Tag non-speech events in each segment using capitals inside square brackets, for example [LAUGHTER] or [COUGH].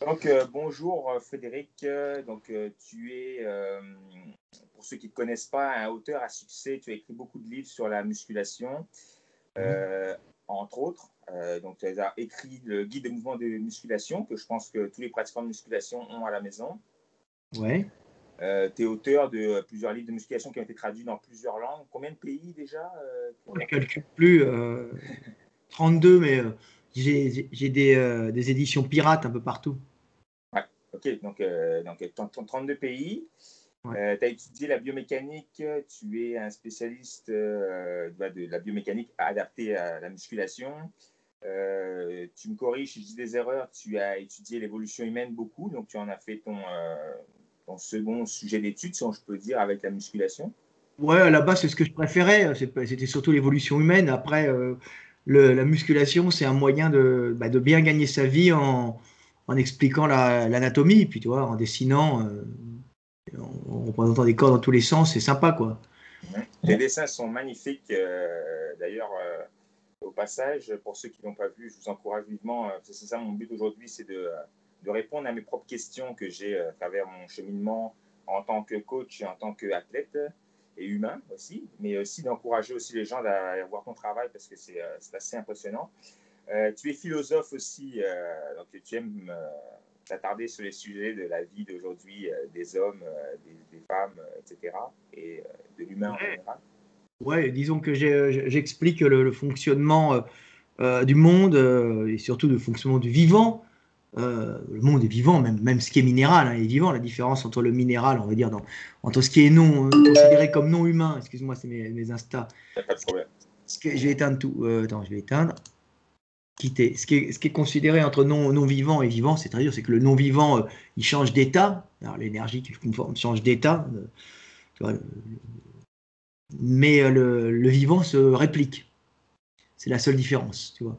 Donc, euh, bonjour euh, Frédéric. Euh, donc, tu es, pour ceux qui ne te connaissent pas, un auteur à succès. Tu as écrit beaucoup de livres sur la musculation, entre autres. donc, tu as écrit le guide de mouvement de musculation, que je pense que tous les pratiquants de musculation ont à la maison. Ouais. tu es auteur de plusieurs livres de musculation qui ont été traduits dans plusieurs langues. Combien de pays déjà Je ne calcule plus. 32, mais j'ai des, euh, des, éditions pirates un peu partout. Ouais, ok, donc, euh, donc 32 pays. Euh, tu as étudié la biomécanique, tu es un spécialiste bah, de la biomécanique adaptée à la musculation. tu me corriges si je dis des erreurs, tu as étudié l'évolution humaine beaucoup, donc tu en as fait ton, ton second sujet d'étude, si on je peux dire, avec la musculation. Ouais, à la base, c'est ce que je préférais. C'était surtout l'évolution humaine. Après, la musculation, c'est un moyen de, bah, bien gagner sa vie en, en expliquant l'anatomie, puis tu vois, en dessinant, euh, en, représentant des corps dans tous les sens, c'est sympa, quoi. Les dessins sont magnifiques, euh, d'ailleurs. Euh, au passage, pour ceux qui n'ont pas vu, je vous encourage vivement. c'est ça mon but aujourd'hui, c'est de, de, répondre à mes propres questions que j'ai à travers mon cheminement en tant que coach et en tant qu'athlète et humain aussi, mais aussi d'encourager aussi les gens à voir ton travail parce que c'est euh, assez impressionnant. Euh, tu es philosophe aussi, euh, donc tu aimes t'attarder sur les sujets de la vie d'aujourd'hui, des hommes, des, femmes, etc., et de l'humain en général. Ouais, disons que j'explique le, fonctionnement du monde et surtout le fonctionnement du vivant euh, le monde est vivant, même, même ce qui est minéral hein, est vivant. La différence entre le minéral, on va dire, dans, entre ce qui est non euh, considéré comme non humain, excuse-moi, c'est mes, mes Insta. Pas de problème. Ce que, je vais éteindre tout. Euh, attends, je vais éteindre. Quitter. Ce qui est, ce qui est considéré entre non, non vivant et vivant, c'est-à-dire c'est que le non vivant, il change d'état. Alors l'énergie qui conforme change d'état. mais le, le vivant se réplique. C'est la seule différence, tu vois.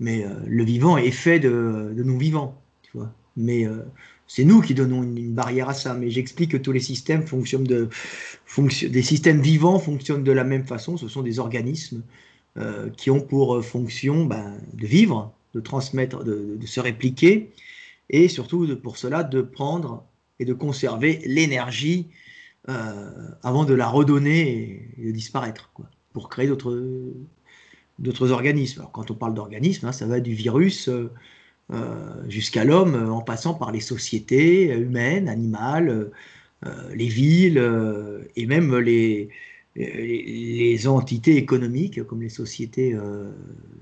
Mais euh, le vivant est fait de, non-vivants, tu vois. Mais euh, c'est nous qui donnons une, barrière à ça. Mais j'explique que tous les systèmes fonctionnent de, des systèmes vivants fonctionnent de la même façon. Ce sont des organismes euh, qui ont pour fonction ben, de vivre, de transmettre, de, se répliquer, et surtout pour cela de prendre et de conserver l'énergie avant de la redonner et, de disparaître, quoi, pour créer d'autres d'autres organismes. Alors, quand on parle d'organismes, hein, ça va du virus euh, euh, jusqu'à l'homme, euh, en passant par les sociétés humaines, animales, les villes et même les, les, entités économiques, comme les sociétés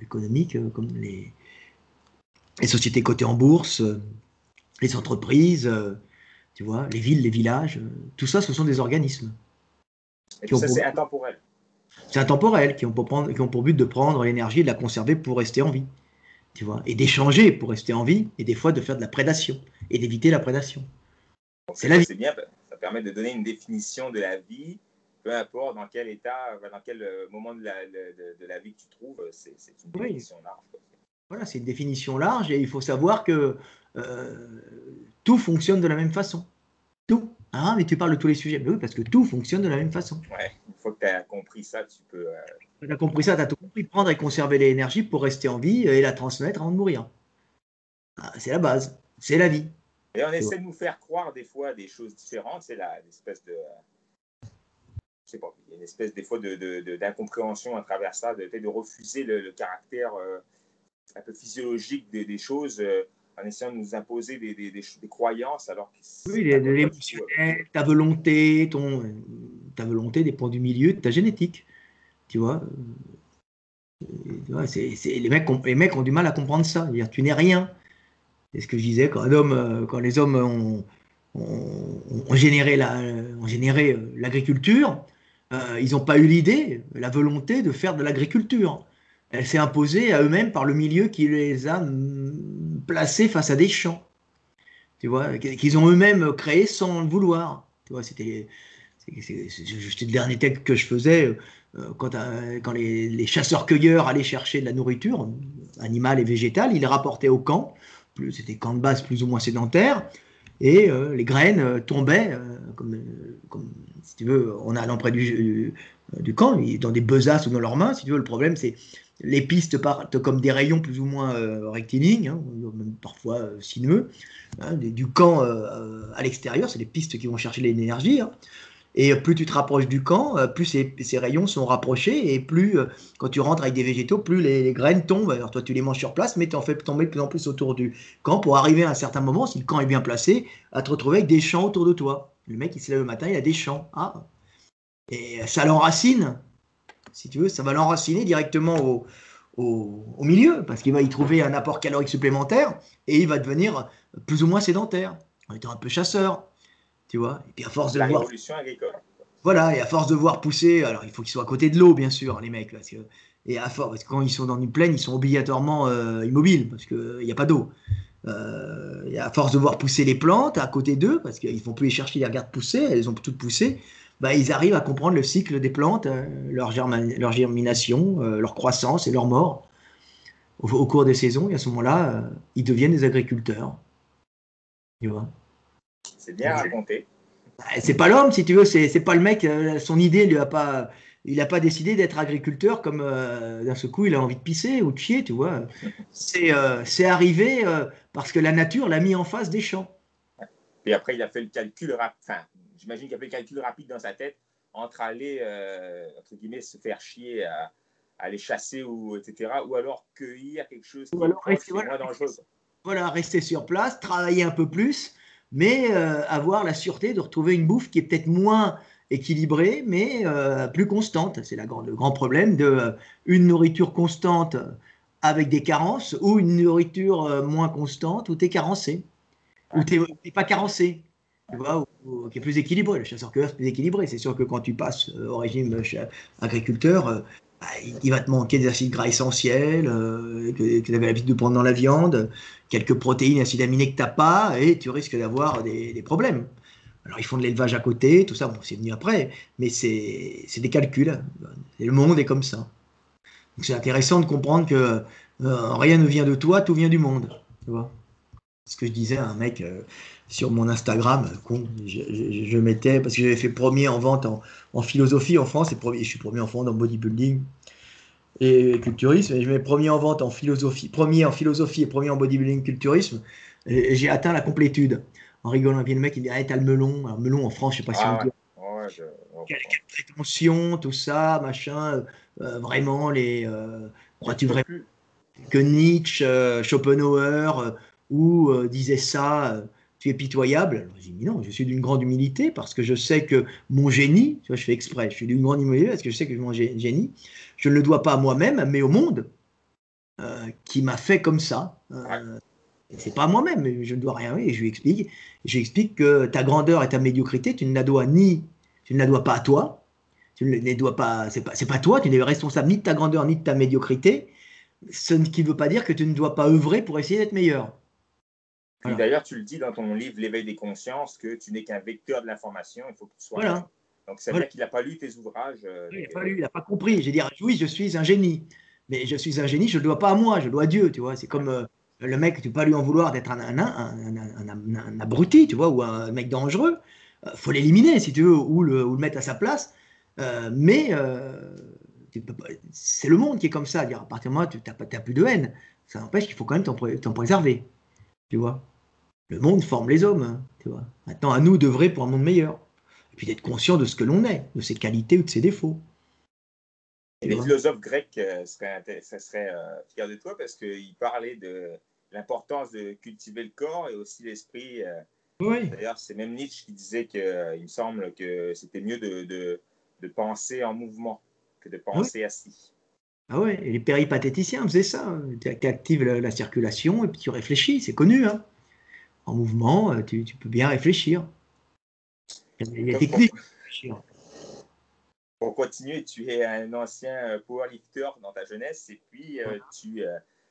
économiques, comme les, les, sociétés cotées en bourse, les entreprises, tu vois, les villes, les villages, tout ça, ce sont des organismes. Et tout ça, c'est intemporel. C'est intemporel, qui ont, pour prendre, qui ont pour but de prendre l'énergie et de la conserver pour rester en vie. Tu vois, et d'échanger pour rester en vie, et des fois de faire de la prédation, et d'éviter la prédation. C'est la vie. C'est bien, ça permet de donner une définition de la vie, peu importe dans quel état, dans quel euh, moment de la, de, la vie que tu trouves, c'est une définition large. Voilà, c'est une définition large, et il faut savoir que euh, tout fonctionne de la même façon. Tout. Ah, mais tu parles de tous les sujets. oui, parce que tout fonctionne de la même façon. Ouais, fois que tu as compris ça, tu peux. Euh, tu as compris ça, tu as tout compris. Prendre et conserver l'énergie pour rester en vie et la transmettre avant de mourir. Ah, c'est la base. C'est la vie. Et on essaie de nous faire croire des fois des choses différentes. C'est l'espèce de. Je sais pas, il y a une espèce des fois d'incompréhension de, de, à travers ça, de, de refuser le, caractère euh, un peu physiologique des, des choses. Euh, en essayant de nous imposer des, des, des, croyances alors que Oui, l'émotionnel, ta volonté, ton, ta volonté dépend du milieu, de ta génétique. Tu vois, c'est, les, mecs ont, les mecs ont du mal à comprendre ça. Dire, tu n'es rien. C'est ce que je disais quand, un homme, quand les hommes ont, ont, généré, la, ont généré euh, l'agriculture, euh, ils n'ont pas eu l'idée, la volonté de faire de l'agriculture. Elle s'est imposée à eux-mêmes par le milieu qui les a placés face à des champs, tu vois, qu'ils ont eux-mêmes créés sans le vouloir. Tu vois, c'était, le dernier texte que je faisais euh, quand, euh, quand les, chasseurs-cueilleurs allaient chercher de la nourriture, animale et végétale, ils les rapportaient au camp. C'était camp de base plus ou moins sédentaire, et euh, les graines tombaient, comme, comme, si tu veux, en allant près du, du camp, dans des besaces ou dans leurs mains. Si tu veux, le problème, c'est Les pistes partent comme des rayons plus ou moins euh, rectilignes, hein, parfois euh, sinueux, hein, du camp euh, à l'extérieur, c'est les pistes qui vont chercher l'énergie. Hein. Et plus tu te rapproches du camp, plus ces, ces, rayons sont rapprochés, et plus, quand tu rentres avec des végétaux, plus les, graines tombent. Alors toi, tu les manges sur place, mais tu en fais tomber de plus en plus autour du camp pour arriver à un certain moment, si le camp est bien placé, à te retrouver avec des champs autour de toi. Le mec, il se lève le matin, il a des champs. Ah, et ça l'enracine si tu veux, ça va l'enraciner directement au, au, milieu, parce qu'il va y trouver un apport calorique supplémentaire et il va devenir plus ou moins sédentaire, en étant un peu chasseur, tu vois. Et puis à force de La voir. révolution agricole. Voilà, et à force de voir pousser, alors il faut qu'ils soient à côté de l'eau, bien sûr, les mecs, parce que, et à force, parce que quand ils sont dans une plaine, ils sont obligatoirement euh, immobiles, parce qu'il n'y a pas d'eau. Euh, et à force de voir pousser les plantes à côté d'eux, parce qu'ils ne vont plus les chercher, ils les regardent pousser, elles ont toutes poussé, bah, ils arrivent à comprendre le cycle des plantes, euh, leur, leur, germination, euh, leur croissance et leur mort au, cours des saisons. Et à ce moment-là, euh, ils deviennent des agriculteurs. Tu vois? C'est bien raconté. C'est pas l'homme, si tu veux, c'est pas le mec, son idée, lui a pas, il n'a pas décidé d'être agriculteur comme d'un seul coup il a envie de pisser ou de chier, tu vois. C'est arrivé parce que la nature l'a mis en face des champs. Et après, il a fait le calcul, enfin, j'imagine qu'il y avait le calcul rapide dans sa tête entre aller, euh, entre guillemets, se faire chier à, aller chasser, ou, etc., ou alors cueillir quelque chose qui rester, voilà, moins dangereux. Voilà, rester sur place, travailler un peu plus, mais euh, avoir la sûreté de retrouver une bouffe qui est peut-être moins équilibrée, mais euh, plus constante. C'est le grand problème de une nourriture constante avec des carences ou une nourriture moins constante où tu es carencé, ou tu n'es pas carencé tu vois, qui est plus équilibré. Le chasseur-cueilleur, plus équilibré. C'est sûr que quand tu passes euh, au régime euh, agriculteur, euh, bah, il va te manquer des acides gras essentiels que, tu avais l'habitude de prendre dans la viande, quelques protéines, acides aminés que tu n'as pas, et tu risques d'avoir des, problèmes. Alors, ils font de l'élevage à côté, tout ça, bon, c'est venu après, mais c'est des calculs. le monde est comme ça. Donc, c'est intéressant de comprendre que rien ne vient de toi, tout vient du monde. Tu vois? Ce que je disais à un mec sur mon Instagram, je, mettais, parce que j'avais fait premier en vente en, philosophie en France, et premier, je suis premier en vente en bodybuilding et culturisme, et je mets premier en vente en philosophie, premier en philosophie et premier en bodybuilding culturisme, et, j'ai atteint la complétude. En rigolant, puis le mec il dit, ah, t'as le melon, alors melon en France, je sais pas si ah, on dit. Ouais, tout ça, machin, euh, vraiment, les. Euh, crois-tu vraiment que Nietzsche, euh, Schopenhauer, ou disait ça es pitoyable? je dis, non, je suis d'une grande humilité parce que je sais que mon génie, tu vois, je fais exprès, je suis d'une grande humilité parce que je sais que mon génie, je ne le dois pas à moi-même, mais au monde euh, qui m'a fait comme ça. Euh, c'est pas moi-même, je ne dois rien. Et je lui explique, je que ta grandeur et ta médiocrité, tu ne la dois ni, tu ne la dois pas à toi, tu ne les dois pas, c'est pas, pas toi, tu n'es responsable ni de ta grandeur ni de ta médiocrité. Ce qui ne veut pas dire que tu ne dois pas œuvrer pour essayer d'être meilleur. D'ailleurs, tu le dis dans ton livre L'éveil des consciences que tu n'es qu'un vecteur de l'information, il faut que tu sois. Voilà. Donc, ça veut dire qu'il n'a pas lu tes ouvrages. Euh, il n'a pas lu, il n'a pas compris. J'ai dit, oui, je suis un génie. Mais je suis un génie, je ne le dois pas à moi, je le dois à Dieu, tu vois. C'est comme euh, le mec, tu ne peux pas lui en vouloir d'être un, un, un, abruti, tu vois, ou un mec dangereux. Il euh, faut l'éliminer, si tu veux, ou le, ou le, mettre à sa place. mais c'est le monde qui est comme ça. Dire, à partir de moi, tu n'as plus de haine. Ça n'empêche qu'il faut quand même t'en préserver. Tu vois Le monde forme les hommes, hein, tu vois. Maintenant, à nous d'œuvrer pour un monde meilleur. Et puis d'être conscient de ce que l'on est, de ses qualités ou de ses défauts. Et les philosophes grecs euh, seraient, ça serait euh, fiers de toi parce qu'ils parlaient de l'importance de cultiver le corps et aussi l'esprit. Euh. Oui. D'ailleurs, c'est même Nietzsche qui disait qu'il me semble que c'était mieux de, de, de, penser en mouvement que de penser assis. Ah ouais, et les péripatéticiens faisaient ça. Tu actives la, circulation et puis tu réfléchis, c'est connu. Hein. En mouvement, euh, tu, peux bien réfléchir. Il y a des techniques pour continuer, tu es un ancien euh, powerlifter dans ta jeunesse et puis euh, tu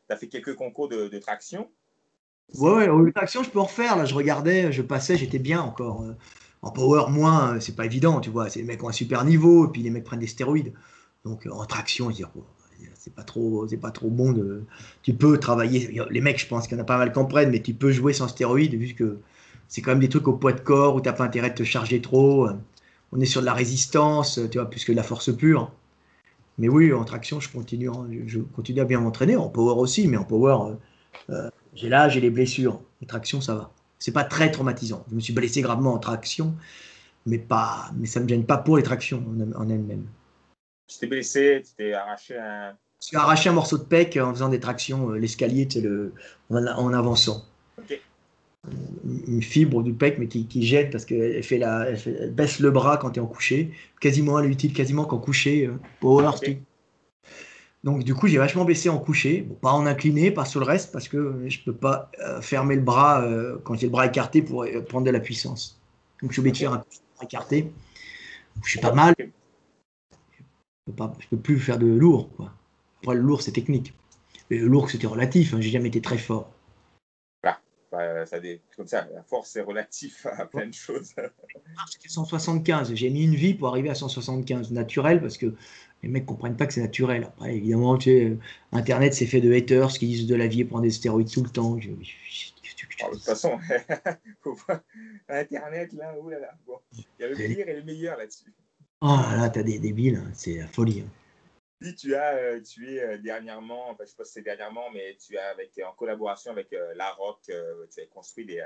as fait quelques concours de, traction. Ouais, ouais, traction, je peux en refaire. Là, je regardais, je passais, j'étais bien encore. En power, moins, c'est pas évident, tu vois. C'est les mecs ont un super niveau, et puis les mecs prennent des stéroïdes. Donc en traction, je dis, c'est pas trop c'est pas trop bon de tu peux travailler les mecs je pense qu'il y en a pas mal qui comprennent mais tu peux jouer sans stéroïdes vu que c'est quand même des trucs au poids de corps où tu n'as pas intérêt de te charger trop on est sur de la résistance tu vois plus que de la force pure Mais oui, en traction, je continue, je continue à bien m'entraîner. En power aussi, mais en power, euh, euh, j'ai l'âge et les blessures. En traction, ça va. C'est pas très traumatisant. Je me suis blessé gravement en traction, mais, pas, mais ça me gêne pas pour les tractions en, elles-mêmes. Tu t'es blessé, tu t'es arraché un. Je suis arraché un morceau de pec en faisant des tractions, euh, l'escalier, le, en, avançant. Une fibre du pec, mais qui, qui jette parce qu'elle fait la, baisse le bras quand tu es en couché, quasiment inutile, quasiment qu'en couché, euh, Donc du coup, j'ai vachement baissé en couché, pas en incliné, pas sur le reste, parce que je peux pas euh, fermer le bras quand j'ai le bras écarté pour prendre de la puissance. Donc je suis obligé de faire un écarté. Je suis pas mal. Je peux, peux plus faire de lourd. Quoi. Après, le lourd, c'est technique. le lourd, c'était relatif. Hein. J'ai jamais été très fort. Ah, bah, ça, comme ça, la force est relatif à plein de choses. C'était 175. J'ai mis une vie pour arriver à 175 naturel parce que les mecs comprennent pas que c'est naturel. Après, évidemment, tu sais, Internet, c'est fait de haters qui disent de la vie et prendre des stéroïdes tout le temps. Je, de toute façon, [LAUGHS] Internet, là, oulala. Bon, il y a le pire et le meilleur là-dessus. Oh là, t'as des débiles, hein. c'est la folie. Hein. Tu as, euh, tu es euh, dernièrement, enfin, je sais pas si c'est dernièrement, mais tu as avec, en collaboration avec euh, La Rock, tu as construit des,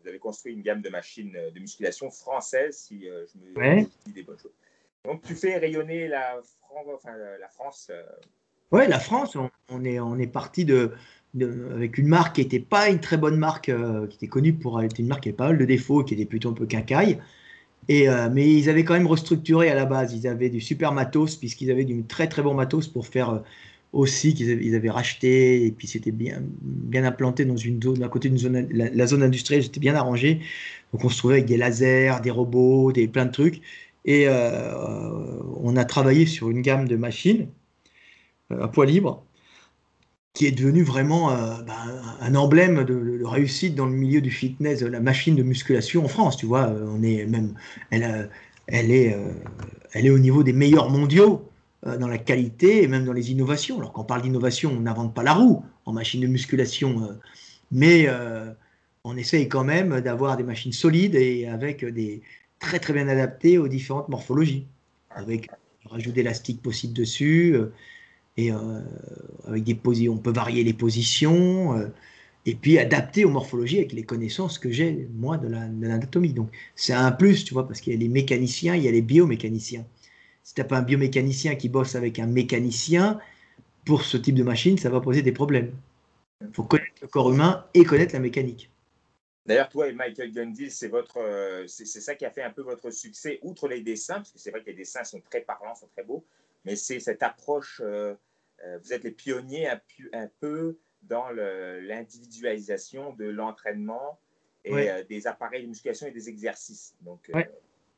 vous avez construit une gamme de machines de musculation françaises, si je me dis des bonnes choses. Donc tu fais rayonner la, enfin, la France. Oui, la France, on, est, on est parti de, avec une marque qui n'était pas une très bonne marque, qui était connue pour être une marque qui avait pas mal de défauts, qui était plutôt un peu quincaille. Et, euh, mais ils avaient quand même restructuré à la base. Ils avaient du super matos, puisqu'ils avaient du très très bon matos pour faire euh, aussi qu'ils avaient, ils avaient racheté. Et puis c'était bien, bien implanté dans une zone, à côté d'une zone, la, zone industrielle, c'était bien arrangé. Donc on se trouvait avec des lasers, des robots, des, plein de trucs. Et euh, on a travaillé sur une gamme de machines à poids libre qui est devenu vraiment euh, bah, un emblème de, réussite dans le milieu du fitness, la machine de musculation en France. Tu vois, euh, on est même, elle, euh, est, elle est au niveau des meilleurs mondiaux dans la qualité et même dans les innovations. Alors quand on parle d'innovation, on n'invente pas la roue en machine de musculation, mais on essaye quand même d'avoir des machines solides et avec des très très bien adaptées aux différentes morphologies, avec rajout d'élastique possible dessus et euh, avec des on peut varier les positions euh, et puis adapter aux morphologies avec les connaissances que j'ai moi de l'anatomie. Donc c'est un plus, tu vois, parce qu'il y a les mécaniciens, il y a les biomécaniciens. Si tu pas un biomécanicien qui bosse avec un mécanicien pour ce type de machine, ça va poser des problèmes. Il faut connaître le corps humain et connaître la mécanique. D'ailleurs, toi et Michael c'est votre, euh, c'est ça qui a fait un peu votre succès, outre les dessins, parce que c'est vrai que les dessins sont très parlants, sont très beaux mais c'est cette approche, euh, euh, vous êtes les pionniers un, peu dans l'individualisation de l'entraînement et euh, des appareils de musculation et des exercices. Donc,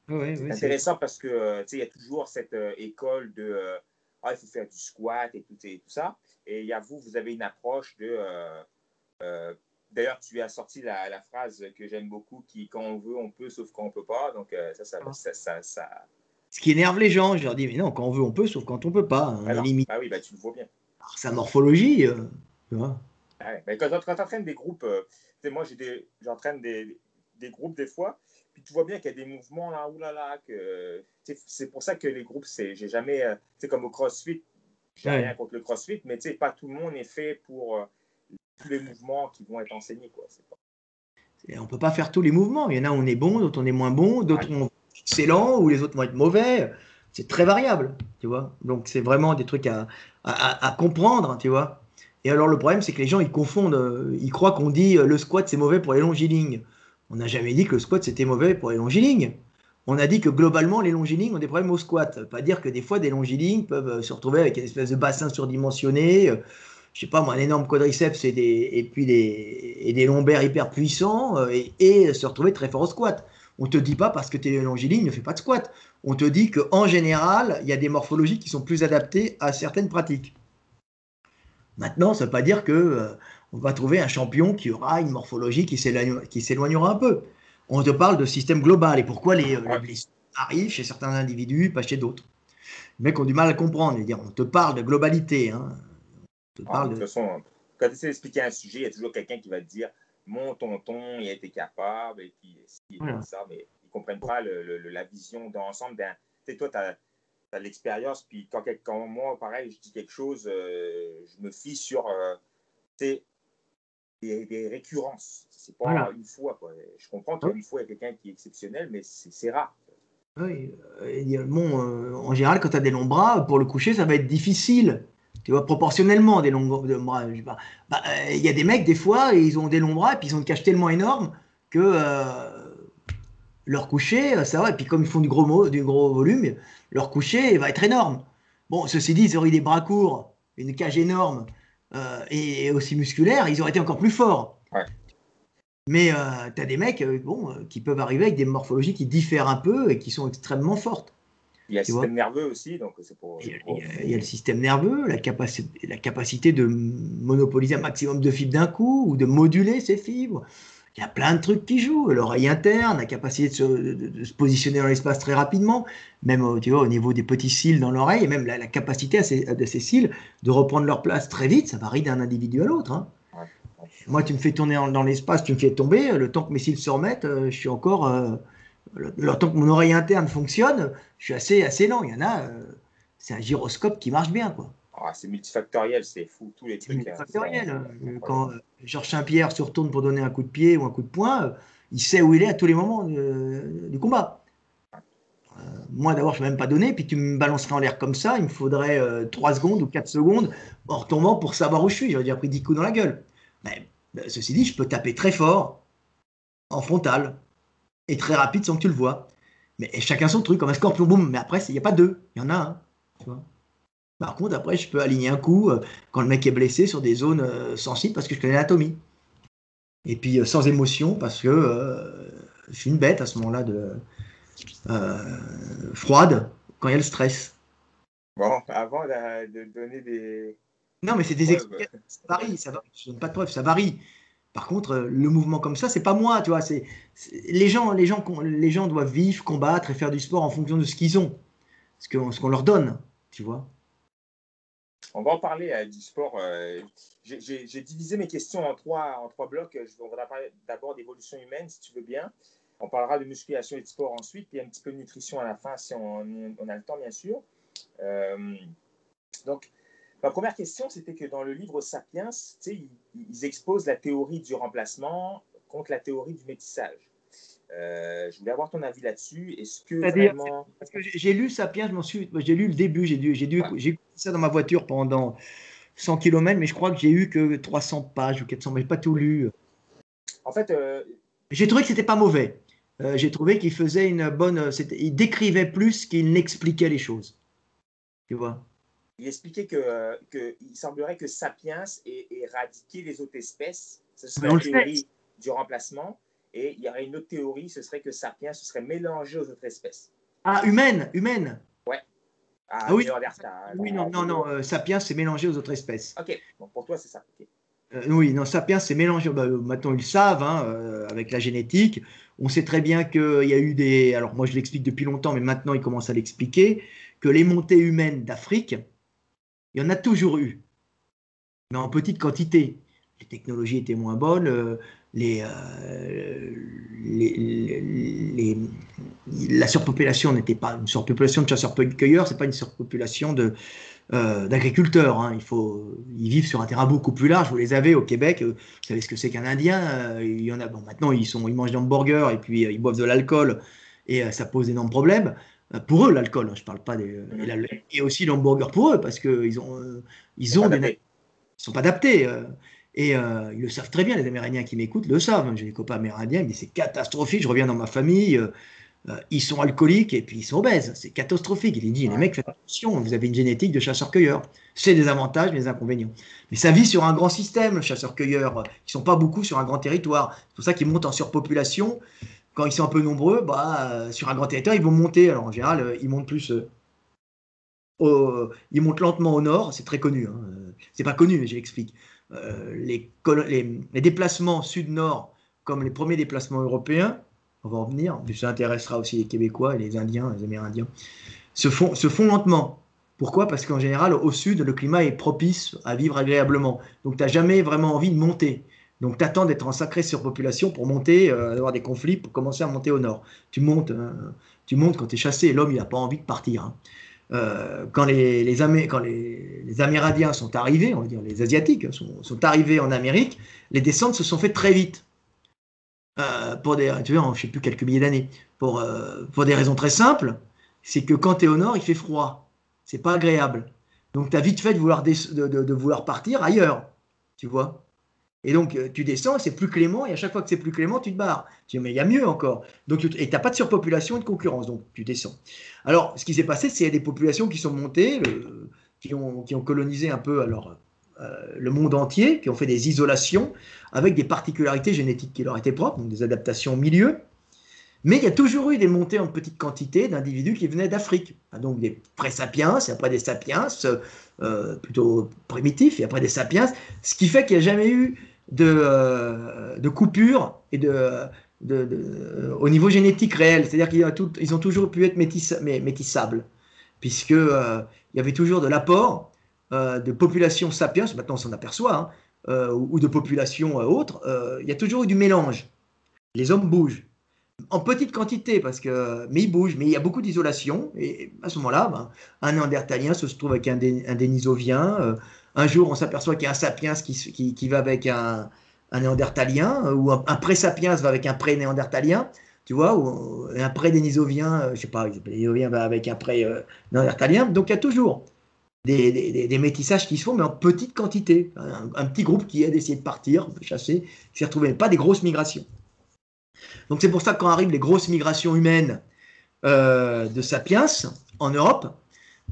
c'est intéressant parce que il y a toujours cette école de ah, il faut faire du squat et tout, et tout ça. Et il y a vous, vous avez une approche de D'ailleurs, tu as sorti la, phrase que j'aime beaucoup qui, quand on veut, on peut, sauf quand on ne peut pas. Donc, ça, ça, ça, ça, ce qui énerve les gens. Je leur dis, mais non, quand on veut, on peut, sauf quand on peut pas. Hein, limite. Ah oui, bah, tu le vois bien. sa morphologie, euh, tu vois. Ah quand, tu entraînes des groupes, euh, moi j'entraîne des, des, groupes des fois, puis tu vois bien qu'il y a des mouvements là, oulala, que c'est pour ça que les groupes, c'est j'ai jamais, c'est euh, comme au CrossFit, j'ai rien contre le CrossFit, mais tu sais, pas tout le monde est fait pour tous les mouvements qui vont être enseignés, quoi. Pas... On peut pas faire tous les mouvements. Il y en a où on est bon, d'autres on est moins bon, d'autres on excellent ou les autres vont être mauvais. C'est très variable, tu vois. Donc c'est vraiment des trucs à, comprendre, tu vois. Et alors le problème, c'est que les gens, ils confondent, ils croient qu'on dit euh, le squat, c'est mauvais pour les longilignes. On n'a jamais dit que le squat, c'était mauvais pour les longilignes. On a dit que globalement, les longilignes ont des problèmes au squat. Pas dire que des fois, des longilignes peuvent euh, se retrouver avec une espèce de bassin surdimensionné, euh, je sais pas moi, un énorme quadriceps et, des, puis des, et des lombaires hyper puissants et, et, se retrouver très fort au squat. On ne te dit pas parce que tu es longiligne, ne fais pas de squat. On te dit qu'en général, il y a des morphologies qui sont plus adaptées à certaines pratiques. Maintenant, ça ne veut pas dire que euh, on va trouver un champion qui aura une morphologie qui s'éloignera un peu. On te parle de système global et pourquoi les, euh, blessures arrivent chez certains individus, pas chez d'autres. Les mecs ont du mal à comprendre. Dire, on te parle de globalité. Hein. Ah, de... toute façon, quand tu essaies d'expliquer un sujet, il y a toujours quelqu'un qui va te dire mon tonton, il a été capable, et puis ça, mais ils ne comprennent pas le, la vision d'ensemble. Ben, toi, tu as, l'expérience. Puis quand, quand, moi, pareil, je dis quelque chose, je me fie sur des, des, récurrences. C'est pas une fois. Quoi. Je comprends qu'une fois, il y a quelqu'un qui est exceptionnel, mais c'est rare. Oui, bon, en général, quand tu as des longs bras, pour le coucher, ça va être difficile tu vois, proportionnellement des longs bras. Bah, il y a des mecs, des fois, ils ont des longs bras et puis ils ont une cage tellement énorme que euh, leur coucher, ça va. Et puis comme ils font du gros, du gros volume, leur coucher va être énorme. Bon, ceci dit, ils auraient des bras courts, une cage énorme euh, et, aussi musculaire, ils auraient été encore plus forts. Mais euh, tu as des mecs bon, qui peuvent arriver avec des morphologies qui diffèrent un peu et qui sont extrêmement fortes. Il y a le système nerveux aussi, donc c'est pour. Il y, a, le système nerveux, la, capacité, la capacité de monopoliser un maximum de fibres d'un coup ou de moduler ces fibres. Il y a plein de trucs qui jouent. L'oreille interne, la capacité de se, positionner dans l'espace très rapidement, même tu vois, au niveau des petits cils dans l'oreille, et même la, capacité à ces, de ces cils de reprendre leur place très vite, ça varie d'un individu à l'autre. Hein. Moi, tu me fais tourner dans, l'espace, tu me fais tomber, le temps que mes cils se remettent, euh, je suis encore. Euh, le, temps que mon oreille interne fonctionne, je suis assez, assez lent. Il y en a, euh, c'est un gyroscope qui marche bien. quoi. Ah, c'est multifactoriel, c'est fou, tous les trucs. C'est multifactoriel. Hein. Quand euh, Georges Saint-Pierre se retourne pour donner un coup de pied ou un coup de poing, euh, il sait où il est à tous les moments du combat. moi, d'abord, je ne vais même pas donner, puis tu me balancerais en l'air comme ça, il me faudrait 3 secondes ou 4 secondes en retombant pour savoir où je suis. J'aurais déjà pris 10 coups dans la gueule. Mais ceci dit, je peux taper très fort en frontal et très rapide sans que tu le vois. Mais chacun son truc, comme un scorpion boum. Mais après, il n'y a pas deux, il y en a un. Par contre, après, je peux aligner un coup euh, quand le mec est blessé sur des zones euh, sensibles parce que je connais l'anatomie. Et puis euh, sans émotion parce que je suis une bête à ce moment-là de froide quand il y a le stress. Bon, avant de, donner des. Non, mais c'est des explications. Ça varie, ça varie. Je donne pas de preuves, ça varie. Par contre, euh, le mouvement comme ça, c'est pas moi, tu vois. C'est les gens, les gens, les gens doivent vivre, combattre et faire du sport en fonction de ce qu'ils ont, ce qu'on leur donne, tu vois. On va en parler euh, du sport. Euh, j'ai divisé mes questions en trois, en trois blocs. On va parler d'abord d'évolution humaine, si tu veux bien. On parlera de musculation et de sport ensuite, puis un petit peu de nutrition à la fin, si on, on a le temps, bien sûr. donc, Ma première question, c'était que dans le livre Sapiens, ils, ils, exposent la théorie du remplacement contre la théorie du métissage. Euh, je voulais avoir ton avis là-dessus. Est-ce que vraiment... Parce que j'ai lu Sapiens, je m'en suis, j'ai lu le début, j'ai dû, j'ai dû, j'ai écouté ça dans ma voiture pendant 100 km, mais je crois que j'ai eu que 300 pages ou 400, mais j'ai pas tout lu. En fait, euh, j'ai trouvé que c'était pas mauvais. Euh, j'ai trouvé qu'il faisait une bonne, il décrivait plus qu'il n'expliquait les choses. Tu vois? Il expliquait que, que il semblerait que Sapiens ait éradiqué les autres espèces. Ce serait la théorie du remplacement. Et il y aurait une autre théorie, ce serait que Sapiens se serait mélangé aux autres espèces. Ah, humaine, humaine. Ouais. Ah, ah oui. oui, non, non, non, euh, Sapiens s'est mélangé aux autres espèces. Ok, bon, pour toi, c'est ça. Euh, oui, non, Sapiens s'est mélangé. Bah, maintenant, ils le savent, hein, euh, avec la génétique. On sait très bien qu'il y a eu des. Alors, moi, je l'explique depuis longtemps, mais maintenant, ils commencent à l'expliquer que les montées humaines d'Afrique, il y en a toujours eu, mais en petite quantité. Les technologies étaient moins bonnes, euh, euh, la surpopulation n'était pas une surpopulation de chasseurs-cueilleurs, c'est pas une surpopulation de euh, d'agriculteurs. Hein. Il faut, ils vivent sur un terrain beaucoup plus large. Vous les avez au Québec. Vous savez ce que c'est qu'un Indien Il y en a. Bon, maintenant ils sont, ils mangent des hamburgers et puis ils boivent de l'alcool et ça pose d'énormes problèmes. Euh, pour eux l'alcool, hein, je parle pas des euh, et, aussi l'hamburger pour eux parce qu'ils ont euh, ils ont des, sont pas adaptés et ils le savent très bien les Amérindiens qui m'écoutent le savent. J'ai des copains amérindiens, ils me disent c'est catastrophique. Je reviens dans ma famille, ils sont alcooliques et puis ils sont obèses, c'est catastrophique. Il dit les mecs faites attention, vous avez une génétique de chasseur-cueilleur. C'est des avantages mais des inconvénients. Mais ça vit sur un grand système, le chasseur-cueilleur. Ils sont pas beaucoup sur un grand territoire. C'est pour ça qu'ils montent en surpopulation quand ils sont un peu nombreux, bah, euh, sur un grand territoire, ils vont monter. Alors en général, euh, ils montent plus. Euh, ils montent lentement au nord, c'est très connu. Hein. C'est pas connu, mais j'explique. Les, les, déplacements sud-nord, comme les premiers déplacements européens, on va en venir, ça intéressera aussi les Québécois, les Indiens, les Amérindiens, se font, se font lentement. Pourquoi? Parce qu'en général, au sud, le climat est propice à vivre agréablement. Donc, tu n'as jamais vraiment envie de monter. Donc, tu attends d'être en sacrée surpopulation pour monter, euh, avoir des conflits, pour commencer à monter au nord. Tu montes, hein. quand tu es chassé. L'homme, il n'a pas envie de partir. Hein. quand, les, les, quand les, Amérindiens sont arrivés, on va dire les Asiatiques sont, arrivés en Amérique, les descentes se sont faites très vite. pour des, sais plus, quelques milliers d'années. Pour, pour des raisons très simples, c'est que quand tu es au nord, il fait froid. C'est pas agréable. Donc, tu as vite fait de vouloir, de, vouloir partir ailleurs. Tu vois et donc, euh, tu descends, c'est plus clément, et à chaque fois que c'est plus clément, tu te barres. Tu dis, mais il y a mieux encore. Donc, et tu n'as pas de surpopulation et de concurrence, donc tu descends. Alors, ce qui s'est passé, c'est qu'il y a des populations qui sont montées, qui, ont, qui, ont, colonisé un peu alors, euh, le monde entier, qui ont fait des isolations avec des particularités génétiques qui leur étaient propres, donc des adaptations au milieu. Mais il y a toujours eu des montées en petite quantité d'individus qui venaient d'Afrique. Ah, donc des pré-sapiens, et après des sapiens, euh, plutôt primitifs, et après des sapiens, ce qui fait qu'il n'y a jamais eu de, euh, de coupure et de, au niveau génétique réel. C'est-à-dire qu'ils ont toujours pu être métissables, puisque euh, y avait toujours de l'apport de populations sapiens, maintenant on s'en aperçoit, hein, ou de populations autres, il y a toujours eu du mélange. Les hommes bougent en petite quantité, parce que, mais il bouge, mais il y a beaucoup d'isolation. Et à ce moment-là, ben, un néandertalien se trouve avec un, un dénisovien. Euh, un jour, on s'aperçoit qu'il y a un sapiens qui, va avec un, néandertalien, ou un, pré-sapiens va avec un pré-néandertalien, tu vois, ou un pré-dénisovien, euh, je sais pas, dénisovien va avec un pré-néandertalien. Donc il y a toujours des, métissages qui se font, mais en petite quantité. Un, petit groupe qui a d'essayer de partir, chasser, qui s'est retrouvé, pas des grosses migrations. Donc c'est pour ça que quand arrivent les grosses migrations humaines euh, de sapiens en Europe,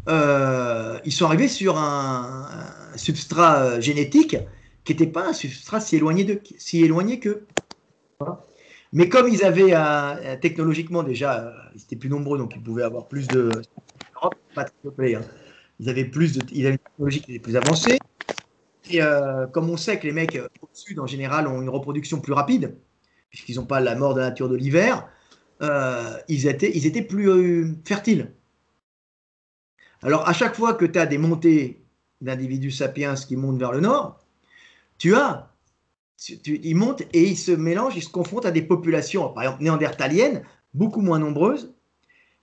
euh, ils sont arrivés sur un, substrat euh, génétique qui n'était pas un substrat si éloigné, de, si éloigné que. Mais comme ils avaient technologiquement déjà, ils étaient plus nombreux, donc ils pouvaient avoir plus de. Hein. Ils avaient plus de, ils avaient une technologie qui était plus avancée. Et comme on sait que les mecs au sud en général ont une reproduction plus rapide, puisqu'ils n'ont pas la mort de la nature de l'hiver, euh, ils, étaient, ils étaient plus euh, fertiles. Alors, à chaque fois que tu as des montées d'individus sapiens qui montent vers le nord, tu as, ils montent et ils se mélangent, ils se confrontent à des populations, par exemple néandertaliennes, beaucoup moins nombreuses,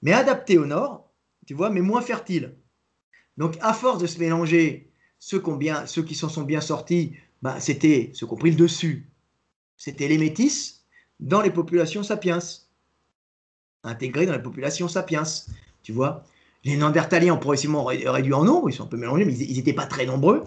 mais adaptées au nord, tu vois, mais moins fertiles. Donc, à force de se mélanger, ceux, qui, s'en sont bien sortis, bah, c'était ceux qui ont pris le dessus, c'était les métis, dans les populations sapiens, intégrés dans les populations sapiens, tu vois. Les Néandertaliens ont progressivement réduit en nombre, ils sont un peu mélangés, mais ils n'étaient pas très nombreux.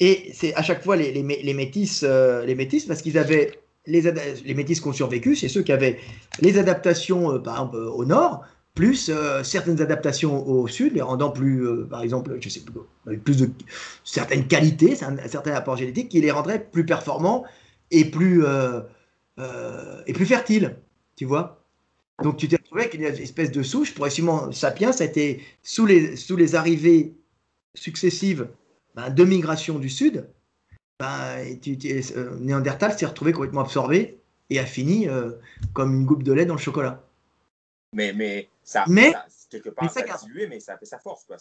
Et c'est à chaque fois les, les, métis, euh, les métis, parce qu'ils avaient les, les métis qui ont survécu, c'est ceux qui avaient les adaptations, euh, par exemple, au nord, plus euh, certaines adaptations au sud, les rendant plus, par exemple, je sais plus, plus de certaines qualités, certains apports génétiques qui les rendraient plus performants et plus, euh, et plus fertile, tu vois. Donc tu t'es retrouvé avec une espèce de souche, progressivement sapiens, ça a été sous les, sous les arrivées successives ben, de migration du sud, ben, tu, euh, Néandertal s'est retrouvé complètement absorbé et a fini euh, comme une goutte de lait dans le chocolat. Mais, mais ça, mais, quelque part, ça, mais ça fait sa force. Quoi.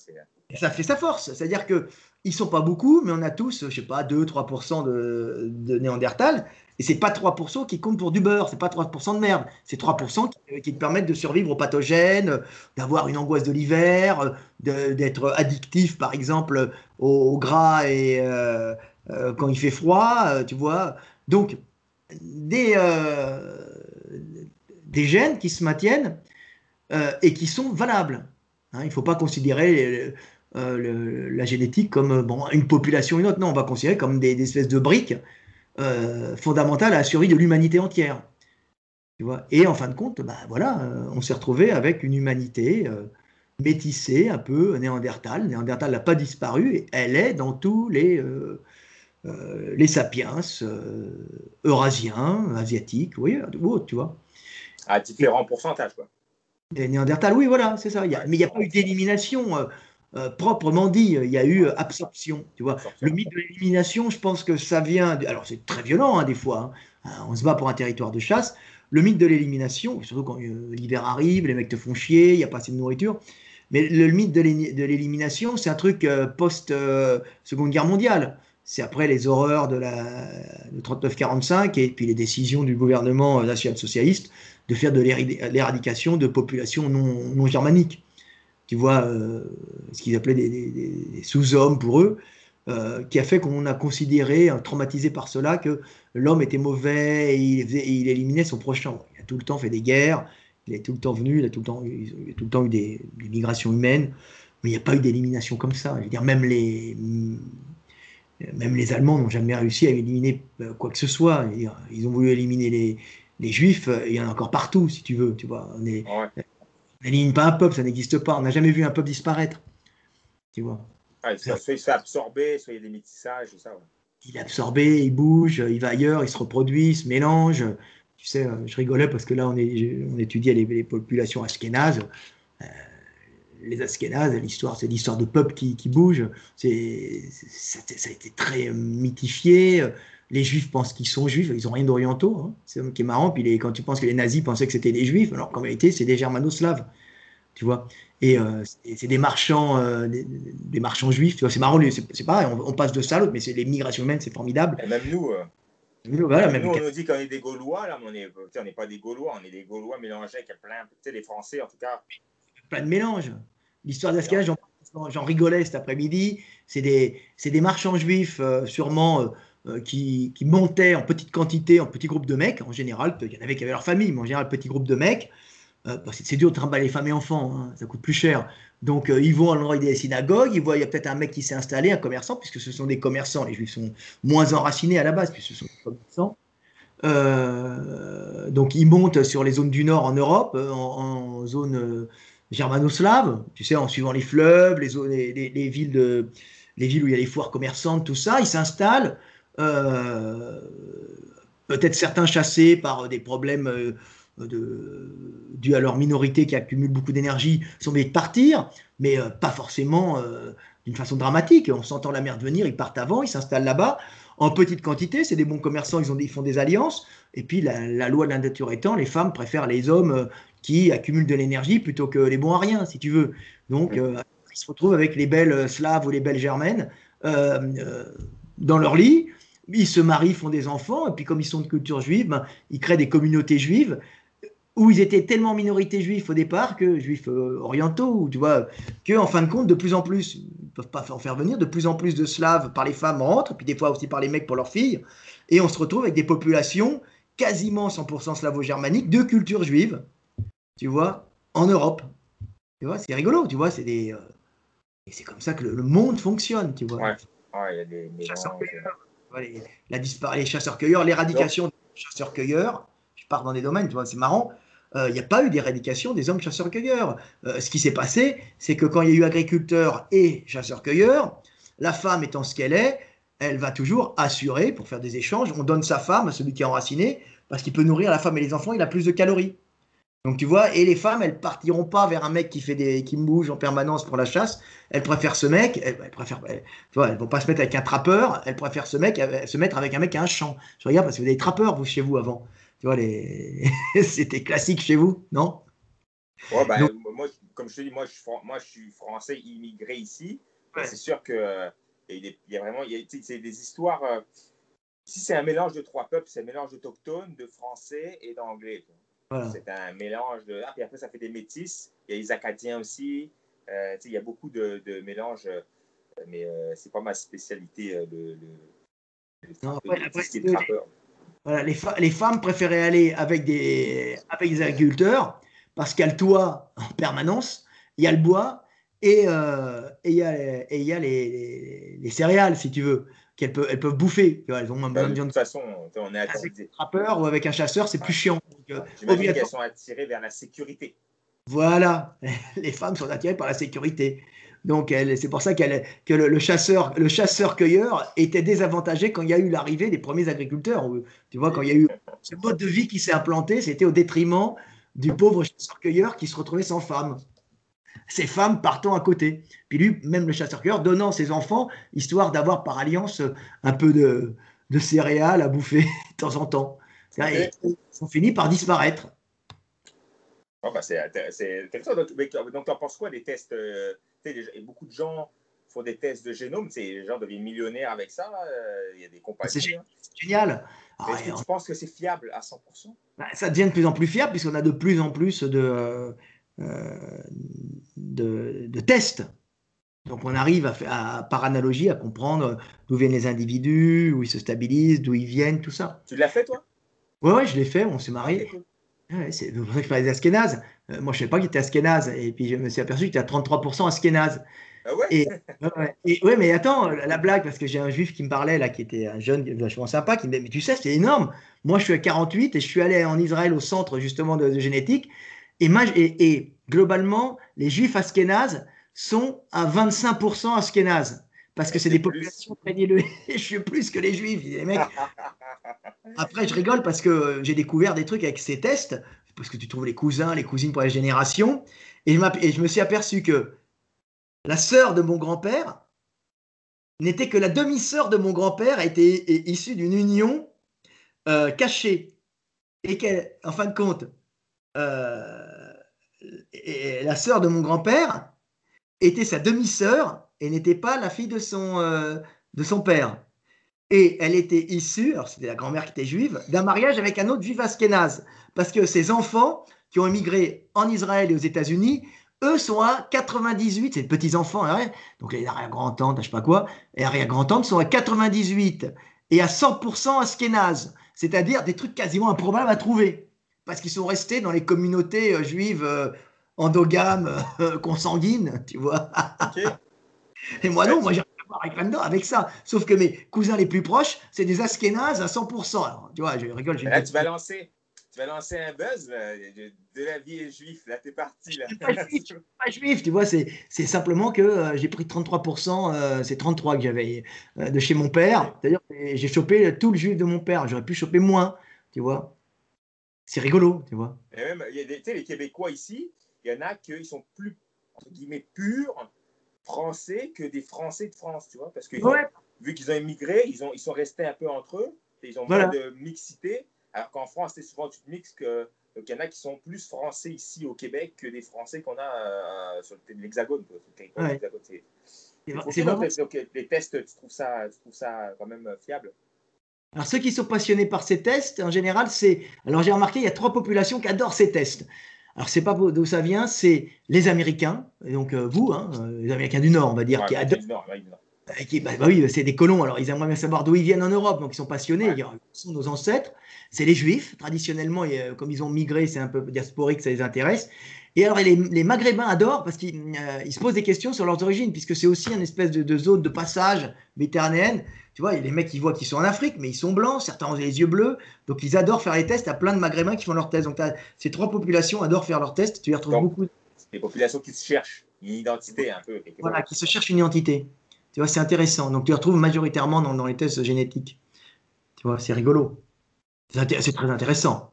Ça fait sa force. C'est-à-dire qu'ils ne sont pas beaucoup, mais on a tous, je sais pas, 2-3% de, de Néandertal. Et c'est pas 3% qui comptent pour du beurre, c'est pas 3% de merde, c'est 3% qui, te permettent de survivre aux pathogènes, d'avoir une angoisse de l'hiver, d'être addictif par exemple au, gras et euh, euh, quand il fait froid, euh, tu vois. Donc des, des gènes qui se maintiennent et qui sont valables. Hein. il ne faut pas considérer la génétique comme bon, une population ou une autre, non, on va considérer comme des espèces de briques euh, fondamentale à la survie de l'humanité entière. Tu vois et en fin de compte, bah, voilà, euh, on s'est retrouvé avec une humanité euh, métissée, un peu néandertal. Néandertal n'a pas disparu, et elle est dans tous les, les sapiens eurasiens, asiatiques, oui, ou autres, tu vois. À différents pourcentages, quoi. Les Néandertal, oui, voilà, c'est ça. mais il n'y a pas eu d'élimination. Euh, proprement dit, il y a eu euh, absorption. Tu vois, le mythe de l'élimination, je pense que ça vient. alors c'est très violent hein, des fois. Hein. Euh, on se bat pour un territoire de chasse. Le mythe de l'élimination, surtout quand l'hiver arrive, les mecs te font chier, il n'y a pas assez de nourriture. Mais le, mythe de l'élimination, c'est un truc post Seconde Guerre mondiale. C'est après les horreurs de la 39-45 et puis les décisions du gouvernement national-socialiste de faire de l'éradication de populations non, non germaniques. Tu vois, ce qu'ils appelaient des, sous-hommes pour eux, qui a fait qu'on a considéré, traumatisé par cela, que l'homme était mauvais et il, éliminait son prochain. Il a tout le temps fait des guerres, il est tout le temps venu, il a tout le temps, eu des, migrations humaines, mais il n'y a pas eu d'élimination comme ça. Je veux dire, même les, même les Allemands n'ont jamais réussi à éliminer quoi que ce soit. Ils ont voulu éliminer les, les Juifs, il y en a encore partout, si tu veux. Tu vois, on est, n'élimine pas un peuple, ça n'existe pas. On n'a jamais vu un peuple disparaître. Tu vois. Soit il se fait absorber, soit il y a des métissages, ça. Il est absorbé, il bouge, il va ailleurs, il se reproduit, il se mélange. Tu sais, euh, je rigolais parce que là, on, est, on étudiait les, populations ashkénazes. Euh, les Ashkénazes, l'histoire, c'est l'histoire de peuples qui, qui bougent. C'est, ça a été très mythifié les juifs pensent qu'ils sont juifs, ils n'ont rien d'orientaux. Hein. C'est ce qui est marrant. Puis les, quand tu penses que les nazis pensaient que c'était des juifs, alors qu'en réalité, c'est des germano-slaves. Tu vois Et euh, c'est des marchands, euh, des, marchands juifs. Tu vois, c'est marrant, c'est pareil, on, passe de ça à l'autre, mais c'est les migrations humaines, c'est formidable. même nous. Euh, nous, voilà, même nous, on nous dit qu'on est des Gaulois, là, mais on n'est pas des Gaulois, on est des Gaulois mélangés avec plein, tu sais, les Français en tout cas. Plein de mélanges. L'histoire d'Ascalon, j'en rigolais cet après-midi. C'est des, des, marchands juifs, sûrement euh, qui, montaient en petite quantité, en petits groupes de mecs. En général, il y en avait qui avaient leur famille, mais en général, petit groupe de mecs. Euh, c'est dur de trimballer femmes et enfants, hein, ça coûte plus cher. Donc euh, ils vont à l'endroit des synagogues, ils voient, il y a peut-être un mec qui s'est installé, un commerçant, puisque ce sont des commerçants, les juifs sont moins enracinés à la base, puisque ce sont des commerçants. donc ils montent sur les zones du nord en Europe, en, zone germano-slave, tu sais, en suivant les fleuves, les, villes les villes où il y a les foires commerçantes, tout ça, ils s'installent. Euh, peut-être certains chassés par des problèmes euh, de, dus à leur minorité qui accumule beaucoup d'énergie sont obligés de partir, mais euh, pas forcément d'une façon dramatique. On sentant la mer venir, ils partent avant, ils s'installent là-bas en petite quantité. C'est des bons commerçants, ils, ont, ils font des alliances. Et puis la, loi de la nature étant, les femmes préfèrent les hommes qui accumulent de l'énergie plutôt que les bons à rien, si tu veux. Donc ils se retrouvent avec les belles slaves ou les belles germaines dans leur lit ils se marient, font des enfants, et puis comme ils sont de culture juive, ben, ils créent des communautés juives où ils étaient tellement minorité juifs au départ que juifs euh, orientaux, tu vois, que en fin de compte, de plus en plus, ils ne peuvent pas en faire venir, de plus en plus de slaves par les femmes rentrent, puis des fois aussi par les mecs pour leurs filles, et on se retrouve avec des populations quasiment 100% slavo-germaniques de culture juive, tu vois, en Europe. Tu vois, c'est rigolo, tu vois, c'est des. Euh, et c'est comme ça que le, monde fonctionne, tu vois. Ouais, il y a des les, les chasseurs-cueilleurs, l'éradication des chasseurs-cueilleurs, je pars dans des domaines, tu vois, c'est marrant, euh, il n'y a pas eu d'éradication des hommes chasseurs-cueilleurs. Euh, ce qui s'est passé, c'est que quand il y a eu agriculteurs et chasseurs-cueilleurs, la femme étant ce qu'elle est, elle va toujours assurer, pour faire des échanges, on donne sa femme à celui qui est enraciné, parce qu'il peut nourrir la femme et les enfants, il a plus de calories. Donc tu vois, et les femmes, elles partiront pas vers un mec qui fait des, qui bouge en permanence pour la chasse. Elles préfèrent ce mec. Elles, préfèrent, tu vois, elles vont pas se mettre avec un trappeur. Elles préfèrent ce mec, euh, se mettre avec un mec qui a un champ. Je regarde parce que vous avez des trappeurs vous chez vous avant. Tu vois, les... [LAUGHS] c'était classique chez vous, non? Ben, moi, comme je te dis, moi je, suis, moi je suis français immigré ici. C'est sûr que il y a vraiment, c'est des histoires. Euh, ici, c'est un mélange de trois peuples. C'est un mélange d'autochtones, de français et d'anglais. C'est un mélange de. Ah, puis après, ça fait des métis. Il y a les Acadiens aussi. Euh, il y a beaucoup de, de mélanges, euh, mais euh, c'est pas ma spécialité, le, voilà, les, les, femmes préféraient aller avec des, avec des agriculteurs parce qu'il y a le toit en permanence, il y a le bois et, et il y a, et y a les, les, céréales, si tu veux qu'elles peuvent, elles peuvent bouffer. Elles ont bah, de toute façon, on est Avec un trappeur ou avec un chasseur, c'est plus chiant. Euh, J'imagine qu'elles sont attirées vers la sécurité. Voilà, [LAUGHS] les femmes sont attirées par la sécurité. Donc c'est pour ça que le, chasseur, le chasseur-cueilleur était désavantagé quand il y a eu l'arrivée des premiers agriculteurs. Tu vois, quand il y a eu ce mode de vie qui s'est implanté, c'était au détriment du pauvre chasseur-cueilleur qui se retrouvait sans femme ses femmes partant à côté. Puis lui, même le chasseur-cueilleur, donnant ses enfants, histoire d'avoir par alliance un peu de, céréales à bouffer [LAUGHS] de temps en temps. Ils ont fini par disparaître. Oh bah c'est intéressant. Donc, donc tu en penses quoi des tests euh, Beaucoup de gens font des tests de génome. Les gens deviennent millionnaires avec ça. Euh, il y a des compagnies. C'est hein. génial. Ah, Est-ce que tu penses que c'est fiable à 100% bah, Ça devient de plus en plus fiable puisqu'on a de plus en plus de, de, tests. Donc on arrive à, par analogie à comprendre d'où viennent les individus, où ils se stabilisent, d'où ils viennent, tout ça. Tu l'as fait toi? Ouais, ouais, je l'ai fait, on s'est marié. Ouais, c'est pour ça que je parlais des Askénazes. Euh, moi, je ne savais pas qu'il était Askénaze. Et puis, je me suis aperçu qu'il était à 33% Askénaze. Ah ouais? Et, et, ouais, mais attends, la, blague, parce que j'ai un juif qui me parlait, là, qui était un jeune vachement sympa, qui me disait Mais tu sais, c'est énorme. Moi, je suis à 48 et je suis allé en Israël au centre, justement, de, génétique. Et, et, globalement, les juifs Askénazes sont à 25% Askénazes. Parce que c'est des populations très [LAUGHS] je suis plus que les juifs. Les mecs. [LAUGHS] Après, je rigole parce que j'ai découvert des trucs avec ces tests parce que tu trouves les cousins, les cousines pour la génération. Et je, me suis aperçu que la sœur de mon grand-père n'était que la demi-sœur de mon grand-père, était issue d'une union euh, cachée. Et qu'en fin de compte, euh, la sœur de mon grand-père était sa demi-sœur et n'était pas la fille de son, euh, de son père. Et elle était issue, alors c'était la grand-mère qui était juive, d'un mariage avec un autre juif askénaze. Parce que ces enfants qui ont émigré en Israël et aux États-Unis, eux sont à 98, c'est petits-enfants, hein, donc les arrière-grand-tantes, je sais pas quoi, les arrière-grand-tantes sont à 98 et à 100% askénaze, c'est-à-dire des trucs quasiment improbables à trouver, parce qu'ils sont restés dans les communautés euh, juives euh, endogames, euh, consanguines, tu vois. [LAUGHS] Et moi non, moi j'ai avec là-dedans, avec ça. Sauf que mes cousins les plus proches, c'est des Askénazes à 100%. Alors, tu vois, je rigole. Là, tu vas lancer. Tu vas lancer un buzz de la vie juif. Là, t'es parti. Là. Pas juif, pas juif, tu vois. C'est simplement que euh, j'ai pris 33%, euh, c'est 33 que j'avais euh, de chez mon père. C'est-à-dire j'ai chopé tout le juif de mon père. J'aurais pu choper moins, tu vois. C'est rigolo, tu vois. Et même, il y a des, les Québécois ici, il y en a qui sont plus, entre guillemets, purs français que des Français de France, tu vois, parce que vu qu'ils ont émigré, ils, ont, ils sont restés un peu entre eux, et ils ont voilà. de mixité, alors qu'en France, c'est souvent tu te mixes que qu'il y en a qui sont plus français ici au Québec que des Français qu'on a euh, sur l'Hexagone. Ouais. Les tests, tu trouves, ça, tu trouves ça quand même fiable alors ceux qui sont passionnés par ces tests, en général, c'est... Alors j'ai remarqué, il y a trois populations qui adorent ces tests. Alors, c'est pas d'où ça vient, c'est les Américains, donc euh, vous, hein, euh, les Américains du Nord, on va dire, qui adorent. Bah, bah, oui, c'est des colons, alors ils aimeraient bien savoir d'où ils viennent en Europe, donc ils sont passionnés, ils sont nos ancêtres. C'est les Juifs, traditionnellement, comme ils ont migré, c'est un peu diasporique, ça les intéresse. Et alors, les, Maghrébins adorent parce qu'ils euh, se posent des questions sur leurs origines, puisque c'est aussi une espèce de, zone de passage méditerranéenne. Tu vois, les mecs qui voient qu'ils sont en Afrique, mais ils sont blancs, certains ont les yeux bleus, donc ils adorent faire les tests. à plein de Maghrébins qui font leurs tests. Donc, ces trois populations adorent faire leurs tests. Tu y retrouves beaucoup. Des populations qui se cherchent une identité un peu. Voilà, qui se cherchent une identité. Tu vois, c'est intéressant. Donc, tu les retrouves majoritairement dans, dans les tests génétiques. Tu vois, c'est rigolo. C'est très intéressant.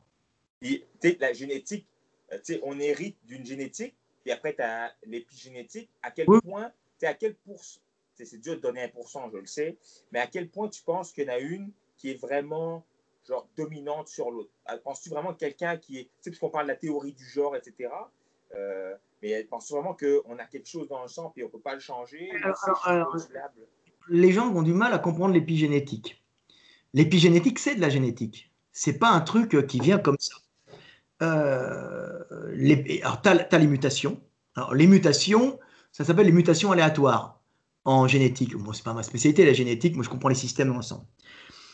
Et, la génétique, euh, on hérite d'une génétique, et après, tu as l'épigénétique. À quel point, tu à quel pourcent, c'est dur de donner un pourcent, je le sais, mais à quel point tu penses qu'il y en a une qui est vraiment genre dominante sur l'autre? Euh, Penses-tu vraiment quelqu'un qui est, tu sais, puisqu'on parle de la théorie du genre, etc., euh, mais penses-tu vraiment qu'on a quelque chose dans le sang et on ne peut pas le changer Les gens ont du mal à comprendre l'épigénétique. L'épigénétique, c'est de la génétique. C'est pas un truc qui vient comme ça. Euh, les, alors, tu as, les mutations. Les mutations, ça s'appelle les mutations aléatoires en génétique. Moi, c'est pas ma spécialité, la génétique. Moi, je comprends les systèmes ensemble.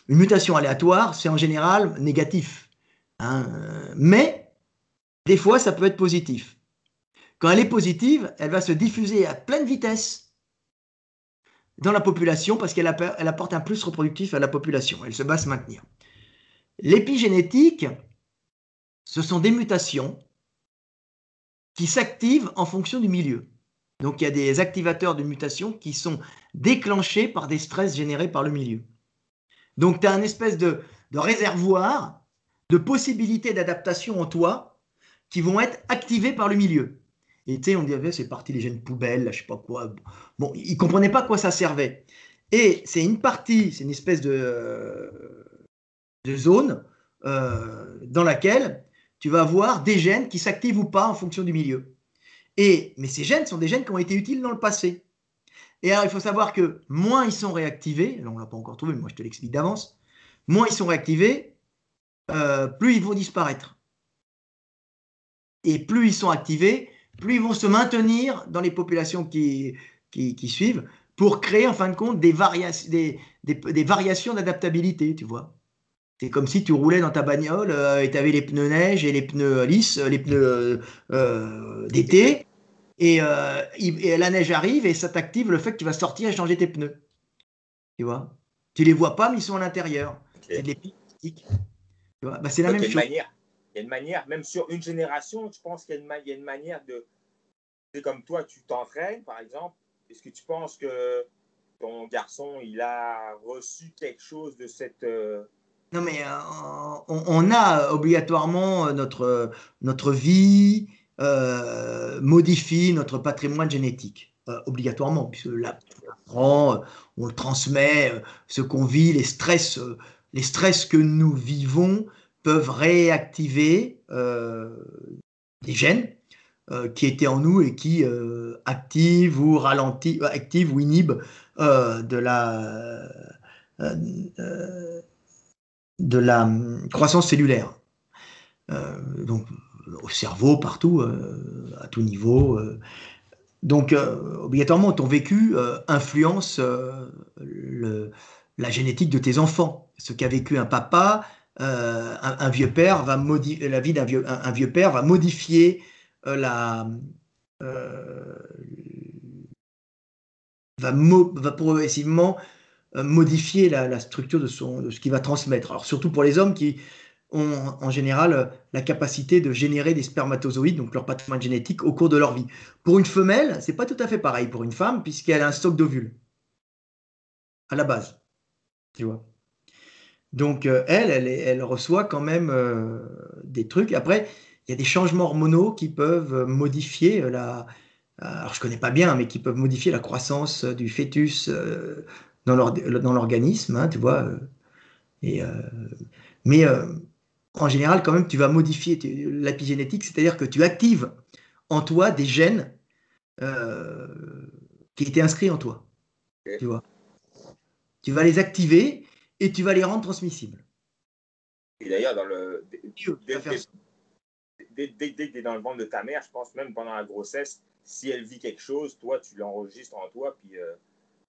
Une mutation aléatoire, c'est en général négatif. Hein, mais, des fois, ça peut être positif. Quand elle est positive, elle va se diffuser à pleine vitesse dans la population parce qu'elle apporte un plus reproductif à la population. Elle se va se maintenir. L'épigénétique, ce sont des mutations qui s'activent en fonction du milieu. Donc il y a des activateurs de mutation qui sont déclenchés par des stress générés par le milieu. Donc tu as un espèce de, réservoir de possibilités d'adaptation en toi qui vont être activées par le milieu. Et tu sais, on dirait, c'est parti les gènes poubelles, là, je sais pas quoi. Bon, ils ne comprenaient pas à quoi ça servait. Et c'est une partie, c'est une espèce de, de zone euh, dans laquelle tu vas avoir des gènes qui s'activent ou pas en fonction du milieu. Et, mais ces gènes sont des gènes qui ont été utiles dans le passé. Et alors, il faut savoir que moins ils sont réactivés, on ne l'a pas encore trouvé, mais moi je te l'explique d'avance, moins ils sont réactivés, euh, plus ils vont disparaître. Et plus ils sont activés, plus ils vont se maintenir dans les populations qui, suivent pour créer en fin de compte des, des, des, variations d'adaptabilité, tu vois. C'est comme si tu roulais dans ta bagnole euh, et tu avais les pneus neige et les pneus lisses, les pneus euh, d'été, et, la neige arrive et ça t'active le fait que tu vas sortir et changer tes pneus. Tu vois? Tu les vois pas, mais ils sont à l'intérieur. C'est de bah, c'est la même chose. Il y a une manière, même sur une génération, je pense qu'il y, y, a une manière de. C'est comme toi, tu t'entraînes, par exemple. Est-ce que tu penses que ton garçon, il a reçu quelque chose de cette. Euh, non, mais euh, on, a obligatoirement notre, notre vie euh, modifie notre patrimoine génétique. Euh, obligatoirement, puisque là, on le transmet, ce qu'on vit, les stress les stress que nous vivons peuvent réactiver euh, des gènes euh, qui étaient en nous et qui euh, activent ou ralentissent, activent ou inhibent de la de la croissance cellulaire. donc au cerveau, partout, à tout niveau. donc obligatoirement, ton vécu influence la génétique de tes enfants. Ce qu'a vécu un papa, euh, un, vieux père va modifier la vie d'un vieux, un, vieux père va modifier euh, la euh, va, va, progressivement modifier la, structure de, son, de ce qu'il va transmettre. Alors surtout pour les hommes qui ont en général la capacité de générer des spermatozoïdes, donc leur patrimoine génétique, au cours de leur vie. Pour une femelle, c'est pas tout à fait pareil pour une femme, puisqu'elle a un stock d'ovules à la base tu vois. Donc, euh, elle, elle, reçoit quand même euh, des trucs. Après, il y a des changements hormonaux qui peuvent modifier la. Alors, je connais pas bien, mais qui peuvent modifier la croissance du fœtus euh, dans l'organisme, hein, tu vois. Et, mais en général, quand même, tu vas modifier l'épigénétique, c'est-à-dire que tu actives en toi des gènes qui étaient inscrits en toi. Tu vois. Tu vas les activer et tu vas les rendre transmissibles. Et d'ailleurs, dans le, dès, dès, que tu es dans le ventre de ta mère, je pense même pendant la grossesse, si elle vit quelque chose, toi, tu l'enregistres en toi. Puis, euh,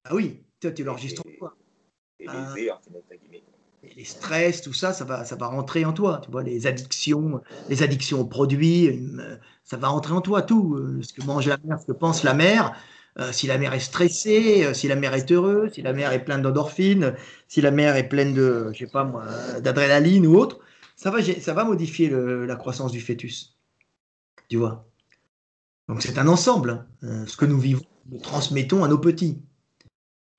ah oui, toi, tu l'enregistres en toi. Et les, ah. les stress, tout ça, ça va, ça va rentrer en toi. Tu vois, les addictions, les addictions aux produits, euh, ça va rentrer en toi, tout. Euh, ce que mange la mère, ce que pense la mère, euh, si la mère est stressée, euh, si la mère est heureuse, si la mère est pleine d'endorphines, si la mère est pleine de, je sais pas moi, d'adrénaline ou autre, ça va, ça va modifier la croissance du fœtus. Tu vois? Donc c'est un ensemble. Hein. Ce que nous vivons, nous transmettons à nos petits.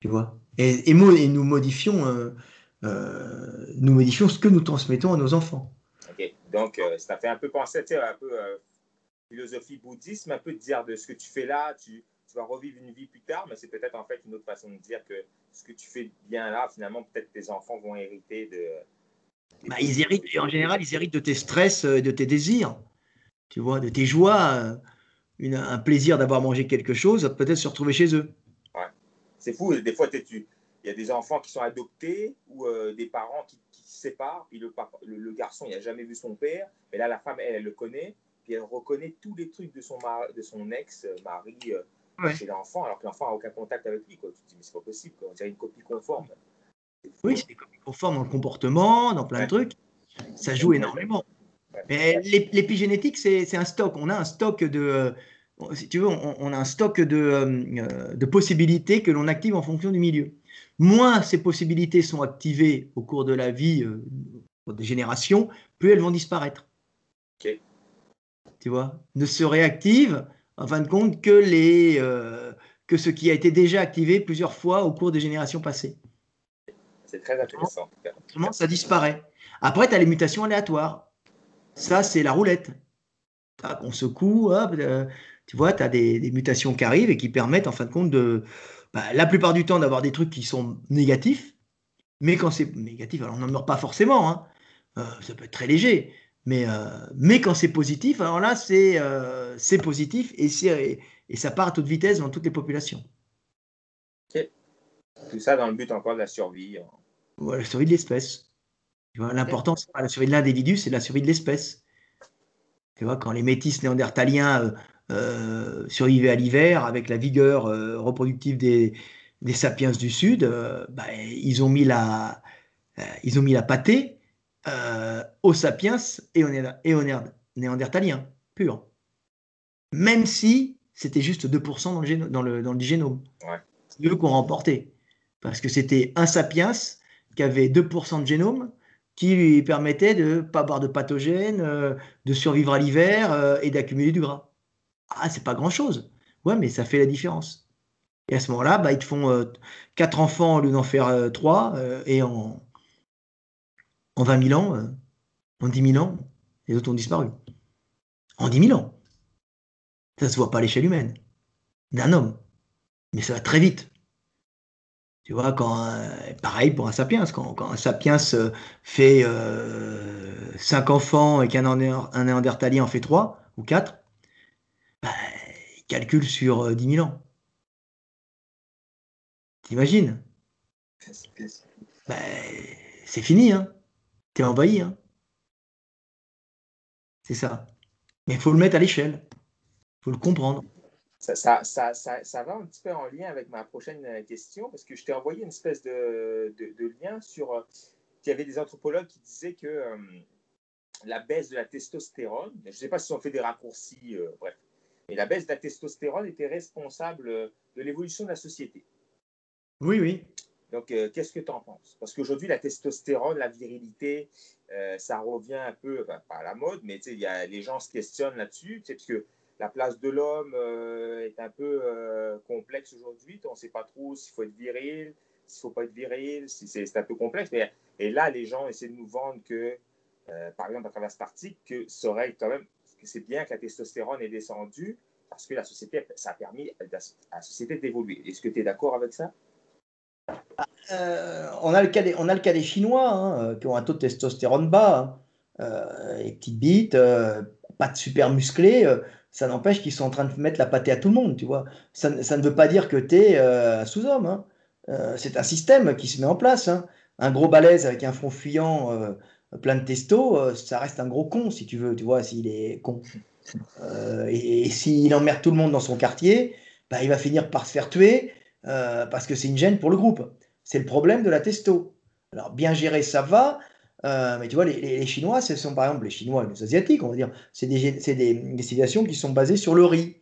Tu vois et, et, nous modifions, nous modifions ce que nous transmettons à nos enfants. Ok. Donc ça fait un peu penser, tu sais, un peu philosophie bouddhisme, un peu de dire de ce que tu fais là, tu tu vas revivre une vie plus tard, mais c'est peut-être en fait une autre façon de dire que ce que tu fais bien là, finalement, peut-être tes enfants vont hériter de. Bah, ils héritent, en général, ils héritent de tes stress, euh, de tes désirs, tu vois, de tes joies, euh, une, un plaisir d'avoir mangé quelque chose, peut-être se retrouver chez eux. Ouais. C'est fou, des fois, il y a des enfants qui sont adoptés ou euh, des parents qui, se séparent, puis le, le, garçon, il n'a jamais vu son père, mais là, la femme, elle, elle, le connaît, puis elle reconnaît tous les trucs de son, de son ex-mari chez l'enfant, alors que l'enfant n'a aucun contact avec lui. Quoi. Tu te dis, mais c'est pas possible, quoi. on dirait une copie conforme. Oui, c'est une copie conforme dans le comportement, dans plein de trucs. Ça joue énormément. Mais l'épigénétique, c'est un stock. On a un stock de. Euh, si tu veux, on, a un stock de, euh, de possibilités que l'on active en fonction du milieu. Moins ces possibilités sont activées au cours de la vie euh, des générations, plus elles vont disparaître. Tu vois Ne se réactivent en fin de compte, que, les, euh, que ce qui a été déjà activé plusieurs fois au cours des générations passées. C'est très intéressant. Autrement, ça disparaît. Après, tu as les mutations aléatoires. Ça, c'est la roulette. On secoue, euh, tu vois, tu as des, mutations qui arrivent et qui permettent, en fin de compte, de, bah, la plupart du temps, d'avoir des trucs qui sont négatifs. Mais quand c'est négatif, alors on n'en meurt pas forcément. Hein. Euh, ça peut être très léger. Mais, euh, mais quand c'est positif, alors là, c'est euh, positif et, et ça part à toute vitesse dans toutes les populations. Tout ça dans le but encore de la survie. Hein. la survie de l'espèce. L'important, c'est pas la survie de l'individu, c'est la survie de l'espèce. Tu vois, quand les métis néandertaliens euh, survivaient à l'hiver avec la vigueur reproductive des, des, sapiens du Sud, bah, ils, ont mis la, ils ont mis la pâtée aux sapiens et aux, et aux néandertaliens purs. Même si c'était juste 2% dans le, dans le, dans le génome. C'est eux qui ont remporté. Parce que c'était un sapiens qui avait 2% de génome qui lui permettait de ne pas avoir de pathogènes, euh, de survivre à l'hiver euh, et d'accumuler du gras. Ah, c'est pas grand-chose. Ouais, mais ça fait la différence. Et à ce moment-là, bah, ils te font euh, 4 enfants au lieu d'en faire 3, et en, en 20 000 ans, en 10 000 ans, les autres ont disparu. En 10 000 ans. Ça ne se voit pas à l'échelle humaine. D'un homme. Mais ça va très vite. Tu vois, quand, euh, pareil pour un sapiens, quand, un sapiens euh, fait 5 euh, enfants et qu'un un néandertalien en fait 3 ou 4, bah, sur 10 000 ans. T'imagines? Bah, C'est fini, hein T'es envahi, hein C'est ça. Mais il faut le mettre à l'échelle. Il faut le comprendre ça, va un petit peu en lien avec ma prochaine euh, question, parce que je t'ai envoyé une espèce de, lien sur... Euh, il y avait des anthropologues qui disaient que euh, la baisse de la testostérone, je ne sais pas si on fait des raccourcis, bref, mais la baisse de la testostérone était responsable de l'évolution de la société. Oui, oui. Donc, qu'est-ce que tu en penses? Parce qu'aujourd'hui, la testostérone, la virilité, ça revient un peu, pas à la mode, mais y a, les gens se questionnent là-dessus, parce que la place de l'homme euh, est un peu euh, complexe aujourd'hui. On ne sait pas trop s'il faut être viril, s'il ne faut pas être viril. C'est un peu complexe. Mais, et là, les gens essaient de nous vendre que, euh, par exemple, à travers cet article, que serait quand même, c'est bien que la testostérone est descendue parce que la société, ça a permis à la société d'évoluer. Est-ce que tu es d'accord avec ça? On, a le cas des, on a le cas des Chinois hein, qui ont un taux de testostérone bas, hein. les petites bites, pas de super musclés ça n'empêche qu'ils sont en train de mettre la pâtée à tout le monde, tu vois. Ça, ne veut pas dire que tu es euh, sous-homme. Hein. Euh, c'est un système qui se met en place. Un gros balèze avec un front fuyant euh, plein de testo, ça reste un gros con, si tu veux, tu vois, s'il est con. et, s'il emmerde tout le monde dans son quartier, bah, il va finir par se faire tuer parce que c'est une gêne pour le groupe. C'est le problème de la testo. Alors, bien gérer, ça va, euh, mais tu vois, les, Chinois, ce sont par exemple les Chinois les Asiatiques, on va dire, c'est des, des, civilisations qui sont basées sur le riz.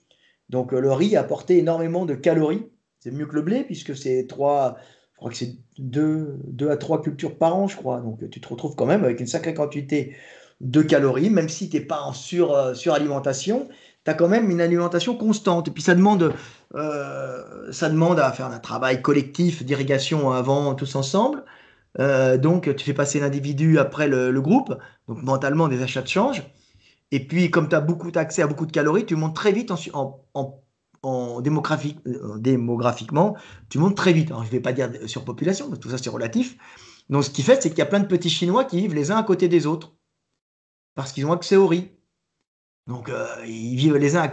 Donc euh, le riz a apporté énormément de calories. C'est mieux que le blé, puisque c'est trois, je crois que c'est deux, à trois cultures par an, je crois. Donc tu te retrouves quand même avec une sacrée quantité de calories, même si tu n'es pas en sur, euh, suralimentation, tu as quand même une alimentation constante. Et puis ça demande, ça demande à faire un travail collectif d'irrigation avant tous ensemble. Euh, donc, tu fais passer l'individu après le, groupe. Donc, mentalement, des achats de change. Et puis, comme tu as beaucoup accès à beaucoup de calories, tu montes très vite en, euh, démographiquement. Tu montes très vite. Je ne vais pas dire surpopulation, tout ça, c'est relatif. Donc, ce qui fait, c'est qu'il y a plein de petits Chinois qui vivent les uns à côté des autres. Parce qu'ils ont accès au riz. Donc, euh, ils vivent les uns,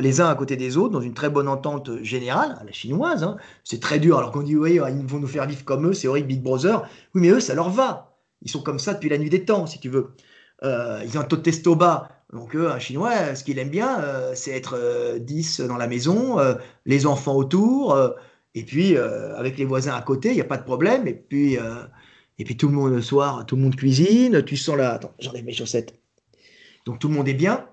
les uns, à côté des autres dans une très bonne entente générale, à la chinoise. Hein. C'est très dur. Alors qu'on dit, oui, ils vont nous faire vivre comme eux, c'est horrible, Big Brother. Oui, mais eux, ça leur va. Ils sont comme ça depuis la nuit des temps, si tu veux. Euh, ils ont un taux de testo bas. Donc, un chinois, ce qu'il aime bien, euh, c'est être 10 dans la maison, les enfants autour, et puis avec les voisins à côté, il n'y a pas de problème. Et puis, tout le monde le soir, tout le monde cuisine. Tu sens là, attends, j'enlève mes chaussettes. Donc tout le monde est bien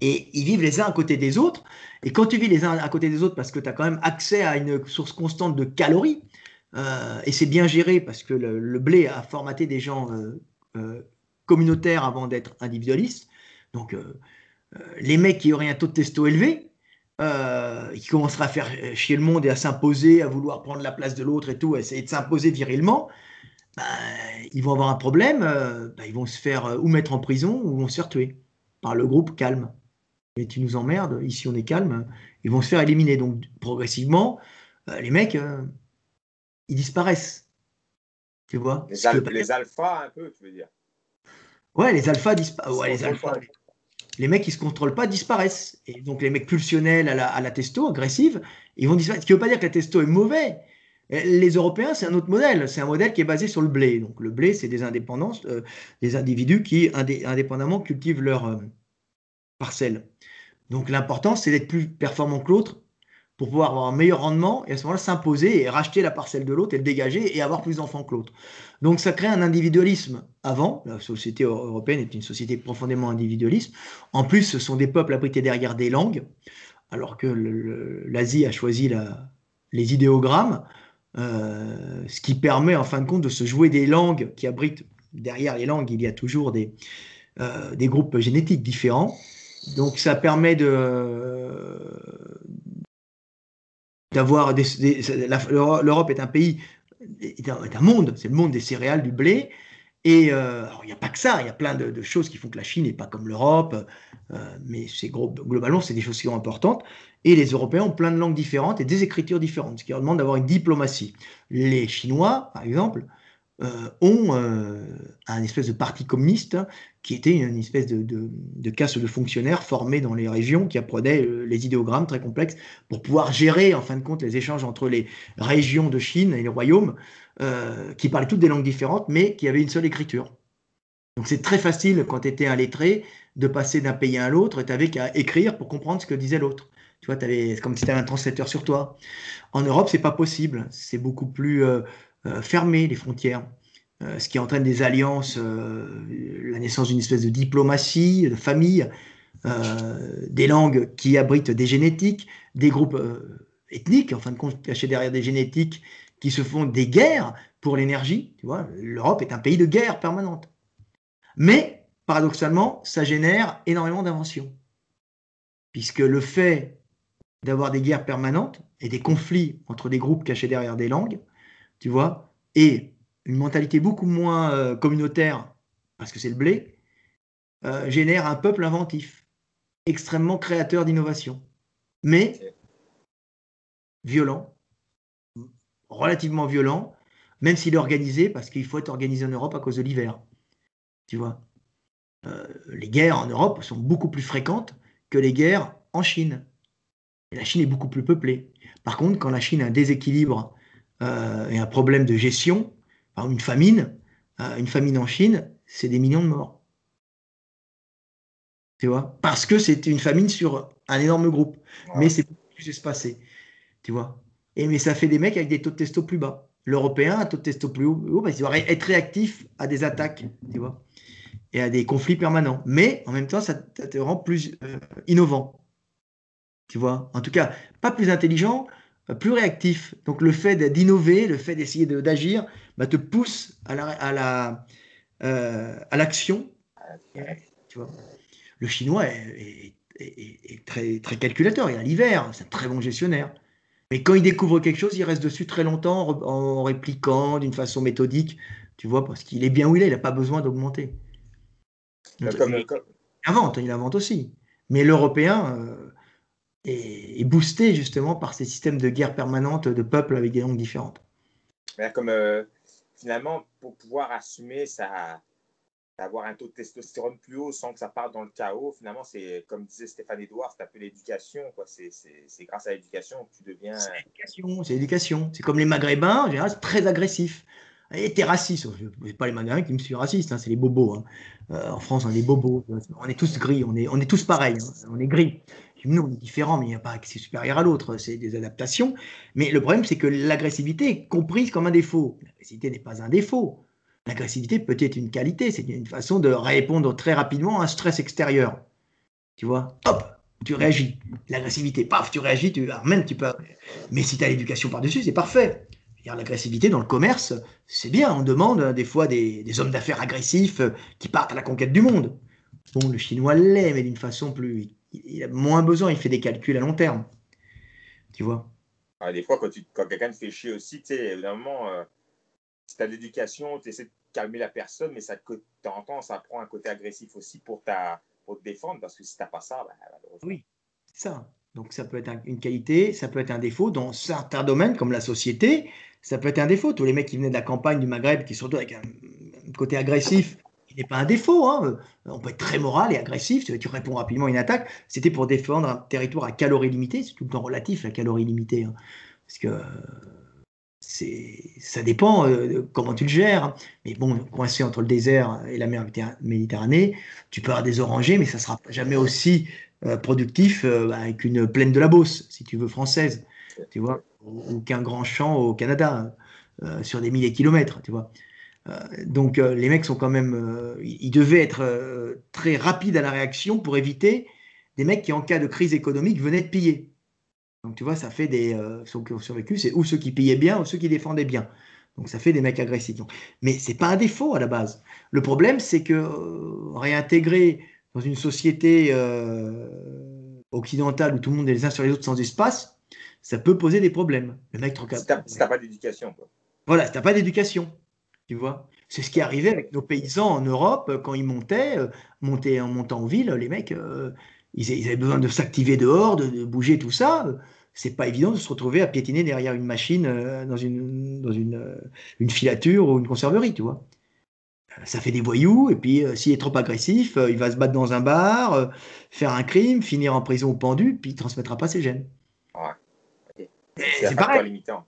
et ils vivent les uns à côté des autres. Et quand tu vis les uns à côté des autres, parce que tu as quand même accès à une source constante de calories, euh, et c'est bien géré parce que le, blé a formaté des gens euh, euh, communautaires avant d'être individualistes. Donc, les mecs qui auraient un taux de testo élevé, qui commenceraient à faire chier le monde et à s'imposer, à vouloir prendre la place de l'autre et tout, à essayer de s'imposer virilement, bah, ils vont avoir un problème, bah, ils vont se faire ou mettre en prison ou vont se faire tuer par le groupe calme mais tu nous emmerdes, ici on est calme, ils vont se faire éliminer. Donc progressivement, euh, les mecs, euh, ils disparaissent. Tu vois Les, alphas, un peu, tu veux dire Ouais, les alphas disparaissent. Ouais, les alphas. Les, mecs qui se contrôlent pas disparaissent. Et donc les mecs pulsionnels à la, à la testo, agressive, ils vont disparaître. Ce qui ne veut pas dire que la testo est mauvais. Les Européens, c'est un autre modèle. C'est un modèle qui est basé sur le blé. Donc le blé, c'est des indépendances, euh, des individus qui indépendamment cultivent leur parcelle Donc l'important, c'est d'être plus performant que l'autre pour pouvoir avoir un meilleur rendement et à ce moment-là s'imposer et racheter la parcelle de l'autre et le dégager et avoir plus d'enfants que l'autre. Donc ça crée un individualisme avant. La société européenne est une société profondément individualiste. En plus, ce sont des peuples abrités derrière des langues, alors que l'Asie a choisi les idéogrammes, euh, ce qui permet en fin de compte de se jouer des langues qui abritent derrière les langues, il y a toujours des, euh, des groupes génétiques différents. Donc ça permet de l'Europe est un pays est un, monde, c'est le monde des céréales, du blé. Et euh, il n'y a pas que ça, il y a plein de, choses qui font que la Chine n'est pas comme l'Europe, euh, mais c'est globalement, c'est des choses qui sont importantes. Et les Européens ont plein de langues différentes et des écritures différentes, ce qui leur demande d'avoir une diplomatie. Les Chinois, par exemple, euh, ont euh, un espèce de parti communiste qui était une espèce de, de, casse de fonctionnaires formés dans les régions qui apprenaient euh, les idéogrammes très complexes pour pouvoir gérer en fin de compte les échanges entre les régions de Chine et les royaumes qui parlaient toutes des langues différentes mais qui avaient une seule écriture. Donc c'est très facile quand tu étais un lettré de passer d'un pays à l'autre et tu avais qu'à écrire pour comprendre ce que disait l'autre. Tu vois, c'est comme si tu avais un translateur sur toi. En Europe, c'est pas possible. C'est beaucoup plus fermer les frontières, euh, ce qui entraîne des alliances, euh, la naissance d'une espèce de diplomatie, de famille, des langues qui abritent des génétiques, des groupes ethniques, en fin de compte, cachés derrière des génétiques, qui se font des guerres pour l'énergie. L'Europe est un pays de guerre permanente. Mais, paradoxalement, ça génère énormément d'inventions. Puisque le fait d'avoir des guerres permanentes et des conflits entre des groupes cachés derrière des langues tu vois, et une mentalité beaucoup moins euh, communautaire, parce que c'est le blé, euh, génère un peuple inventif, extrêmement créateur d'innovation, mais violent, relativement violent, même s'il est organisé, parce qu'il faut être organisé en Europe à cause de l'hiver. Tu vois, euh, les guerres en Europe sont beaucoup plus fréquentes que les guerres en Chine. Et la Chine est beaucoup plus peuplée. Par contre, quand la Chine a un déséquilibre euh, et un problème de gestion, une famine, euh, une famine en Chine, c'est des millions de morts. Tu vois? Parce que c'est une famine sur un énorme groupe. Mais c'est plus espacé. Tu vois? Et, Mais ça fait des mecs avec des taux de testo plus bas. L'Européen, un taux de testo plus haut, parce qu'il doit être réactif à des attaques. Tu vois? Et à des conflits permanents. Mais en même temps, ça te rend plus euh, innovant. Tu vois? En tout cas, pas plus intelligent, plus réactif. Donc le fait d'innover, le fait d'essayer d'agir, bah, te pousse à la, à la, euh, à l'action. Tu vois. Le chinois est, est, très, très calculateur. Il a l'hiver, c'est un très bon gestionnaire. Mais quand il découvre quelque chose, il reste dessus très longtemps en, répliquant d'une façon méthodique, tu vois, parce qu'il est bien où il est, il n'a pas besoin d'augmenter. il invente, il invente aussi. Mais l'Européen, euh, est, boosté justement par ces systèmes de guerre permanente de peuples avec des langues différentes. comme euh, finalement, pour pouvoir assumer ça, d'avoir un taux de testostérone plus haut sans que ça parte dans le chaos, finalement, c'est comme disait Stéphane Edouard, c'est un peu l'éducation. C'est grâce à l'éducation que tu deviens. C'est l'éducation. C'est l'éducation. C'est comme les Maghrébins, en général, c'est très agressif. Et t'es raciste. C'est pas les Maghrébins qui me suis raciste, hein, c'est les bobos. Hein. Euh, en France, on est bobos. On est tous gris, on est, on est tous pareils. Hein. On est gris. Nous, on est différents, mais il n'y a pas que c'est supérieur à l'autre, c'est des adaptations. Mais le problème, c'est que l'agressivité est comprise comme un défaut. L'agressivité n'est pas un défaut. L'agressivité peut être une qualité, c'est une façon de répondre très rapidement à un stress extérieur. Tu vois, hop, tu réagis. L'agressivité, paf, tu réagis, tu même tu peux. Mais si tu as l'éducation par-dessus, c'est parfait. L'agressivité dans le commerce, c'est bien. On demande hein, des fois des, des hommes d'affaires agressifs qui partent à la conquête du monde. Bon, le chinois l'est, mais d'une façon plus il a moins besoin, il fait des calculs à long terme. Tu vois? Ah, Des fois, quand, quand quelqu'un te fait chier aussi, tu sais, évidemment, euh, si tu as de l'éducation, tu essaies de calmer la personne, mais ça, temps, ça prend un côté agressif aussi pour, ta, pour te défendre, parce que si tu n'as pas ça, bah, Oui, c'est ça. Donc ça peut être une qualité, ça peut être un défaut. Dans certains domaines, comme la société, ça peut être un défaut. Tous les mecs qui venaient de la campagne du Maghreb, qui sont avec un côté agressif, n'est pas un défaut. Hein. On peut être très moral et agressif, tu réponds rapidement à une attaque. C'était pour défendre un territoire à calories limitées, c'est tout le temps relatif la calorie limitée. Hein. Parce que ça dépend euh, comment tu le gères. Hein. Mais bon, coincé entre le désert et la mer Méditerranée, tu peux avoir des orangers, mais ça sera jamais aussi euh, productif euh, avec une plaine de la Beauce, si tu veux, française, tu vois, ou, qu'un grand champ au Canada, sur des milliers de kilomètres, tu vois. Donc les mecs sont quand même, ils devaient être très rapides à la réaction pour éviter des mecs qui, en cas de crise économique, venaient de piller. Donc tu vois, ça fait des. Euh, ceux qui ont survécu, c'est ou ceux qui payaient bien ou ceux qui défendaient bien. Donc ça fait des mecs agressifs. Mais c'est pas un défaut à la base. Le problème, c'est que euh, réintégrer dans une société euh, occidentale où tout le monde est les uns sur les autres sans espace, ça peut poser des problèmes. Le mec Si t'as pas d'éducation. Voilà, si t'as pas d'éducation. Tu vois C'est ce qui arrivait avec nos paysans en Europe quand ils montaient, montaient en montant en ville, les mecs, ils, avaient besoin de s'activer dehors, de, bouger tout ça. C'est pas évident de se retrouver à piétiner derrière une machine euh, dans une, dans une, euh, une filature ou une conserverie, tu vois. Euh, ça fait des voyous, et puis s'il est trop agressif, il va se battre dans un bar, faire un crime, finir en prison ou pendu, puis il transmettra pas ses gènes. Ouais. C'est pareil. Limitant,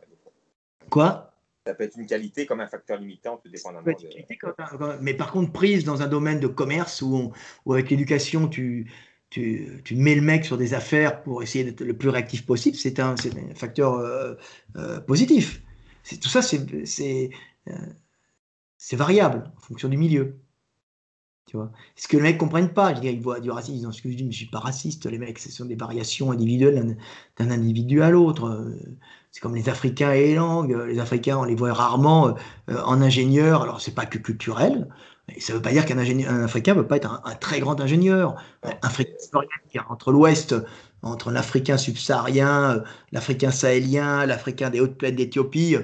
Quoi? Ça peut être une qualité comme un facteur limitant, tout dépendamment. De... Mais par contre, prise dans un domaine de commerce où, où avec l'éducation, tu, tu, mets le mec sur des affaires pour essayer d'être le plus réactif possible, c'est un, un, facteur euh, euh, positif. Tout ça, c'est euh, variable en fonction du milieu. Tu vois? Ce que les mecs comprennent pas, je dirais, ils voient du racisme, ils disent excuse moi je suis pas raciste, les mecs, ce sont des variations individuelles d'un individu à l'autre. C'est comme les Africains et les langues. Les Africains, on les voit rarement en ingénieur, alors c'est pas que culturel, ça ne veut pas dire qu'un Africain ne peut pas être un, très grand ingénieur. Un Africain entre l'Ouest, entre l'Africain subsaharien, l'Africain sahélien, l'Africain des hautes plaines d'Éthiopie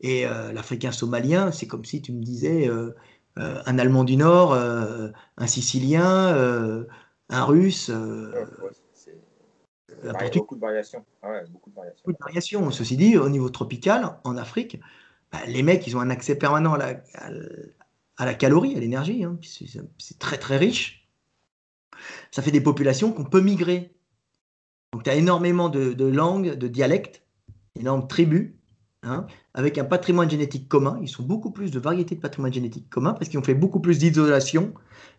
et euh, l'Africain somalien, c'est comme si tu me disais euh, euh, un Allemand du Nord, un Sicilien, un Russe. Il y a beaucoup de variations. Ah beaucoup de variations. Ceci dit, au niveau tropical, en Afrique, bah, les mecs, ils ont un accès permanent à la, à la calorie, à l'énergie. Hein. C'est très très riche. Ça fait des populations qu'on peut migrer. Donc tu as énormément de, langues, de dialectes, énormes tribus, hein, avec un patrimoine génétique commun. Ils sont beaucoup plus de variétés de patrimoine génétique commun parce qu'ils ont fait beaucoup plus d'isolation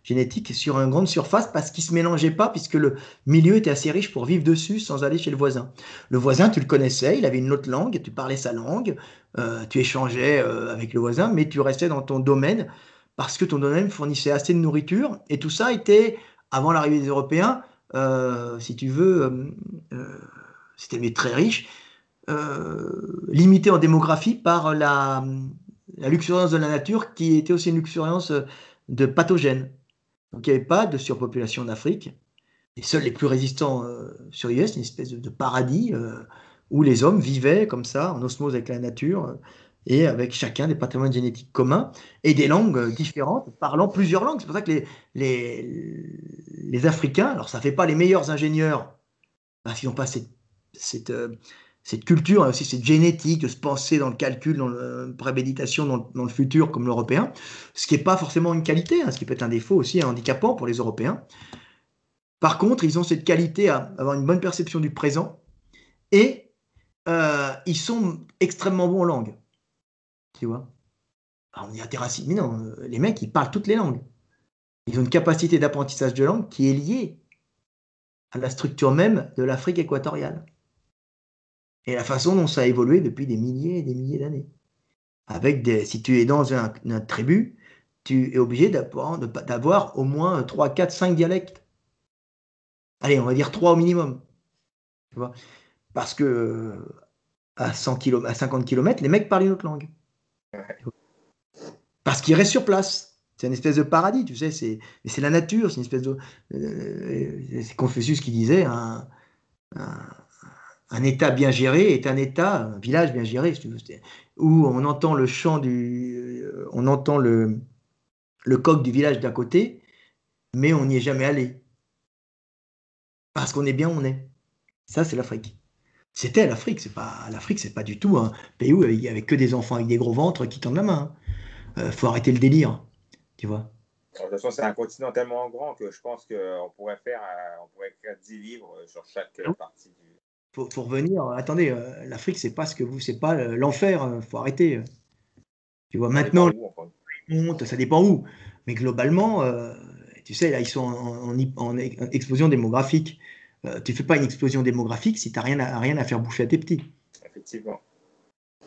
génétique sur une grande surface parce qu'ils ne se mélangeaient pas puisque le milieu était assez riche pour vivre dessus sans aller chez le voisin. Le voisin, tu le connaissais, il avait une autre langue, tu parlais sa langue, euh, tu échangeais euh, avec le voisin, mais tu restais dans ton domaine parce que ton domaine fournissait assez de nourriture. Et tout ça était, avant l'arrivée des Européens, euh, si tu veux, c'était très riche, limité en démographie par la, luxuriance de la nature qui était aussi une luxuriance de pathogènes. Donc il n'y avait pas de surpopulation d'Afrique. Les seuls les plus résistants sur l'IS, une espèce de, paradis où les hommes vivaient comme ça, en osmose avec la nature, euh, et avec chacun des patrimoines génétiques communs et des langues euh, différentes, parlant plusieurs langues. C'est pour ça que les, les, les, Africains, alors ça ne fait pas les meilleurs ingénieurs, parce qu'ils n'ont pas cette, euh, cette culture, aussi cette génétique de se penser dans le calcul, dans la préméditation, dans, le futur comme l'Européen, ce qui n'est pas forcément une qualité, hein, ce qui peut être un défaut aussi handicapant pour les Européens. Par contre, ils ont cette qualité à avoir une bonne perception du présent et euh, ils sont extrêmement bons en langue. Tu vois? On est interracine, mais non, euh, les mecs, ils parlent toutes les langues. Ils ont une capacité d'apprentissage de langue qui est liée à la structure même de l'Afrique équatoriale. Et la façon dont ça a évolué depuis des milliers et des milliers d'années. Avec des, si tu es dans un, une tribu, tu es obligé d'avoir au moins 3, 4, 5 dialectes. Allez, on va dire 3 au minimum. Parce que à, 100 km, à 50 km, les mecs parlent une autre langue. Parce qu'ils restent sur place. C'est une espèce de paradis, tu sais. C'est, c'est la nature, c'est une espèce de. Euh, Confucius qui disait un, État bien géré est un État, un village bien géré, si tu veux, où on entend le chant du. On entend le, le coq du village d'à côté, mais on n'y est jamais allé. Parce qu'on est bien où on est. Ça, c'est l'Afrique. C'était l'Afrique, c'est pas l'Afrique, c'est pas du tout un pays où il y avait que des enfants avec des gros ventres qui tendent la main. Il hein. euh, faut arrêter le délire, tu vois. De toute façon, c'est un continent tellement grand que je pense qu'on pourrait faire, euh, on pourrait faire 10 livres sur chaque partie du. Faut, faut revenir. Attendez, l'Afrique, c'est pas ce que vous, c'est pas l'enfer. faut arrêter. Tu vois, maintenant, monte, ça dépend où. Mais globalement, tu sais, là, ils sont en, explosion démographique. Euh, tu fais pas une explosion démographique si tu n'as rien, à, rien à faire bouffer à tes petits. Effectivement.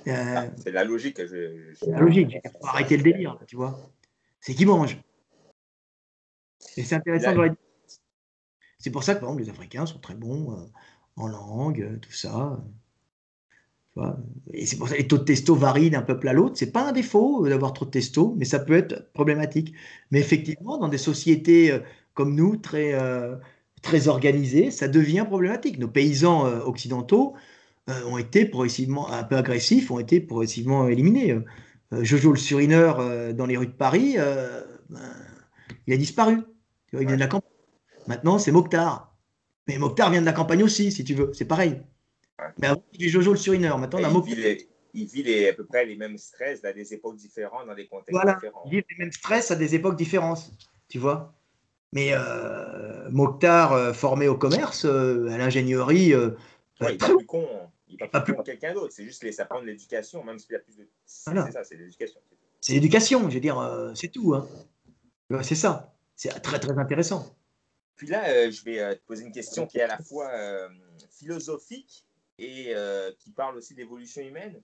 Euh, ah, c'est la logique. C'est la logique. Il faut arrêter le délire, tu vois. C'est qui mange. Et c'est intéressant de C'est pour ça que, par exemple, les Africains sont très bons euh, en langue, tout ça. Et c'est pour ça que les taux de testo varient d'un peuple à l'autre. C'est pas un défaut d'avoir trop de testo, mais ça peut être problématique. Mais effectivement, dans des sociétés comme nous, très, très organisé, ça devient problématique. Nos paysans euh, occidentaux euh, ont été progressivement un peu agressifs, ont été progressivement éliminés. Euh, Jojo le surineur dans les rues de Paris, ben, il a disparu. il vient de la campagne. Maintenant, c'est Mokhtar. Mais Mokhtar vient de la campagne aussi, si tu veux. C'est pareil. Mais avant, il Jojo le surineur. Maintenant, on a Mokhtar. Il vit, les, à peu près les mêmes stress à des époques différentes, dans des contextes voilà. différents. Il vit les mêmes stress à des époques différentes. Tu vois mais euh, Mokhtar, euh, formé au commerce, euh, à l'ingénierie. Euh, il n'est pas plus con. Il n'est pas, plus con que quelqu'un d'autre. C'est juste laisser apprendre l'éducation, même s'il y a plus de. C'est ça, c'est l'éducation. C'est l'éducation, je veux dire, c'est tout. Hein. C'est ça. C'est très, très intéressant. Puis là, je vais te poser une question qui est à la fois philosophique et qui parle aussi d'évolution humaine.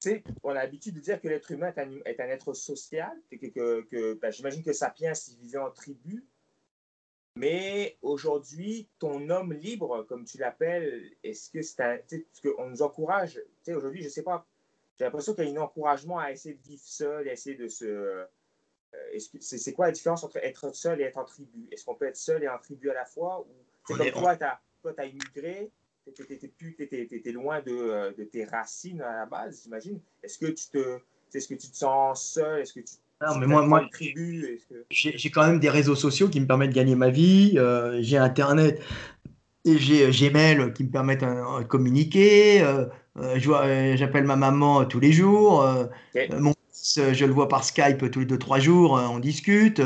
Sais, on a l'habitude de dire que l'être humain est un, être social, que, que, que ben, j'imagine que Sapiens, vivait en tribu, mais aujourd'hui, ton homme libre, comme tu l'appelles, est-ce que c'est un. Qu'on nous encourage. Aujourd'hui, je ne sais pas. J'ai l'impression qu'il y a un encouragement à essayer de vivre seul, à essayer de se. Euh, c'est quoi la différence entre être seul et être en tribu? Est-ce qu'on peut être seul et en tribu à la fois ou, comme toi, tu as, immigré, tu étais, loin de, euh, de, tes racines à la base, j'imagine. Est-ce que tu te. Est-ce que tu te sens seul? Est-ce que tu non, mais moi, moi j'ai quand même des réseaux sociaux qui me permettent de gagner ma vie. Euh, j'ai Internet et j'ai Gmail qui me permettent de communiquer. Euh, euh, J'appelle ma maman tous les jours. Mon je le vois par Skype tous les deux, trois jours. on discute.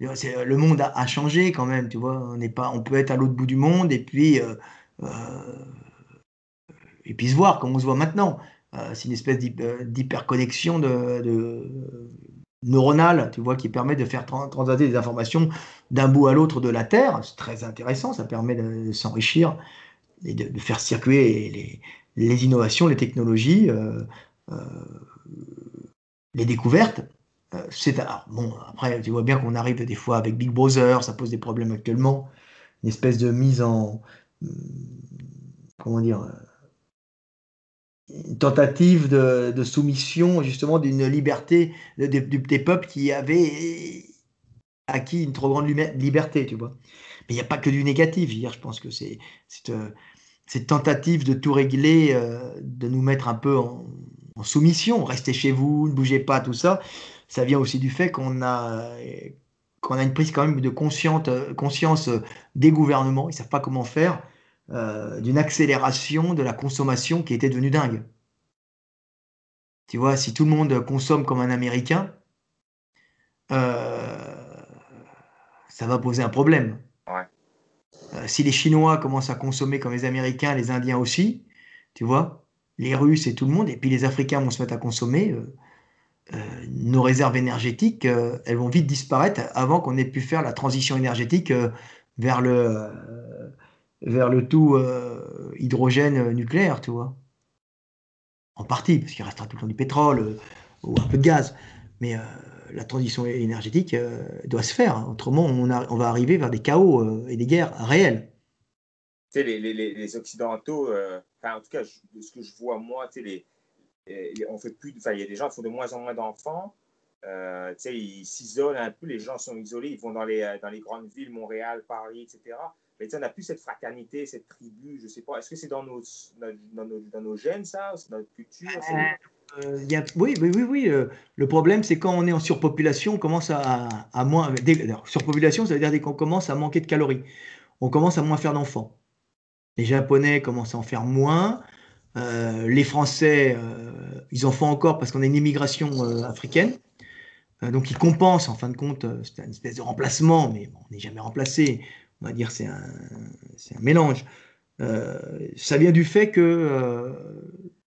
le monde a, changé quand même, tu vois. On, n'est pas, on peut être à l'autre bout du monde et puis, et puis se voir comme on se voit maintenant. c'est une espèce d'hyperconnexion de, neuronale, tu vois, qui permet de faire translater des informations d'un bout à l'autre de la Terre. C'est très intéressant, ça permet de, s'enrichir et de, faire circuler les, innovations, les technologies, euh, euh, les découvertes. Euh, c'est bon, après, tu vois bien qu'on arrive des fois avec Big Brother, ça pose des problèmes actuellement, une espèce de mise en, comment dire, une tentative de, soumission justement d'une liberté des peuples qui avaient acquis une trop grande liberté, tu vois. Mais il n'y a pas que du négatif. Hier, je pense que c'est euh, cette tentative de tout régler, euh, de nous mettre un peu en, soumission, restez chez vous, ne bougez pas, tout ça. Ça vient aussi du fait qu'on a qu'on a une prise quand même de conscience, conscience des gouvernements. Ils savent pas comment faire euh, d'une accélération de la consommation qui était devenue dingue. Tu vois, si tout le monde consomme comme un Américain, euh, ça va poser un problème. Euh, si les Chinois commencent à consommer comme les Américains, les Indiens aussi, tu vois, les Russes et tout le monde, et puis les Africains vont se mettre à consommer, nos réserves énergétiques, elles vont vite disparaître avant qu'on ait pu faire la transition énergétique vers le tout euh, hydrogène euh, nucléaire, tu vois. En partie, parce qu'il restera tout le temps du pétrole euh, ou un peu de gaz. Mais la transition énergétique doit se faire. Autrement, on, va arriver vers des chaos et des guerres réelles. Tu sais, les, les, les, Occidentaux, enfin, en tout cas, de ce que je vois moi, tu les, on fait plus, il y a des gens qui font de moins en moins d'enfants. Euh, ils s'isolent un peu, les gens sont isolés, ils vont dans les, dans les grandes villes, Montréal, Paris, etc. Mais on n'a plus cette fraternité, cette tribu, je sais pas. Est-ce que c'est dans nos, dans, nos, dans nos gènes, ça? C'est notre culture? Euh, euh, oui, oui, oui. Euh, le problème, c'est quand on est en surpopulation, on commence à, à moins. surpopulation, ça veut dire qu'on commence à manquer de calories. On commence à moins faire d'enfants. Les Japonais commencent à en faire moins. les Français, ils en font encore parce qu'on a une immigration africaine. donc ils compensent, en fin de compte, c'est une espèce de remplacement, mais on n'est jamais remplacé on va dire c'est un, un, mélange. ça vient du fait que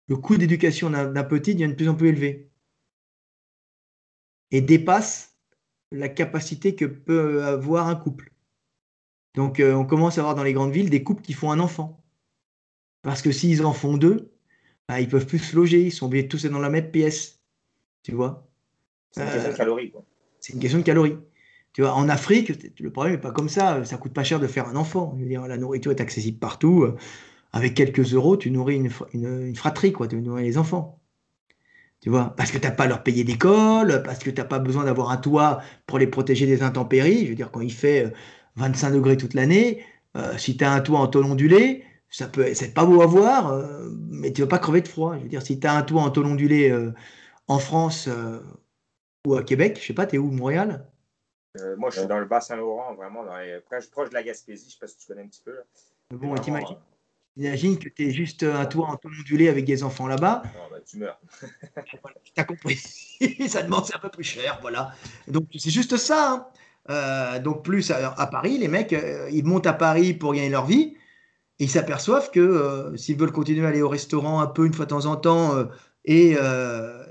le coût d'éducation d'un petit devient de plus en plus élevé et dépasse la capacité que peut avoir un couple. Donc on commence à avoir dans les grandes villes des couples qui font un enfant. Parce que s'ils en font deux, bah, ils peuvent plus se loger, ils sont obligés de tous être dans la même pièce. Tu vois C'est une question de calories. C'est une question de calories. Tu vois, en Afrique, le problème n'est pas comme ça. Ça coûte pas cher de faire un enfant. Je veux dire, la nourriture est accessible partout. Avec quelques euros, tu nourris une, une, fratrie, quoi. Tu nourris les enfants. Tu vois, parce que tu n'as pas à leur payer d'école, parce que tu n'as pas besoin d'avoir un toit pour les protéger des intempéries. Je veux dire, quand il fait 25 euh, degrés toute l'année, euh, si tu as un toit en tôle ondulé, ça peut, c'est pas beau à voir, euh, mais tu vas pas crever de froid. Je veux dire, si tu as un toit en tôle ondulé en France ou à Québec, je sais pas, tu es où, Montréal? Euh, moi, je suis dans le Bas-Saint-Laurent, vraiment, dans les... proche, de la Gaspésie. Je ne sais pas si tu connais un petit peu. Là. Bon, t'imagines Imagine que tu es juste un toit en ondulé avec des enfants là-bas. Non, bah, tu meurs. [LAUGHS] tu as compris. [LAUGHS] ça demande un peu plus cher, voilà. Donc, c'est juste ça. Hein. Euh, donc, plus à, Paris, les mecs, euh, ils montent à Paris pour gagner leur vie. Et ils s'aperçoivent que s'ils veulent continuer à aller au restaurant un peu une fois de temps en temps et,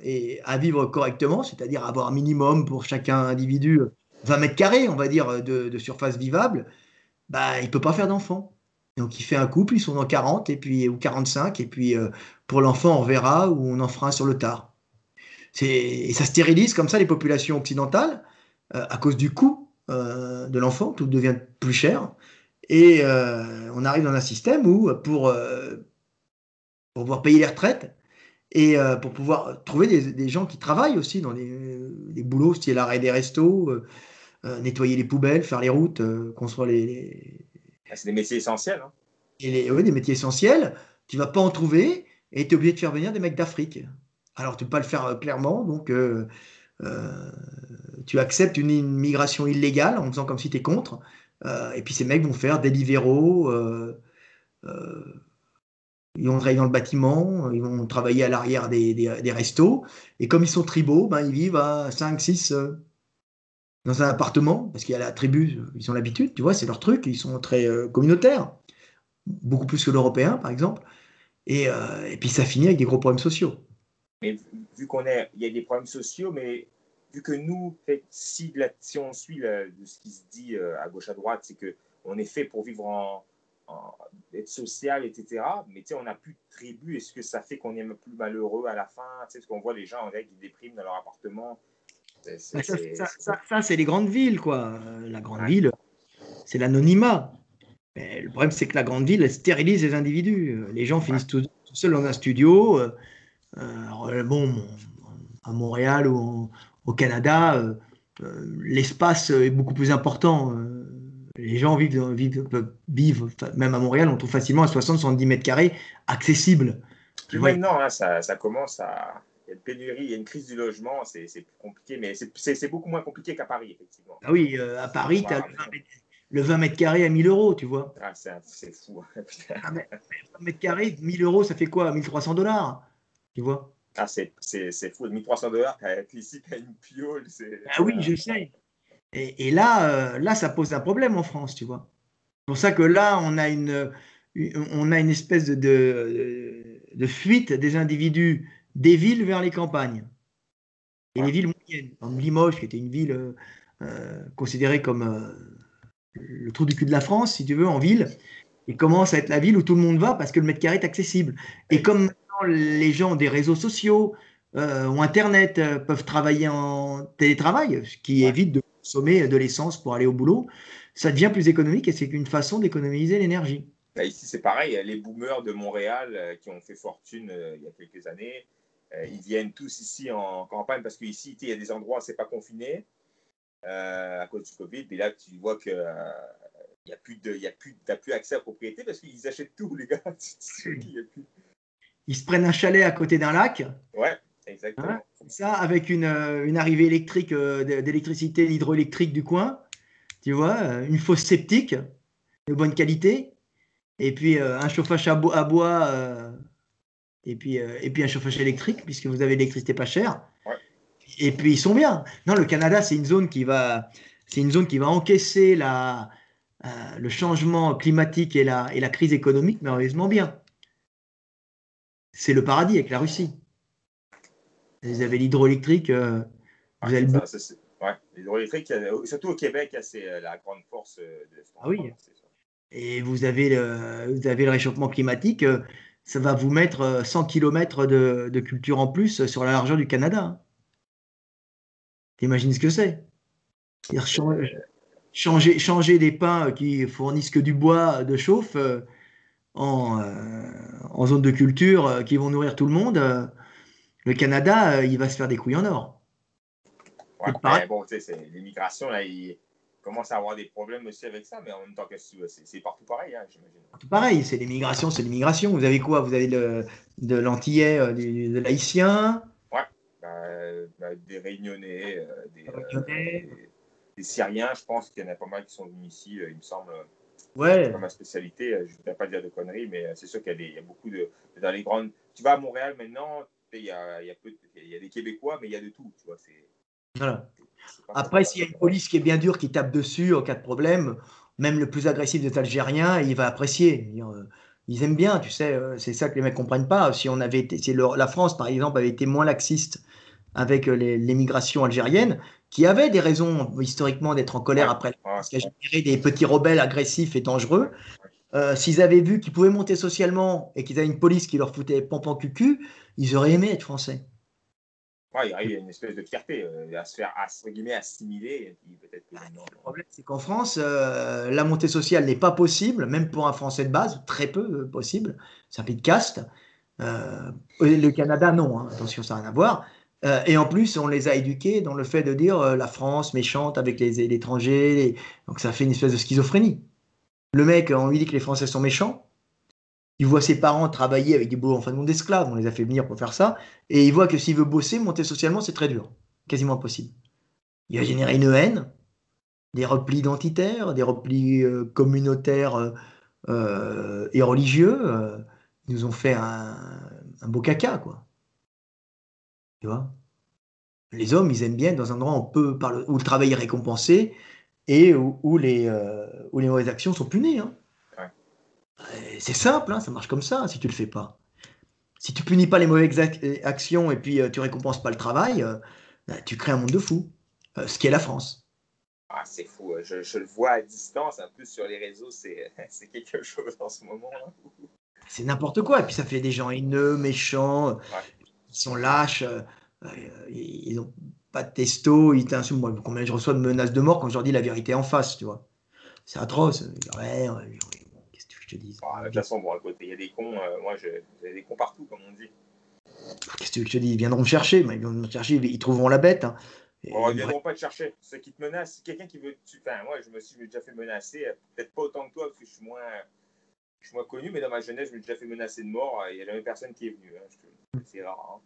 et à vivre correctement, c'est-à-dire avoir un minimum pour chacun individu 20 mètres carrés, on va dire, de, surface vivable, bah, il ne peut pas faire d'enfant. Donc il fait un couple, ils sont dans 40 et puis, ou 45, et puis euh, pour l'enfant, on verra ou on en fera sur le tard. Et ça stérilise comme ça les populations occidentales euh, à cause du coût euh, de l'enfant, tout devient plus cher. Et on arrive dans un système où pour, pour pouvoir payer les retraites, et pour pouvoir trouver des, gens qui travaillent aussi dans des, boulots, style l'arrêt des restos, euh, nettoyer les poubelles, faire les routes, euh, construire les. Ah, c'est des métiers essentiels. Hein. Et oui, des métiers essentiels. Tu vas pas en trouver et tu es obligé de faire venir des mecs d'Afrique. Alors, tu peux pas le faire euh, clairement, donc tu acceptes une migration illégale en faisant comme si tu es contre. et puis ces mecs vont faire des libéraux. ils vont travailler dans le bâtiment, ils vont travailler à l'arrière des, restos. Et comme ils sont tribaux, ben, ils vivent à 5, 6, dans un appartement, parce qu'il y a la tribu, ils ont l'habitude, tu vois, c'est leur truc, ils sont très euh, communautaires, beaucoup plus que l'européen, par exemple. Et, euh, puis ça finit avec des gros problèmes sociaux. Mais vu qu'on il y a des problèmes sociaux, mais vu que nous, si, la, si on suit de ce qui se dit euh, à gauche à droite, c'est que on est fait pour vivre en, être social, etc. Mais on n'a plus de tribu. Est-ce que ça fait qu'on est plus malheureux à la fin? Parce qu'on voit les gens qui dépriment dans leur appartement ça, c'est les grandes villes, quoi. La grande ville, c'est l'anonymat. le problème, c'est que la grande ville, elle stérilise les individus. Les gens finissent tout, seuls dans un studio. Euh, euh, bon, à Montréal ou au Canada, euh, l'espace est beaucoup plus important. les gens vivent, vivent, vivent, même à Montréal, on trouve facilement à 60-70 mètres carrés accessibles. Maintenant, hein, ça, ça commence à y a une pénurie, il y a une crise du logement, c'est plus compliqué, mais c'est beaucoup moins compliqué qu'à Paris, effectivement. Ah oui, euh, à Paris, tu as le 20, mètres carrés à 1000 euros, tu vois. Ah, c'est fou. 20 ah, mètres carrés, 1000 euros, ça fait quoi? 1300 dollars, tu vois Ah, c'est fou. 1300 dollars, ici, tu as une piole. Ah oui, je sais. Et, là, euh, là, ça pose un problème en France, tu vois. C'est pour ça que là, on a une, on a une espèce de, de, de fuite des individus des villes vers les campagnes. Et les villes moyennes, comme Limoges, qui était une ville euh, euh, considérée comme euh, le trou du cul de la France, si tu veux, en ville, et commence à être la ville où tout le monde va parce que le mètre carré est accessible. Et comme les gens ont des réseaux sociaux, ou Internet, peuvent travailler en télétravail, ce qui évite de consommer de l'essence pour aller au boulot, ça devient plus économique et c'est une façon d'économiser l'énergie. Bah, ici, c'est pareil, les boomers de Montréal qui ont fait fortune il y a quelques années, euh, ils viennent tous ici en campagne parce qu'ici, il y a des endroits où ce n'est pas confiné euh, à cause du Covid. Et là, tu vois que il euh, n'y a plus de, y a plus, plus accès à la propriété parce qu'ils achètent tout, les gars. [LAUGHS] Ils se prennent un chalet à côté d'un lac. Ouais, exactement. Hein, ça, avec une, une arrivée électrique, d'électricité, hydroélectrique du coin, tu vois, une fosse septique de bonne qualité, et puis un chauffage à, bois, à bois et puis, euh, et puis un chauffage électrique, puisque vous avez l'électricité pas chère. Et puis ils sont bien. Non, le Canada, c'est une zone qui va, c'est une zone qui va encaisser la, le changement climatique et la, et la crise économique merveilleusement bien. C'est le paradis avec la Russie. Vous avez l'hydroélectrique. Euh, vous avez ouais, l'hydroélectrique, surtout au Québec, c'est euh, la grande force euh, de Ah oui. Et vous avez, le, vous avez le réchauffement climatique. Ça va vous mettre 100 km de, de culture en plus sur la largeur du Canada. T'imagines ce que c'est? Changer, changer des pins qui fournissent que du bois de chauffe en, en zone de culture qui vont nourrir tout le monde le Canada, euh, il va se faire des couilles en or. Ouais, mais bon, l'immigration, là, il commence à avoir des problèmes aussi avec ça, mais en même temps, c'est partout pareil, hein, j'imagine. Pareil, c'est l'immigration, c'est l'immigration. Vous avez quoi? Vous avez le, de l'antillais, euh, de l'haïtien? Ouais, bah, bah, des réunionnais, euh, des, des, syriens, je pense qu'il y en a pas mal qui sont venus ici, il me semble. Ouais. C'est pas ma spécialité, je ne voudrais pas dire de conneries, mais c'est sûr qu'il y, y, a beaucoup de. Dans les grandes. Tu vas à Montréal maintenant, il y a, y a, des Québécois, mais il y a de tout. Tu vois, voilà. Après, s'il y a une police qui est bien dure, qui tape dessus en cas de problème, même le plus agressif des Algériens, il va apprécier. Euh, ils aiment bien, tu sais, euh, c'est ça que les mecs comprennent pas. Si on avait été, si la France, par exemple, avait été moins laxiste avec euh, l'émigration algérienne, qui avait des raisons historiquement d'être en colère après, parce qu'il y des petits rebelles agressifs et dangereux. S'ils avaient vu qu'ils pouvaient monter socialement et qu'ils avaient une police qui leur foutait pompon cucu, ils auraient aimé être français. Ouais, il y a une espèce de fierté euh, à se faire assimiler. Ah, le problème, c'est qu'en France, euh, la montée sociale n'est pas possible, même pour un Français de base, très peu euh, possible. C'est un pays de caste. le Canada, non, hein, attention, ça n'a rien à voir. Et en plus, on les a éduqués dans le fait de dire la France méchante avec les, étrangers. Donc ça fait une espèce de schizophrénie. Le mec, on lui dit que les Français sont méchants il voit ses parents travailler avec des boulots en fin d'esclaves, on les a fait venir pour faire ça, et il voit que s'il veut bosser, monter socialement, c'est très dur, quasiment impossible. Il a généré une haine, des replis identitaires, des replis euh, communautaires euh, euh, et religieux. ils nous ont fait un, beau caca, quoi. Tu vois? Les hommes, ils aiment bien dans un endroit où, peut, où le travail est récompensé et où, les, où les mauvaises actions sont punies. Hein. C'est simple, hein, ça marche comme ça si tu le fais pas. Si tu punis pas les mauvaises actions et puis euh, tu récompenses pas le travail, euh, bah, tu crées un monde de fous. Euh, ce qui est la France. Ah, c'est fou. Je, le vois à distance, un peu sur les réseaux, c'est [LAUGHS] quelque chose en ce moment. C'est n'importe quoi. Et puis ça fait des gens haineux, méchants, qui sont lâches, ils n'ont pas de testo, ils t'insultent. Moi, combien je reçois de menaces de mort quand je leur dis la vérité en face, tu vois. C'est atroce. Ouais, ah, de toute façon, bon, il y a des cons, euh, moi, il y a des cons partout, comme on dit. Qu'est-ce que je te dis Ils viendront me chercher, mais ils viendront me chercher, ils trouveront la bête. Hein. ils ne viendront pas te chercher. Ceux qui te menacent, quelqu'un qui veut. Enfin, moi, je me suis déjà fait menacer, euh, peut-être pas autant que toi, parce que je suis moins, je suis moins connu, mais dans ma jeunesse, je me suis déjà fait menacer de mort. Il n'y a jamais personne qui est venu. Hein. C'est rare. Hein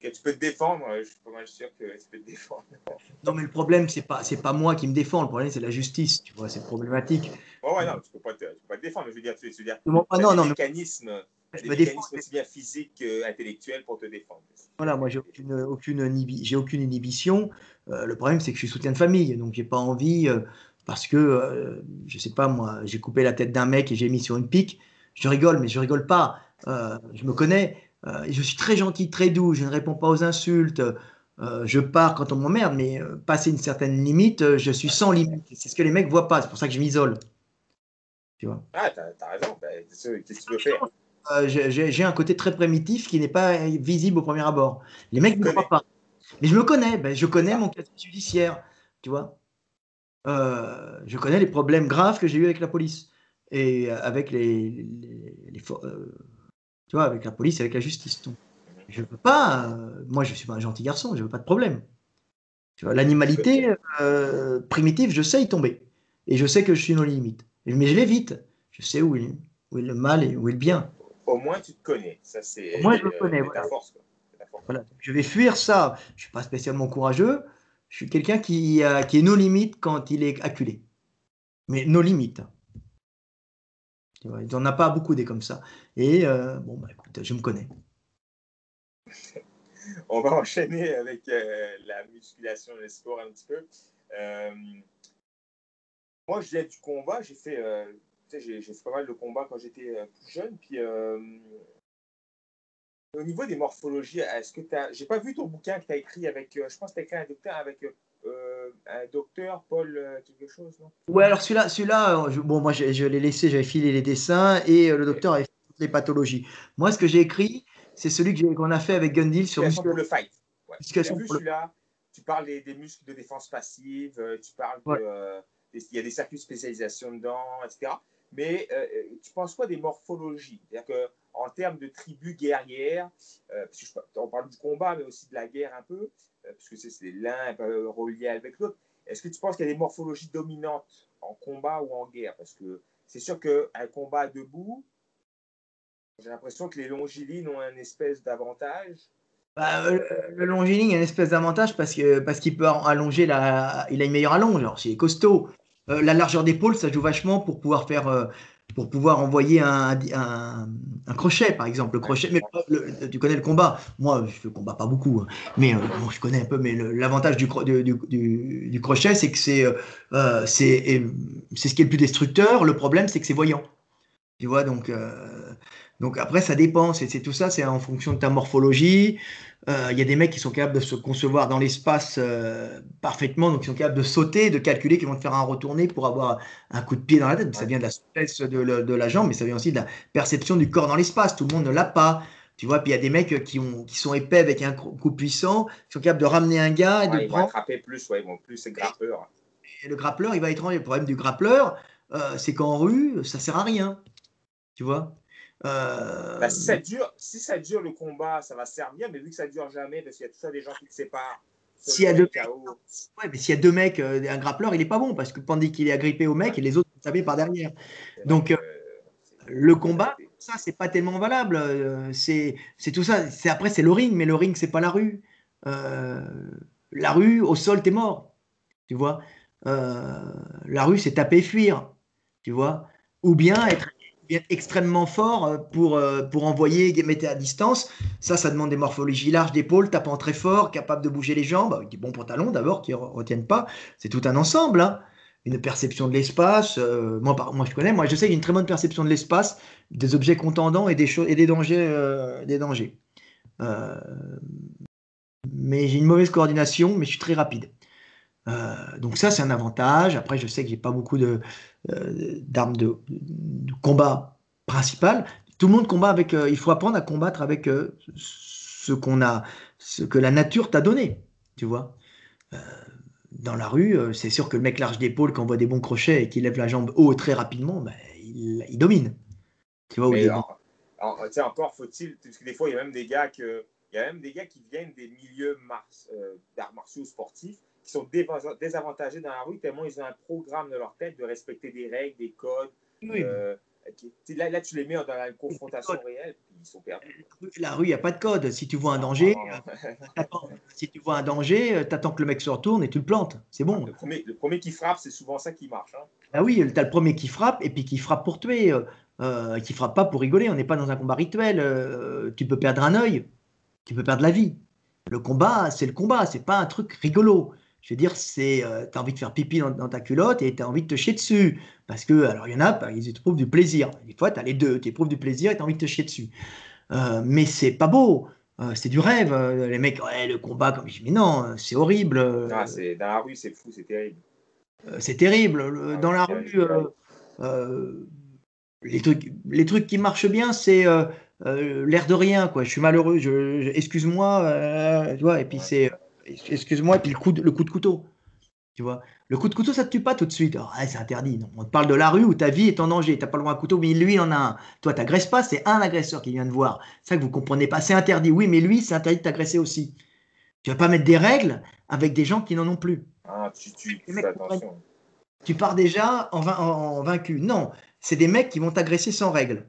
que tu peux te défendre, je suis pas mal sûr que tu peux te défendre. [LAUGHS] non, mais le problème, c'est pas, c'est pas moi qui me défends, le problème, c'est la justice, tu vois, c'est problématique. Ouais, ouais, non, tu peux pas te, peux pas te défendre, je veux dire, tu, veux dire, non, non, non, mécanismes, des mécanismes aussi bien physiques qu'intellectuels pour te défendre. Voilà, moi, j'ai aucune, aucune, j'ai aucune inhibition. Euh, le problème, c'est que je suis soutien de famille, donc j'ai pas envie, euh, parce que, euh, je sais pas, moi, j'ai coupé la tête d'un mec et j'ai mis sur une pique. Je rigole, mais je rigole pas. je me connais. Euh, je suis très gentil, très doux, je ne réponds pas aux insultes, euh, je pars quand on m'emmerde, mais euh, passer une certaine limite, je suis sans limite. C'est ce que les mecs voient pas, c'est pour ça que je m'isole. Tu vois? Ah, t'as as raison, ben, qu'est-ce que tu veux faire? J'ai un côté très primitif qui n'est pas visible au premier abord. Les mecs ne me croient pas. Mais je me connais, ben, je connais mon casier judiciaire, tu vois? Je connais les problèmes graves que j'ai eu avec la police et avec les, les, les, tu vois, avec la police, avec la justice. Donc, je veux pas, euh, moi je suis pas un gentil garçon, je veux pas de problème. Tu vois, l'animalité euh, primitive, je sais y tomber. Et je sais que je suis dans les limites. Mais je l'évite. Je sais où est, où est le mal et où est le bien. Au moins tu te connais. Ça, c'est, Moi je me connais. Voilà. Force, voilà. Je vais fuir ça. Je suis pas spécialement courageux. Je suis quelqu'un qui, qui est nos limites quand il est acculé. Mais nos limites. Il n'y en a pas beaucoup des comme ça. Et euh, bon, bah, écoute, je me connais. [LAUGHS] On va enchaîner avec euh, la musculation et le sport un petit peu. Euh, moi, je du combat. J'ai fait, euh, j'ai fait pas mal de combats quand j'étais euh, plus jeune. Puis, euh, au niveau des morphologies, est-ce que tu as. J'ai pas vu ton bouquin que tu as écrit avec. je pense que tu as écrit un docteur avec. un docteur, Paul, quelque chose, non? Ouais, alors celui-là, celui-là bon, moi je, l'ai laissé, j'avais filé les dessins et le docteur avait fait toutes les pathologies. Moi, ce que j'ai écrit, c'est celui qu'on a fait avec Gundil sur le fight. Ouais. Vu celui-là, tu parles des, muscles de défense passive, tu parles de il y a des circuits de spécialisation dedans, etc. Mais euh, euh, tu penses quoi des morphologies? C'est-à-dire qu'en termes de tribus guerrières, euh, que on parle du combat, mais aussi de la guerre un peu, parce que c'est l'un relié avec l'autre. Est-ce que tu penses qu'il y a des morphologies dominantes en combat ou en guerre? Parce que c'est sûr qu'un combat debout, j'ai l'impression que les longilines ont un espèce d'avantage. Bah, le longiligne a une espèce d'avantage parce qu'il parce qu'il peut allonger la, il a une meilleure allonge. Alors, s'il est costaud, euh, la largeur d'épaule, ça joue vachement pour pouvoir faire, euh, pour pouvoir envoyer un, un, crochet, par exemple. Le crochet, mais tu connais le combat. Moi, je ne combat pas beaucoup, hein. mais euh, je connais un peu. Mais l'avantage du, du, du, crochet, c'est que c'est c'est c'est ce qui est le plus destructeur. Le problème, c'est que c'est voyant. Tu vois, donc donc après, ça dépend. C'est tout ça, c'est en fonction de ta morphologie. Euh, il y a des mecs qui sont capables de se concevoir dans l'espace euh, parfaitement, donc ils sont capables de sauter, de calculer, qui vont te faire un retourné pour avoir un coup de pied dans la tête. Ça vient de la souplesse de, la jambe, mais ça vient aussi de la perception du corps dans l'espace. Tout le monde ne l'a pas. Tu vois, puis il y a des mecs qui, ont, qui sont épais avec un coup puissant, qui sont capables de ramener un gars et de ils prendre. Vont attraper plus, ouais, ils vont plus c'est grappeur. Et le grappleur, il va être Le problème du grappleur, euh, c'est qu'en rue, ça sert à rien. Tu vois? Euh, bah, si, ça dure, si ça dure le combat, ça va servir, mais vu que ça dure jamais, parce qu'il y a tout ça des gens qui se séparent. S'il y, a deux... ouais, mais s'il y a deux mecs, euh, un grappleur, il est pas bon parce que pendant qu'il est agrippé au mec et les autres savent par derrière. Donc, euh, le combat, ça, c'est pas tellement valable. c'est tout ça. Après, c'est le ring, mais le ring, c'est pas la rue. la rue, au sol, t'es mort. Tu vois. la rue, c'est taper et fuir. Tu vois. Ou bien être extrêmement fort euh, pour, euh, pour envoyer, mettre à distance. Ça, ça demande des morphologies larges d'épaules, tapant très fort, capable de bouger les jambes, avec des bons pantalons d'abord qui ne retiennent pas. C'est tout un ensemble. Hein. Une perception de l'espace. Euh, moi, je connais, moi, je sais qu'il y a une très bonne perception de l'espace, des objets contendants et des, et des dangers. des dangers. mais j'ai une mauvaise coordination, mais je suis très rapide. donc ça, c'est un avantage. Après, je sais que j'ai pas beaucoup de, d'armes de, combat principales. Tout le monde combat avec. Euh, il faut apprendre à combattre avec euh, ce qu'on a, ce que la nature t'a donné. Tu vois. dans la rue, c'est sûr que le mec large d'épaule, qui envoie des bons crochets et qui lève la jambe haut très rapidement, ben, il, domine. Tu vois, Mais encore faut-il, parce que des fois, il y a même des gars que, il y a même des gars qui viennent des milieux d'arts martiaux sportifs qui sont désavantagés dans la rue tellement ils ont un programme dans leur tête de respecter des règles, des codes. Euh, là, là, tu les mets dans la confrontation réelle, ils sont perdus. La rue, il n'y a pas de code. Si tu vois un danger, euh, si tu vois un danger, euh, que le mec se retourne et tu le plantes. C'est bon. Le premier, le premier, qui frappe, c'est souvent ça qui marche. Hein. Ah oui, tu as le premier qui frappe et puis qui frappe pour tuer, euh, qui frappe pas pour rigoler. On n'est pas dans un combat rituel. tu peux perdre un œil, tu peux perdre la vie. Le combat, c'est le combat, c'est pas un truc rigolo. Je veux dire, c'est, euh, tu as envie de faire pipi dans, ta culotte et tu as envie de te chier dessus. Parce que, alors il y en a, bah, ils éprouvent du plaisir. Des fois, tu as les deux, tu éprouves du plaisir et tu as envie de te chier dessus. Euh, mais c'est pas beau. Euh, c'est du rêve. les mecs, ouais, le combat, comme je dis, mais non, c'est horrible. Ah, c'est, dans la rue, c'est fou, c'est terrible. c'est terrible. dans la rue, les, trucs, les trucs qui marchent bien, c'est l'air de rien. Quoi. Je suis malheureux, je, excuse-moi. tu vois, et puis c'est excuse-moi, et puis le coup, de, le coup de couteau. Tu vois, le coup de couteau, ça te tue pas tout de suite. Oh, c'est interdit. Non. On te parle de la rue où ta vie est en danger. Tu n'as pas le droit à un couteau, mais lui, il en a un. Toi, tu n'agresses pas, c'est un agresseur qui vient de voir. C'est ça que vous comprenez pas. C'est interdit, oui, mais lui, c'est interdit de t'agresser aussi. Tu vas pas mettre des règles avec des gens qui n'en ont plus. Ah, tu, pars déjà en, en, vaincu. Non, c'est des mecs qui vont t'agresser sans règles.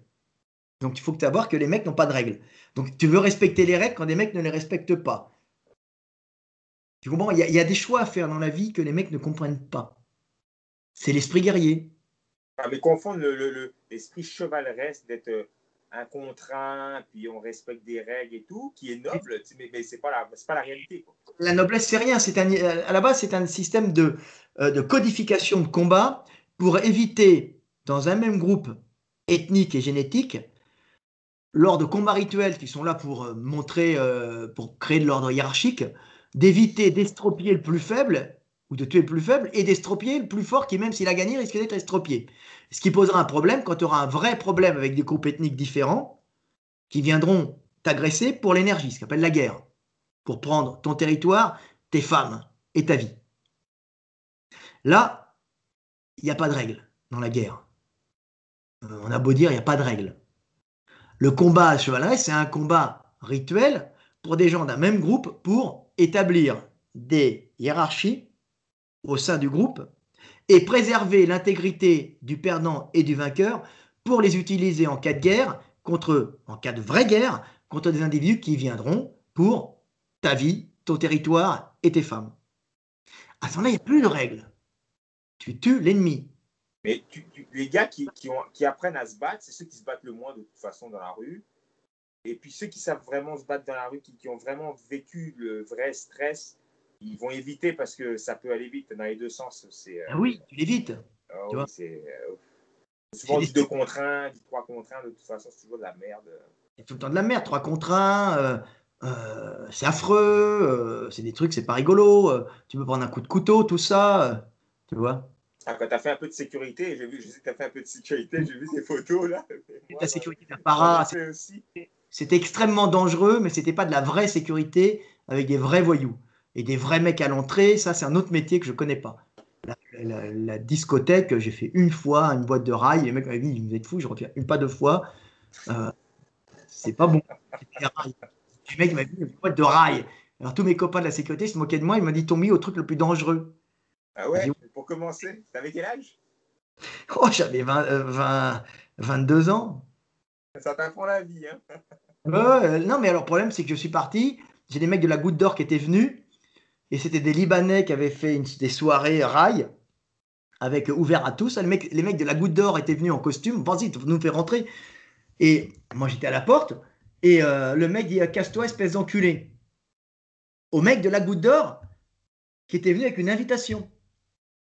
Donc il faut que tu voir que les mecs n'ont pas de règles. Donc tu veux respecter les règles quand des mecs ne les respectent pas. Tu comprends? Il y, a, des choix à faire dans la vie que les mecs ne comprennent pas. C'est l'esprit guerrier. Ah, mais confondre l'esprit le, chevaleresque d'être euh, un contraint, puis on respecte des règles et tout, qui est noble, mais, mais ce n'est pas, la, pas la réalité. La noblesse, c'est rien. C'est à la base, c'est un système de, euh, de codification de combat pour éviter, dans un même groupe ethnique et génétique, lors de combats rituels qui sont là pour euh, montrer, euh, pour créer de l'ordre hiérarchique, d'éviter d'estropier le plus faible ou de tuer le plus faible et d'estropier le plus fort qui, même s'il a gagné, risque d'être estropié. Ce qui posera un problème quand tu auras un vrai problème avec des groupes ethniques différents qui viendront t'agresser pour l'énergie, ce qu'on appelle la guerre, pour prendre ton territoire, tes femmes et ta vie. Là, il n'y a pas de règle dans la guerre. Euh, on a beau dire, il n'y a pas de règle. Le combat à chevalerie, c'est un combat rituel pour des gens d'un même groupe pour établir des hiérarchies au sein du groupe et préserver l'intégrité du perdant et du vainqueur pour les utiliser en cas de guerre contre en cas de vraie guerre contre des individus qui viendront pour ta vie, ton territoire et tes femmes. À ce moment-là, il n'y a plus de règles. Tu tues l'ennemi. Mais les gars qui, apprennent à se battre, c'est ceux qui se battent le moins de toute façon dans la rue. Et puis ceux qui savent vraiment se battre dans la rue, qui, ont vraiment vécu le vrai stress, ils vont éviter parce que ça peut aller vite dans les deux sens. Euh, ah oui, tu l'évites. Ah c'est euh, souvent du 2 contre 1, du 3 contre 1, de toute façon, c'est toujours de la merde. C'est tout le temps de la merde, 3 contre 1. Euh, c'est affreux, c'est des trucs, c'est pas rigolo. tu peux prendre un coup de couteau, tout ça, tu vois? Ah, quand tu as fait un peu de sécurité, j'ai vu, je sais que tu as fait un peu de sécurité, j'ai vu tes photos là. la sécurité d'apparat, c'était extrêmement dangereux, mais c'était pas de la vraie sécurité avec des vrais voyous et des vrais mecs à l'entrée. Ça, c'est un autre métier que je connais pas. La, discothèque, j'ai fait une fois une boîte de rail. Les mecs m'avaient dit Vous êtes fou, je reviens une pas deux fois. Euh, c'est pas bon. Le mec m'a dit Une boîte de rail. Alors, tous mes copains de la sécurité se moquaient de moi. Ils m'ont dit T'ont mis au truc le plus dangereux. Ah ouais Pour commencer, t'avais quel âge? Oh, j'avais 20, 22 euh, ans. Ça t'apprend la vie. Hein non, mais alors, le problème, c'est que je suis parti. J'ai des mecs de la Goutte d'Or qui étaient venus. Et c'était des Libanais qui avaient fait des soirées rail avec ouvert à tous. Les mecs, de la Goutte d'Or étaient venus en costume. Vas-y, nous faire rentrer. Et moi, j'étais à la porte. Et euh, le mec dit Casse-toi, espèce d'enculé. Au mec de la Goutte d'Or qui était venu avec une invitation.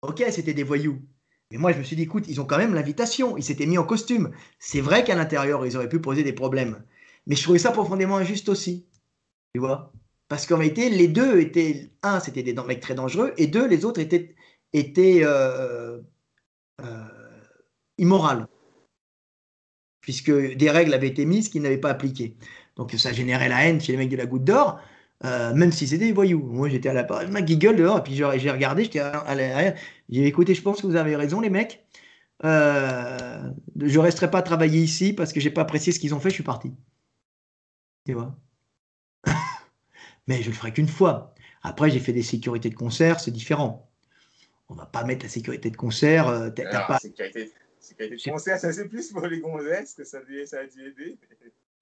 Ok, c'était des voyous. Mais moi, je me suis dit, écoute, ils ont quand même l'invitation. Ils s'étaient mis en costume. C'est vrai qu'à l'intérieur, ils auraient pu poser des problèmes. Mais je trouvais ça profondément injuste aussi. Tu vois? Parce qu'en réalité, les deux étaient. Un, c'était des mecs très dangereux. Et deux, les autres étaient, étaient euh, euh, immorales. Puisque des règles avaient été mises qu'ils n'avaient pas appliquées. Donc ça générait la haine chez les mecs de la goutte d'or. Euh, même si c'était des voyous. Moi, j'étais à la ma gueule dehors, et puis j'ai regardé, j'étais à l'arrière. J'ai écouté, je pense que vous avez raison, les mecs. Euh, je resterai pas travailler ici parce que j'ai pas apprécié ce qu'ils ont fait, je suis parti. Tu vois? [LAUGHS] Mais je le ferai qu'une fois. Après, j'ai fait des sécurités de concert, c'est différent. On va pas mettre la sécurité de concert. Euh, pas... sécurité, sécurité de concert, ça c'est plus pour les gonzesses que ça, ça a dû aider.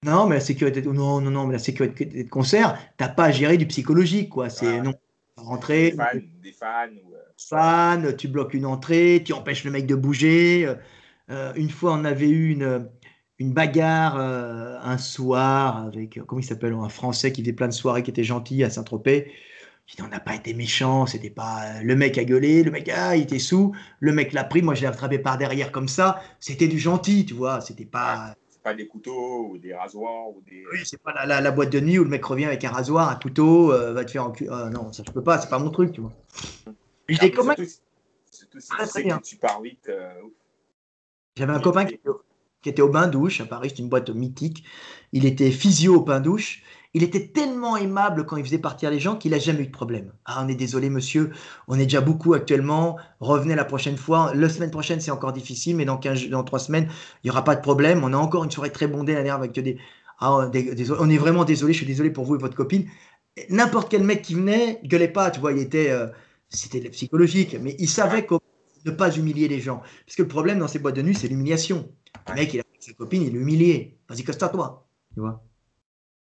Non, mais la sécurité, non, non, non, mais la sécurité de concert, t'as pas à gérer du psychologique, quoi. C'est non, rentrer. Des fans, fans, tu bloques une entrée, tu empêches le mec de bouger. Euh, une fois, on avait eu une, une bagarre euh, un soir avec, comment il s'appelle, un Français qui faisait plein de soirées, qui était gentil à Saint-Tropez. On n'a pas été méchant, c'était pas. Le mec a gueulé, le mec, ah, il était sous, le mec l'a pris, moi je l'ai attrapé par derrière comme ça. C'était du gentil, tu vois, c'était pas des couteaux ou des rasoirs ou des. Oui, c'est pas la, la, boîte de nuit où le mec revient avec un rasoir, un couteau, euh, va te faire en ah, non, ça je peux pas, c'est pas mon truc, tu vois. J'ai des copains. Surtout, si tu tu pars vite. Euh, J'avais un copain qui, qui, était au bain douche à Paris, c'est une boîte mythique. Il était physio au bain douche il était tellement aimable quand il faisait partir les gens qu'il n'a jamais eu de problème. Ah, on est désolé, monsieur, on est déjà beaucoup actuellement. Revenez la prochaine fois. La semaine prochaine, c'est encore difficile, mais dans, 15, dans 3 semaines, il n'y aura pas de problème. On a encore une soirée très bondée à avec des. Ah, on est vraiment désolé, je suis désolé pour vous et votre copine. N'importe quel mec qui venait, gueulait pas, tu vois, il était. Euh, c'était psychologique, mais il savait comment ne pas humilier les gens. Parce que le problème dans ces boîtes de nuit, c'est l'humiliation. Le mec, il a sa copine, il l'humiliait. Vas-y, casse-toi, tu vois.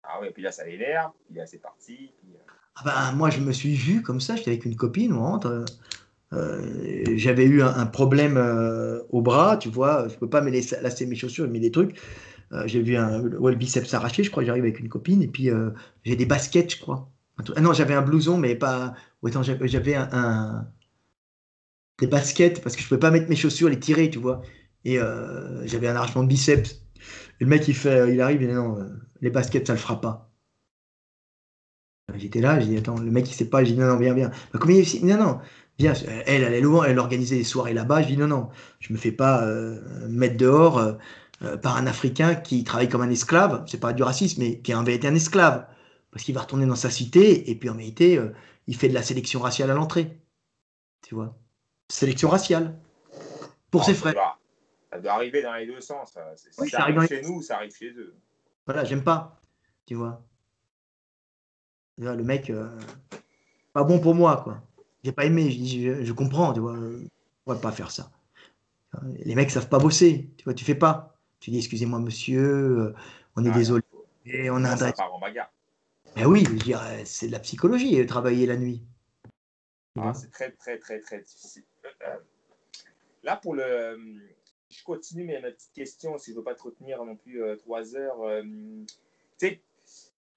Ah ouais, puis là, ça l'énerve, puis là, c'est parti. Euh. Ah ben, moi, je me suis vu comme ça, j'étais avec une copine, on rentre. Euh, j'avais eu un, problème euh, au bras, tu vois, je peux pas me lasser mes chaussures, mais des trucs. j'ai vu un, le biceps s'arracher, je crois, j'arrive avec une copine, et puis j'ai des baskets, je crois. Ah non, j'avais un blouson, mais pas. attends, j'avais un, des baskets parce que je pouvais pas mettre mes chaussures, les tirer, tu vois. Et j'avais un arrachement de biceps. Et le mec, il fait, il arrive, il dit non, euh, les baskets, ça le fera pas. J'étais là, j'ai dit attends, le mec il sait pas, j'ai dit non, non, viens, viens. Bah, combien il Non, non, viens. Elle, est loin, elle organisait des soirées là-bas. Je dis non, non, je me fais pas euh, mettre dehors euh, par un Africain qui travaille comme un esclave. C'est pas du racisme, mais qui avait été un esclave. Parce qu'il va retourner dans sa cité et puis en vérité, il fait de la sélection raciale à l'entrée. Tu vois? Sélection raciale. Pour ses frères. Ça doit arriver dans les deux sens. Si ça, arrive chez nous, ça arrive chez eux. Voilà, j'aime pas. Tu vois le mec, euh, pas bon pour moi, quoi. J'ai pas aimé, je, je, comprends, tu vois. On va pas faire ça. Les mecs savent pas bosser, tu vois, tu fais pas. Tu dis, excusez-moi, monsieur, euh, on est ah, désolé. Et on a ça part en bagarre. Mais oui, c'est de la psychologie, euh, travailler la nuit. Ah, c'est très, très, très, très difficile. Là, pour le. Je continue mes, petites questions, si je ne veux pas te retenir non plus trois heures. tu sais,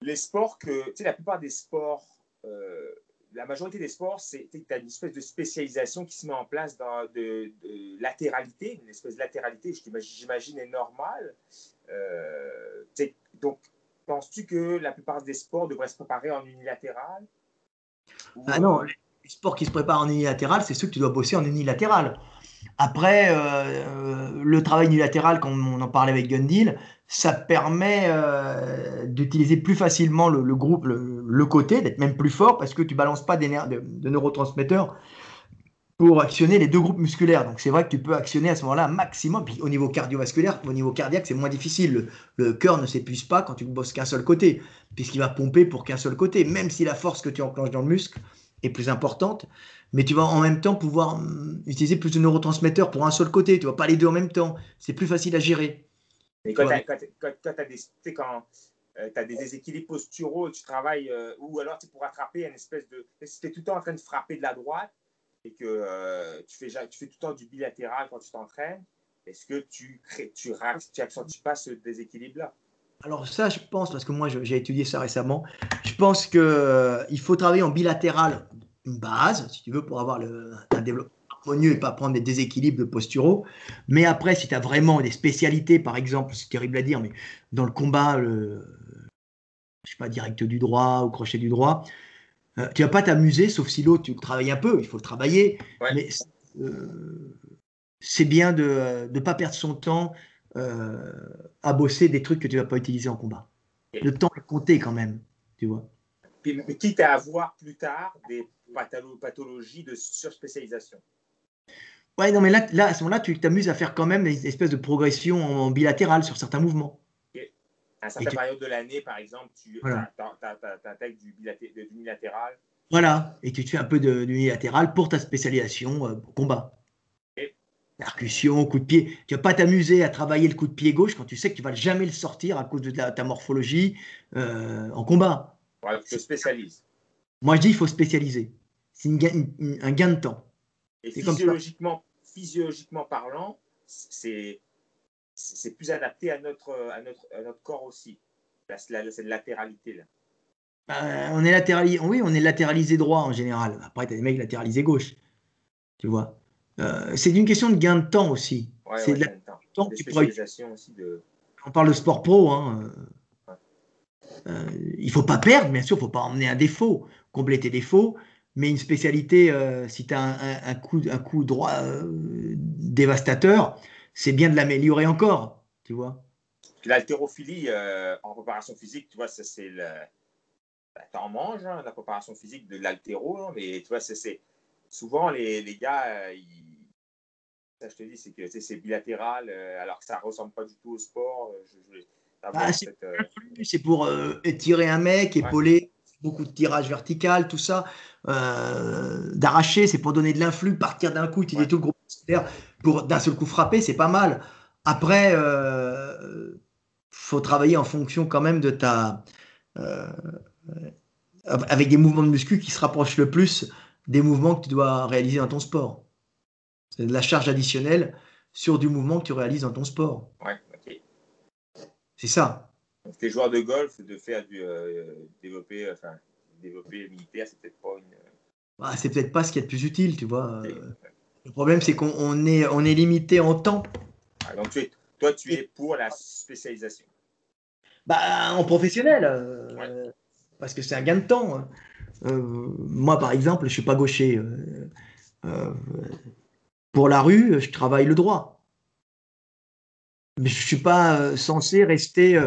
les sports que, tu sais, la plupart des sports, euh, la majorité des sports, c'est tu as une espèce de spécialisation qui se met en place dans de, latéralité, une espèce de latéralité, j'imagine, est normale. Euh, donc, penses-tu que la plupart des sports devraient se préparer en unilatéral? Ah non, les sports qui se préparent en unilatéral, c'est ceux que tu dois bosser en unilatéral. Après, euh, le travail unilatéral, comme on en parlait avec Gundil, ça permet euh, d'utiliser plus facilement le, groupe, le, côté, d'être même plus fort parce que tu balances pas de, de, neurotransmetteurs pour actionner les deux groupes musculaires. Donc c'est vrai que tu peux actionner à ce moment-là un maximum. Puis au niveau cardiovasculaire, au niveau cardiaque, c'est moins difficile. Le, cœur ne s'épuise pas quand tu bosses qu'un seul côté, puisqu'il va pomper pour qu'un seul côté, même si la force que tu enclenches dans le muscle plus importante. Mais tu vas en même temps pouvoir hum, utiliser plus de neurotransmetteurs pour un seul côté. Tu vas pas les deux en même temps. C'est plus facile à gérer. Quand tu as, des, quand, as des déséquilibres posturaux, tu travailles, euh, ou alors tu pour rattraper une espèce de. Si tu es tout le temps en train de frapper de la droite et que euh, tu, fais, tu fais tout le temps du bilatéral quand tu t'entraînes, est-ce que tu crées, tu, tu accentues pas ce déséquilibre-là? Alors ça, je pense, parce que moi j'ai étudié ça récemment, je pense qu'il faut travailler en bilatéral, une base, si tu veux, pour avoir le, un développement harmonieux et pas prendre des déséquilibres de posturaux. Mais après, si tu as vraiment des spécialités, par exemple, c'est terrible à dire, mais dans le combat, le, je sais pas, direct du droit ou crochet du droit, euh, tu vas pas t'amuser, sauf si l'autre, tu le travailles un peu, il faut le travailler. Mais euh, c'est bien de ne pas perdre son temps euh, à bosser des trucs que tu vas pas utiliser en combat. Le temps est compté quand même, tu vois. mais quitte à avoir plus tard des pathologies de surspécialisation. Ouais, non, mais là, là à ce moment-là, tu t'amuses à faire quand même des espèces de progression en bilatérale sur certains mouvements. À certaines périodes de l'année, par exemple, tu voilà. intègres du, du unilatéral. Voilà, et tu te fais un peu d'unilatéral pour ta spécialisation euh, combat. Percussion, coup de pied. Tu vas pas t'amuser à travailler le coup de pied gauche quand tu sais que tu vas jamais le sortir à cause de ta, morphologie euh, en combat. Ouais, tu te spécialises. Moi, je dis il faut spécialiser. C'est un gain de temps. Et physiologiquement, physiologiquement parlant, c'est plus adapté à notre, à notre, à notre corps aussi. Cette latéralité là. Euh, on est latéralisé, oui, on est latéralisé droit en général. Après, tu as des mecs latéralisés gauche. Tu vois? Euh, c'est une question de gain de temps aussi. c'est de la temps. aussi de... On parle de sport pro. Hein. Euh, il faut pas perdre, bien sûr, il faut pas emmener un défaut, combler tes défauts, mais une spécialité, euh, si tu as un, coup, un coup droit euh, dévastateur, c'est bien de l'améliorer encore, tu vois. L'haltérophilie en préparation physique, tu vois, c'est le. Ben, T'en manges, hein, la préparation physique de l'haltéro, hein, mais tu vois, c'est souvent les, les gars, ça je te dis, c'est que c'est bilatéral, alors que ça ressemble pas du tout au sport. Ah, c'est pour étirer un mec, épauler, beaucoup de tirage vertical, tout ça. Euh, d'arracher, c'est pour donner de l'influx, partir d'un coup, utiliser tout le groupe pour d'un seul coup frapper, c'est pas mal. Après, euh, faut travailler en fonction quand même de ta. Euh, avec des mouvements de muscu qui se rapprochent le plus des mouvements que tu dois réaliser dans ton sport. C'est de la charge additionnelle sur du mouvement que tu réalises dans ton sport. Ouais, ok. C'est ça. Donc, les joueurs de golf, de faire du euh, développer, enfin, développer militaire, c'est peut-être pas une. Bah, c'est peut-être pas ce qui est le plus utile, tu vois. Euh, Le problème, c'est qu'on est, on est limité en temps. Ah, donc, toi, tu es pour la spécialisation bah, En professionnel, euh, parce que c'est un gain de temps. Euh, moi, par exemple, je ne suis pas gaucher. Euh, pour la rue, je travaille le droit. Mais je ne suis pas censé rester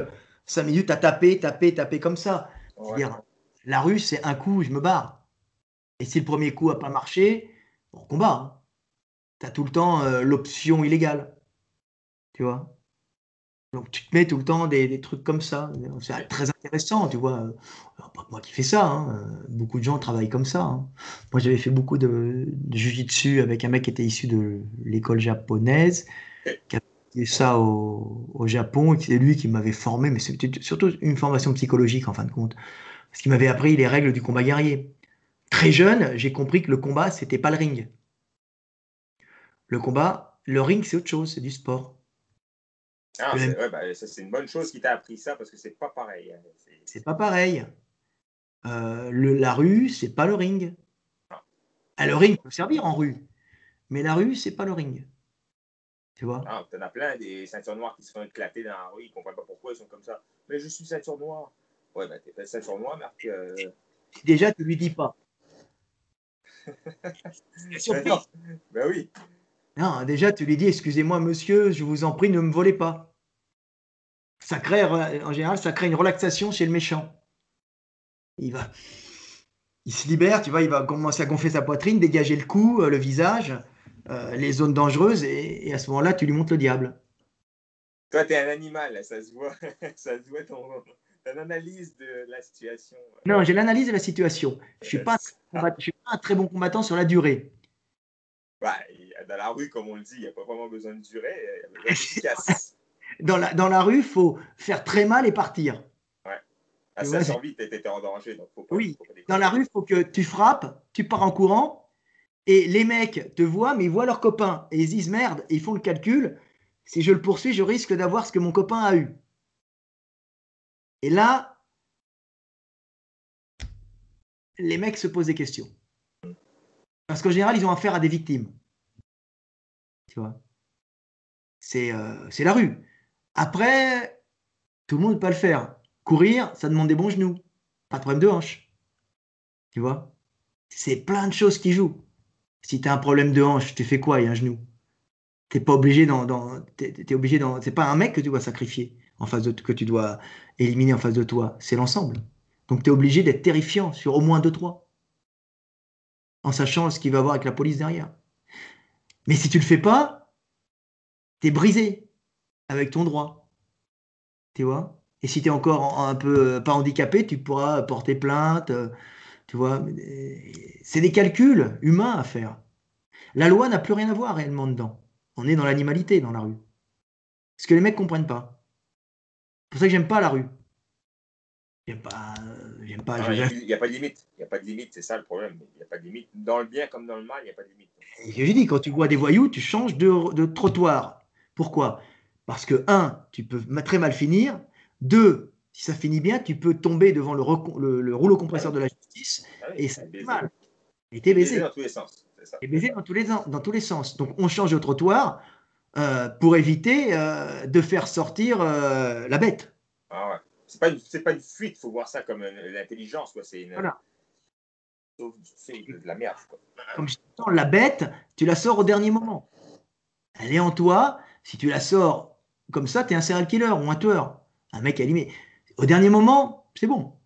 cinq minutes à taper, taper, taper comme ça. La rue, c'est un coup, je me barre. Et si le premier coup n'a pas marché, on combat. Hein. Tu as tout le temps l'option illégale. Tu vois? Donc tu te mets tout le temps des, trucs comme ça. C'est très intéressant, tu vois. pas moi qui fais ça, hein. beaucoup de gens travaillent comme ça. Hein. Moi j'avais fait beaucoup de, de jujitsu avec un mec qui était issu de l'école japonaise, qui a fait ça au, Japon, et c'est lui qui m'avait formé, mais c'était surtout une formation psychologique en fin de compte. Parce qu'il m'avait appris les règles du combat guerrier. Très jeune, j'ai compris que le combat, c'était pas le ring. Le combat, le ring, c'est autre chose, c'est du sport. Ah, bah, c'est une bonne chose qui t'a appris ça parce que c'est pas pareil. Hein. C'est pas pareil. Euh, le, la rue, c'est pas le ring. Ah, le ring peut servir en rue, mais la rue, c'est pas le ring. Tu vois? Ah, T'en as plein des ceintures noires qui se font éclater dans la rue, ils comprennent pas pourquoi ils sont comme ça. Mais je suis ceinture noire. Ouais, bah t'es pas ceinture noire, Marc. Euh... Déjà, tu lui dis pas. [LAUGHS] ben oui. Non, déjà, tu lui dis, excusez-moi, monsieur, je vous en prie, ne me volez pas. Ça crée, en général, ça crée une relaxation chez le méchant. Il va, il se libère, tu vois, il va commencer à gonfler sa poitrine, dégager le cou, euh, le visage, euh, les zones dangereuses, et, à ce moment-là, tu lui montres le diable. Toi, tu es un animal, ça se voit, [LAUGHS] ça se voit ton, analyse de la situation. Non, j'ai l'analyse de la situation. Je ne suis, pas, suis pas un très bon combattant sur la durée. Bah, dans la rue, comme on le dit, il n'y a pas vraiment besoin de durer, il y a [LAUGHS] dans, la, dans la rue, il faut faire très mal et partir. Ouais. Ça sent vite, tu en danger. Donc faut oui, dans la rue, il faut que tu frappes, tu pars en courant, et les mecs te voient, mais ils voient leurs copains, et ils disent merde, et ils font le calcul. Si je le poursuis, je risque d'avoir ce que mon copain a eu. Et là, les mecs se posent des questions. Parce qu'en général, ils ont affaire à des victimes. Tu vois euh, C'est la rue. Après, tout le monde ne peut pas le faire. Courir, ça demande des bons genoux. Pas de problème de hanche. Tu vois C'est plein de choses qui jouent. Si tu as un problème de hanche, tu fais quoi? Il y a un genou. T'es pas obligé dans, dans obligé dans. C'est pas un mec que tu dois sacrifier en face de que tu dois éliminer en face de toi. C'est l'ensemble. Donc tu es obligé d'être terrifiant sur au moins deux trois en sachant ce qu'il va avoir avec la police derrière. Mais si tu le fais pas, tu es brisé avec ton droit. Tu vois? Et si tu es encore un peu euh, pas handicapé, tu pourras porter plainte. Euh, tu vois C'est des calculs humains à faire. La loi n'a plus rien à voir réellement dedans. On est dans l'animalité dans la rue. Ce que les mecs comprennent pas. C'est pour ça que j'aime pas la rue. J'aime pas ah, il n'y a, pas de limite. Il n'y a pas de limite, c'est ça le problème. Il n'y a pas de limite. Dans le bien comme dans le mal, il n'y a pas de limite. J'ai dit, quand tu vois des voyous, tu changes de, trottoir. Pourquoi? Parce que, un, tu peux très mal finir. Deux, si ça finit bien, tu peux tomber devant le, rouleau compresseur de la justice ah et ça fait mal. Et t'es baisé. dans tous les sens. Baisé dans tous les, dans tous les sens. Donc, on change de trottoir euh, pour éviter euh, de faire sortir euh, la bête. Ah ouais c'est pas, une, pas une fuite, il faut voir ça comme l'intelligence. C'est une... Voilà. C'est de la merde. Quoi. Comme je dis, la bête, tu la sors au dernier moment. Elle est en toi. Si tu la sors comme ça, tu es un serial killer ou un tueur. Un mec allumé. Au dernier moment, c'est bon.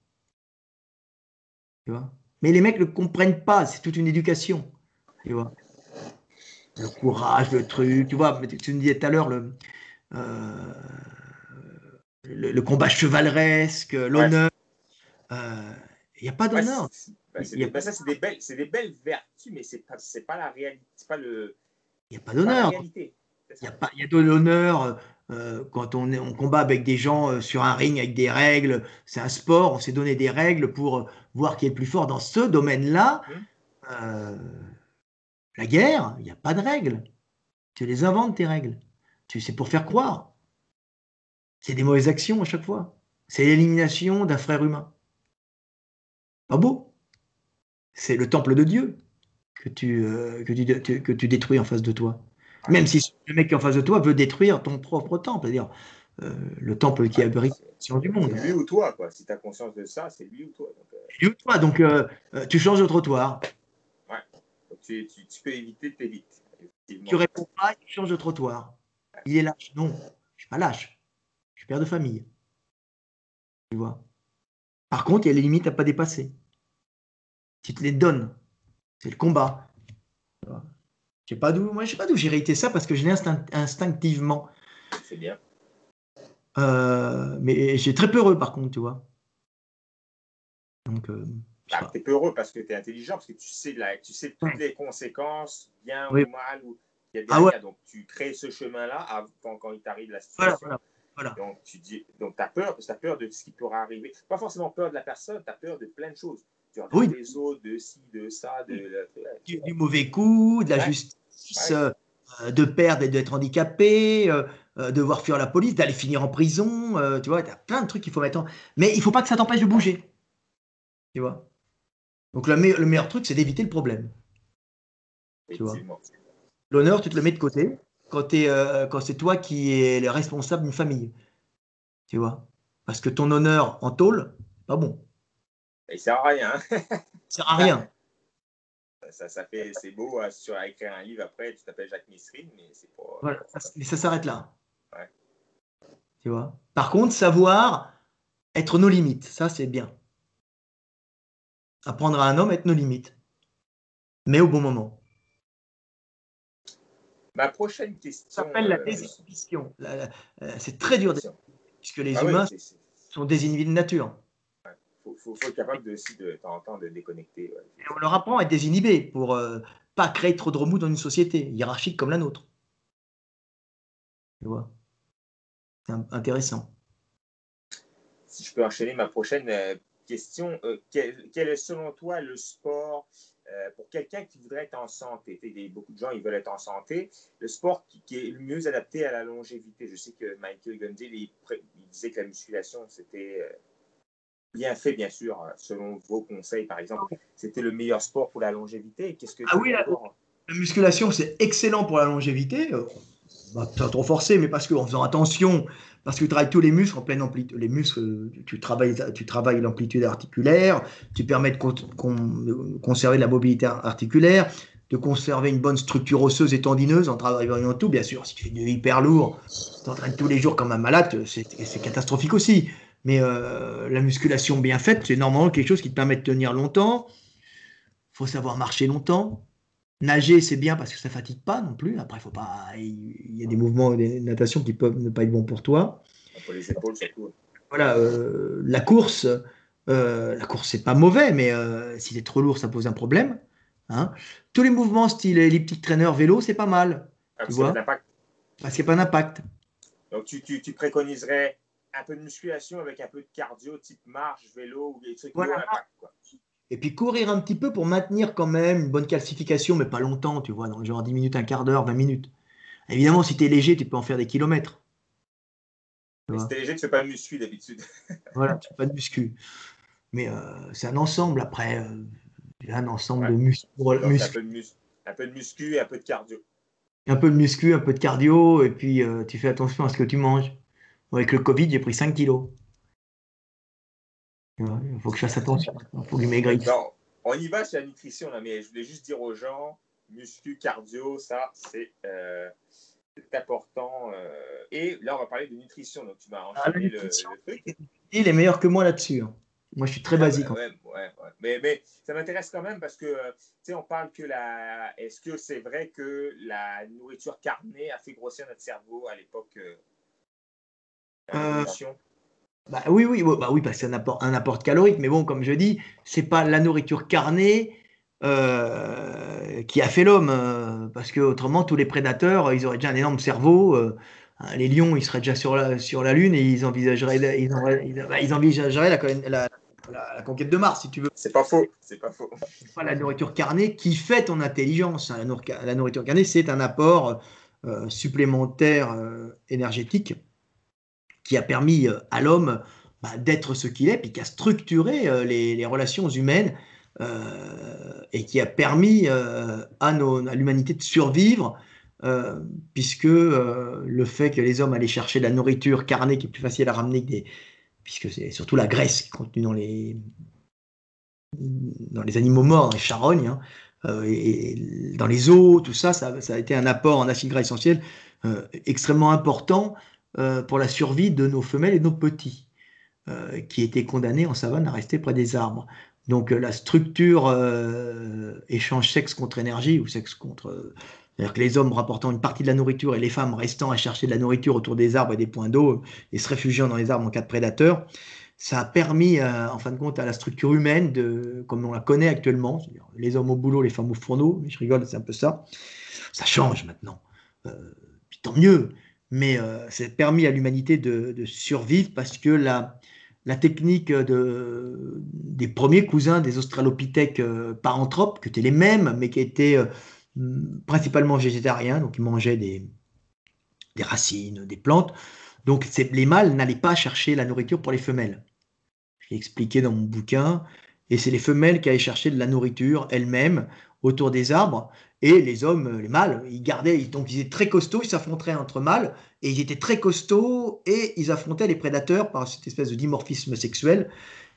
Tu vois? Mais les mecs ne comprennent pas. C'est toute une éducation. Tu vois le courage, le truc. Tu vois, tu me disais tout à l'heure, le. Euh, le, combat chevaleresque, l'honneur. Il euh, n'y a pas d'honneur. Bah, ça, c'est des, belles, des belles vertus, mais ce n'est pas, pas la réalité. Pas le, il n'y a pas d'honneur. Il y, a pas, y a de l'honneur euh, quand on, combat avec des gens euh, sur un ring avec des règles. C'est un sport, on s'est donné des règles pour voir qui est le plus fort dans ce domaine-là. Hum. la guerre, il n'y a pas de règles. Tu les inventes, tes règles. Tu C'est pour faire croire. C'est des mauvaises actions à chaque fois. C'est l'élimination d'un frère humain. Pas beau. C'est le temple de Dieu que tu, que tu, que tu détruis en face de toi. Même si le mec qui est en face de toi veut détruire ton propre temple, c'est-à-dire le temple qui abrite du monde. C'est lui ou toi, quoi. Si tu as conscience de ça, c'est lui ou toi. Donc, Lui ou toi, donc tu changes de trottoir. Ouais. Donc, tu, tu, tu, peux éviter, t'évites. Tu réponds pas, tu changes de trottoir. Il est lâche. Non, je suis pas lâche. Suis père de famille. Tu vois. Par contre, il y a les limites à pas dépasser. Tu te les donnes. C'est le combat. Je sais pas d'où, moi, je sais pas d'où j'ai hérité ça parce que je l'ai instinctivement. C'est bien. Euh, mais j'ai très peureux par contre, tu vois. Donc. Euh, bah, tu es peureux parce que tu es intelligent, parce que tu sais, la, tu sais toutes les conséquences, bien ou mal, ou il y a ah Donc tu crées ce chemin-là quand, quand il t'arrive la situation. Voilà, voilà. Donc tu dis, donc as peur, tu as peur de ce qui pourra arriver. Pas forcément peur de la personne, tu as peur de plein de choses. Tu as oui. des autres, de ci, de ça, de, du, du, mauvais coup, de la justice, euh, de perdre et d'être handicapé, euh, euh, de voir fuir la police, d'aller finir en prison. tu vois, tu as plein de trucs qu'il faut mettre en. Mais il faut pas que ça t'empêche de bouger. Tu vois? Donc le, le meilleur truc, c'est d'éviter le problème. Tu vois? L'honneur, tu te le mets de côté quand, euh, quand c'est toi qui es le responsable d'une famille. Tu vois Parce que ton honneur en tôle, pas bon. Il sert à rien. sert à rien. [LAUGHS] Ça, ça fait, c'est beau hein, sur écrire un livre après, tu t'appelles Jacques Missrine, mais c'est pas. Voilà, ça, mais ça s'arrête là. Ouais. Tu vois Par contre, savoir être nos limites, ça c'est bien. Apprendre à un homme à être nos limites, mais au bon moment. Ma prochaine question. Ça s'appelle la euh, désinhibition. Euh, c'est très dur, puisque les ah humains sont désinhibés de nature. Il faut, être capable de, aussi de temps en temps de déconnecter. Et on leur apprend à être désinhibé pour ne euh, pas créer trop de remous dans une société hiérarchique comme la nôtre. Tu vois? C'est intéressant. Si je peux enchaîner ma prochaine question, quel, quel, est selon toi le sport euh, pour quelqu'un qui voudrait être en santé, beaucoup de gens ils veulent être en santé, le sport qui, est le mieux adapté à la longévité. Je sais que Michael Gundil, il, disait que la musculation, c'était euh, bien fait, bien sûr, selon vos conseils, par exemple. C'était le meilleur sport pour la longévité. Qu'est-ce que ah oui, la, la, musculation, c'est excellent pour la longévité. Euh, pas trop forcé, mais parce qu'en faisant attention parce que tu travailles tous les muscles en pleine amplitude. Les muscles, tu travailles, tu travailles l'amplitude articulaire, tu permets de, conserver la mobilité articulaire, de conserver une bonne structure osseuse et tendineuse en travaillant tout. Bien sûr, si tu fais du hyper lourd, tu t'entraînes tous les jours comme un malade, c'est catastrophique aussi. Mais euh, la musculation bien faite, c'est normalement quelque chose qui te permet de tenir longtemps. Il faut savoir marcher longtemps. Nager, c'est bien parce que ça fatigue pas non plus. Après, faut pas. Il y a des mouvements des natations qui peuvent ne pas être bons pour toi. Pour les épaules, surtout. Voilà, euh, la course, euh, la course c'est pas mauvais, mais euh, s'il est trop lourd, ça pose un problème. Hein. Tous les mouvements style elliptique trainer, vélo, c'est pas mal. Ah, tu vois Parce qu'il n'y a pas d'impact. Donc tu, tu, tu, préconiserais un peu de musculation avec un peu de cardio, type marche, vélo ou des trucs voilà. impact, quoi. Et puis courir un petit peu pour maintenir quand même une bonne calcification, mais pas longtemps, tu vois, dans le genre 10 minutes, un quart d'heure, 20 minutes. Évidemment, si tu es léger, tu peux en faire des kilomètres. Mais si tu es léger, tu ne fais pas de muscu d'habitude. [LAUGHS] voilà, tu ne fais pas de muscu. Mais euh, c'est un ensemble après. Euh, un ensemble de muscu. Un, peu de muscu, un peu de muscu et un peu de cardio. Un peu de muscu, un peu de cardio, et puis euh, tu fais attention à ce que tu manges. Avec le Covid, j'ai pris 5 kilos. Il faut que je fasse attention. Il faut que je maigrisse. on y va sur la nutrition, là, mais je voulais juste dire aux gens, muscu, cardio, ça, c'est euh, important. Euh, et là, on va parler de nutrition. Donc, tu m'as ah, enchaîné le, truc. Il est meilleur que moi là-dessus. Hein. Moi, je suis très basique. Ouais, ouais, mais, mais, ça m'intéresse quand même parce que, tu sais, on parle que la. Est-ce que c'est vrai que la nourriture carnée a fait grossir notre cerveau à l'époque euh, euh bah, oui, oui, bah, oui, parce que c'est un apport, un apport calorique, mais bon, comme je dis, c'est pas la nourriture carnée euh, qui a fait l'homme, euh, parce que autrement, tous les prédateurs, ils auraient déjà un énorme cerveau. Euh, hein, les lions, ils seraient déjà sur la, sur la Lune et ils envisageraient, ils, bah, ils envisageraient la, la, conquête de Mars, si tu veux. C'est pas faux, c'est pas faux. pas la nourriture carnée qui fait ton intelligence. Hein. La, nourriture carnée, c'est un apport supplémentaire énergétique qui a permis euh, à l'homme bah, d'être ce qu'il est, puis qui a structuré euh, les, relations humaines et qui a permis à, l'humanité de survivre, puisque le fait que les hommes allaient chercher de la nourriture carnée qui est plus facile à ramener que des, puisque c'est surtout la graisse qui est contenue dans les, dans les animaux morts, les charognes, hein, euh, et, dans les os, tout ça, ça, a été un apport en acide gras essentiel euh, extrêmement important euh, pour la survie de nos femelles et de nos petits, qui étaient condamnés en savane à rester près des arbres. Donc la structure échange sexe contre énergie ou sexe contre c'est-à-dire que les hommes rapportant une partie de la nourriture et les femmes restant à chercher de la nourriture autour des arbres et des points d'eau et se réfugiant dans les arbres en cas de prédateurs, ça a permis, euh, en fin de compte, à la structure humaine, de, comme on la connaît actuellement, les hommes au boulot, les femmes au fourneau, mais je rigole, c'est un peu ça. Ça change maintenant. Euh, tant mieux. Mais euh, a permis à l'humanité de, survivre parce que la, technique de, des premiers cousins des australopithèques paranthropes, qui étaient les mêmes, mais qui étaient principalement végétariens, donc ils mangeaient des, des racines, des plantes. Donc les mâles n'allaient pas chercher la nourriture pour les femelles. J'ai expliqué dans mon bouquin. Et c'est les femelles qui allaient chercher de la nourriture elles-mêmes autour des arbres. Et les hommes, les mâles, ils gardaient, donc ils étaient très costauds, ils s'affronteraient entre mâles, et ils étaient très costauds, et ils affrontaient les prédateurs par cette espèce de dimorphisme sexuel.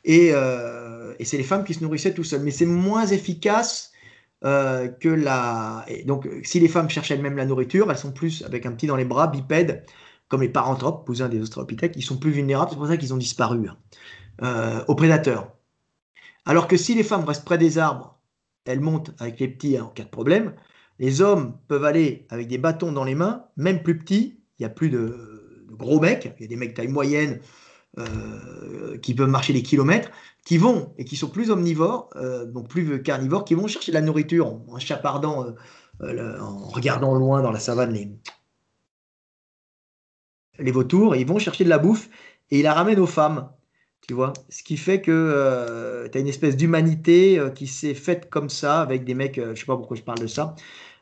Et, euh, et c'est les femmes qui se nourrissaient tout seules. Mais c'est moins efficace euh, que la. donc, si les femmes cherchent elles-mêmes la nourriture, elles sont plus avec un petit dans les bras, bipèdes, comme les paranthropes, cousins des australopithèques, ils sont plus vulnérables. C'est pour ça qu'ils ont disparu hein, euh, aux prédateurs. Alors que si les femmes restent près des arbres, elles montent avec les petits en cas de problème. Les hommes peuvent aller avec des bâtons dans les mains, même plus petits. Il n'y a plus de, gros mecs. Il y a des mecs taille moyenne euh, qui peuvent marcher des kilomètres qui vont et qui sont plus omnivores, euh, donc plus carnivores, qui vont chercher de la nourriture en, chapardant, euh, en regardant loin dans la savane les, les vautours, ils vont chercher de la bouffe et ils la ramènent aux femmes. Tu vois? Ce qui fait que tu as une espèce d'humanité qui s'est faite comme ça, avec des mecs, je sais pas pourquoi je parle de ça,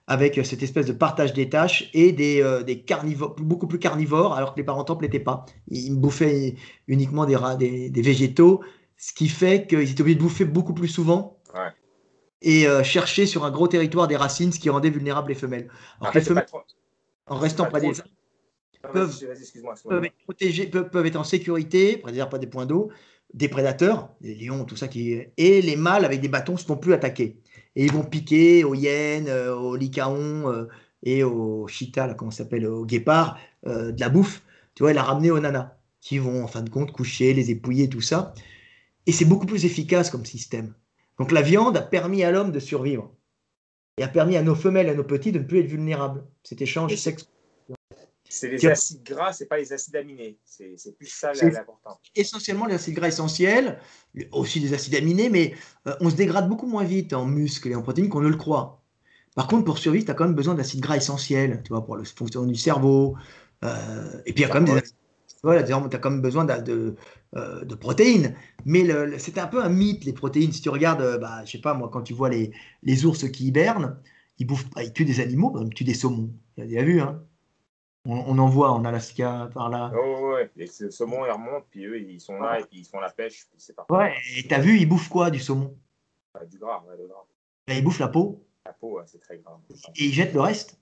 avec cette espèce de partage des tâches et des, des carnivores, beaucoup plus carnivores, alors que les parents temples n'étaient pas. Ils bouffaient uniquement des, des, des végétaux ce qui fait qu'ils étaient obligés de bouffer beaucoup plus souvent et euh, chercher sur un gros territoire des racines, ce qui rendait vulnérables les femelles. Alors les femelles, en restant près des peuvent, peuvent, être protégées, peuvent, être en sécurité, préservent pas des points d'eau, des prédateurs, des lions, tout ça, qui, et les mâles avec des bâtons ne se font plus attaquer. Et ils vont piquer aux hyènes, euh, aux lycaons euh, et aux cheetahs, là, comment s'appelle, aux guépards, de la bouffe, tu vois, et la ramener aux nanas, qui vont en fin de compte coucher, les épouiller, tout ça. Et c'est beaucoup plus efficace comme système. Donc la viande a permis à l'homme de survivre. Et a permis à nos femelles et à nos petits de ne plus être vulnérables. Cet échange sexe. C'est les acides gras, c'est pas les acides aminés. C'est plus ça l'important. Essentiellement les acides gras essentiels, aussi des acides aminés, mais euh, on se dégrade beaucoup moins vite en muscles et en protéines qu'on ne le croit. Par contre, pour survivre, tu as quand même besoin d'acides gras essentiels, tu vois, pour le fonctionnement du cerveau. Euh, et puis il y a quand même des voilà, tu as quand même besoin de, euh, de, protéines. Mais c'est un peu un mythe, les protéines. Si tu regardes, bah, je sais pas, moi, quand tu vois les, les ours qui hibernent, ils, bouffent, ils tuent des animaux, ils tuent des saumons. Tu as déjà vu, hein on, en voit en Alaska, par là. Oh, ouais, les saumons, ils remontent, puis eux, ils sont là, et puis ils font la pêche. c'est ouais, et t'as vu, ils bouffent quoi du saumon? Bah, Du gras, ouais, du gras. ils bouffent la peau. La peau, c'est très gras. Et ils jettent le reste.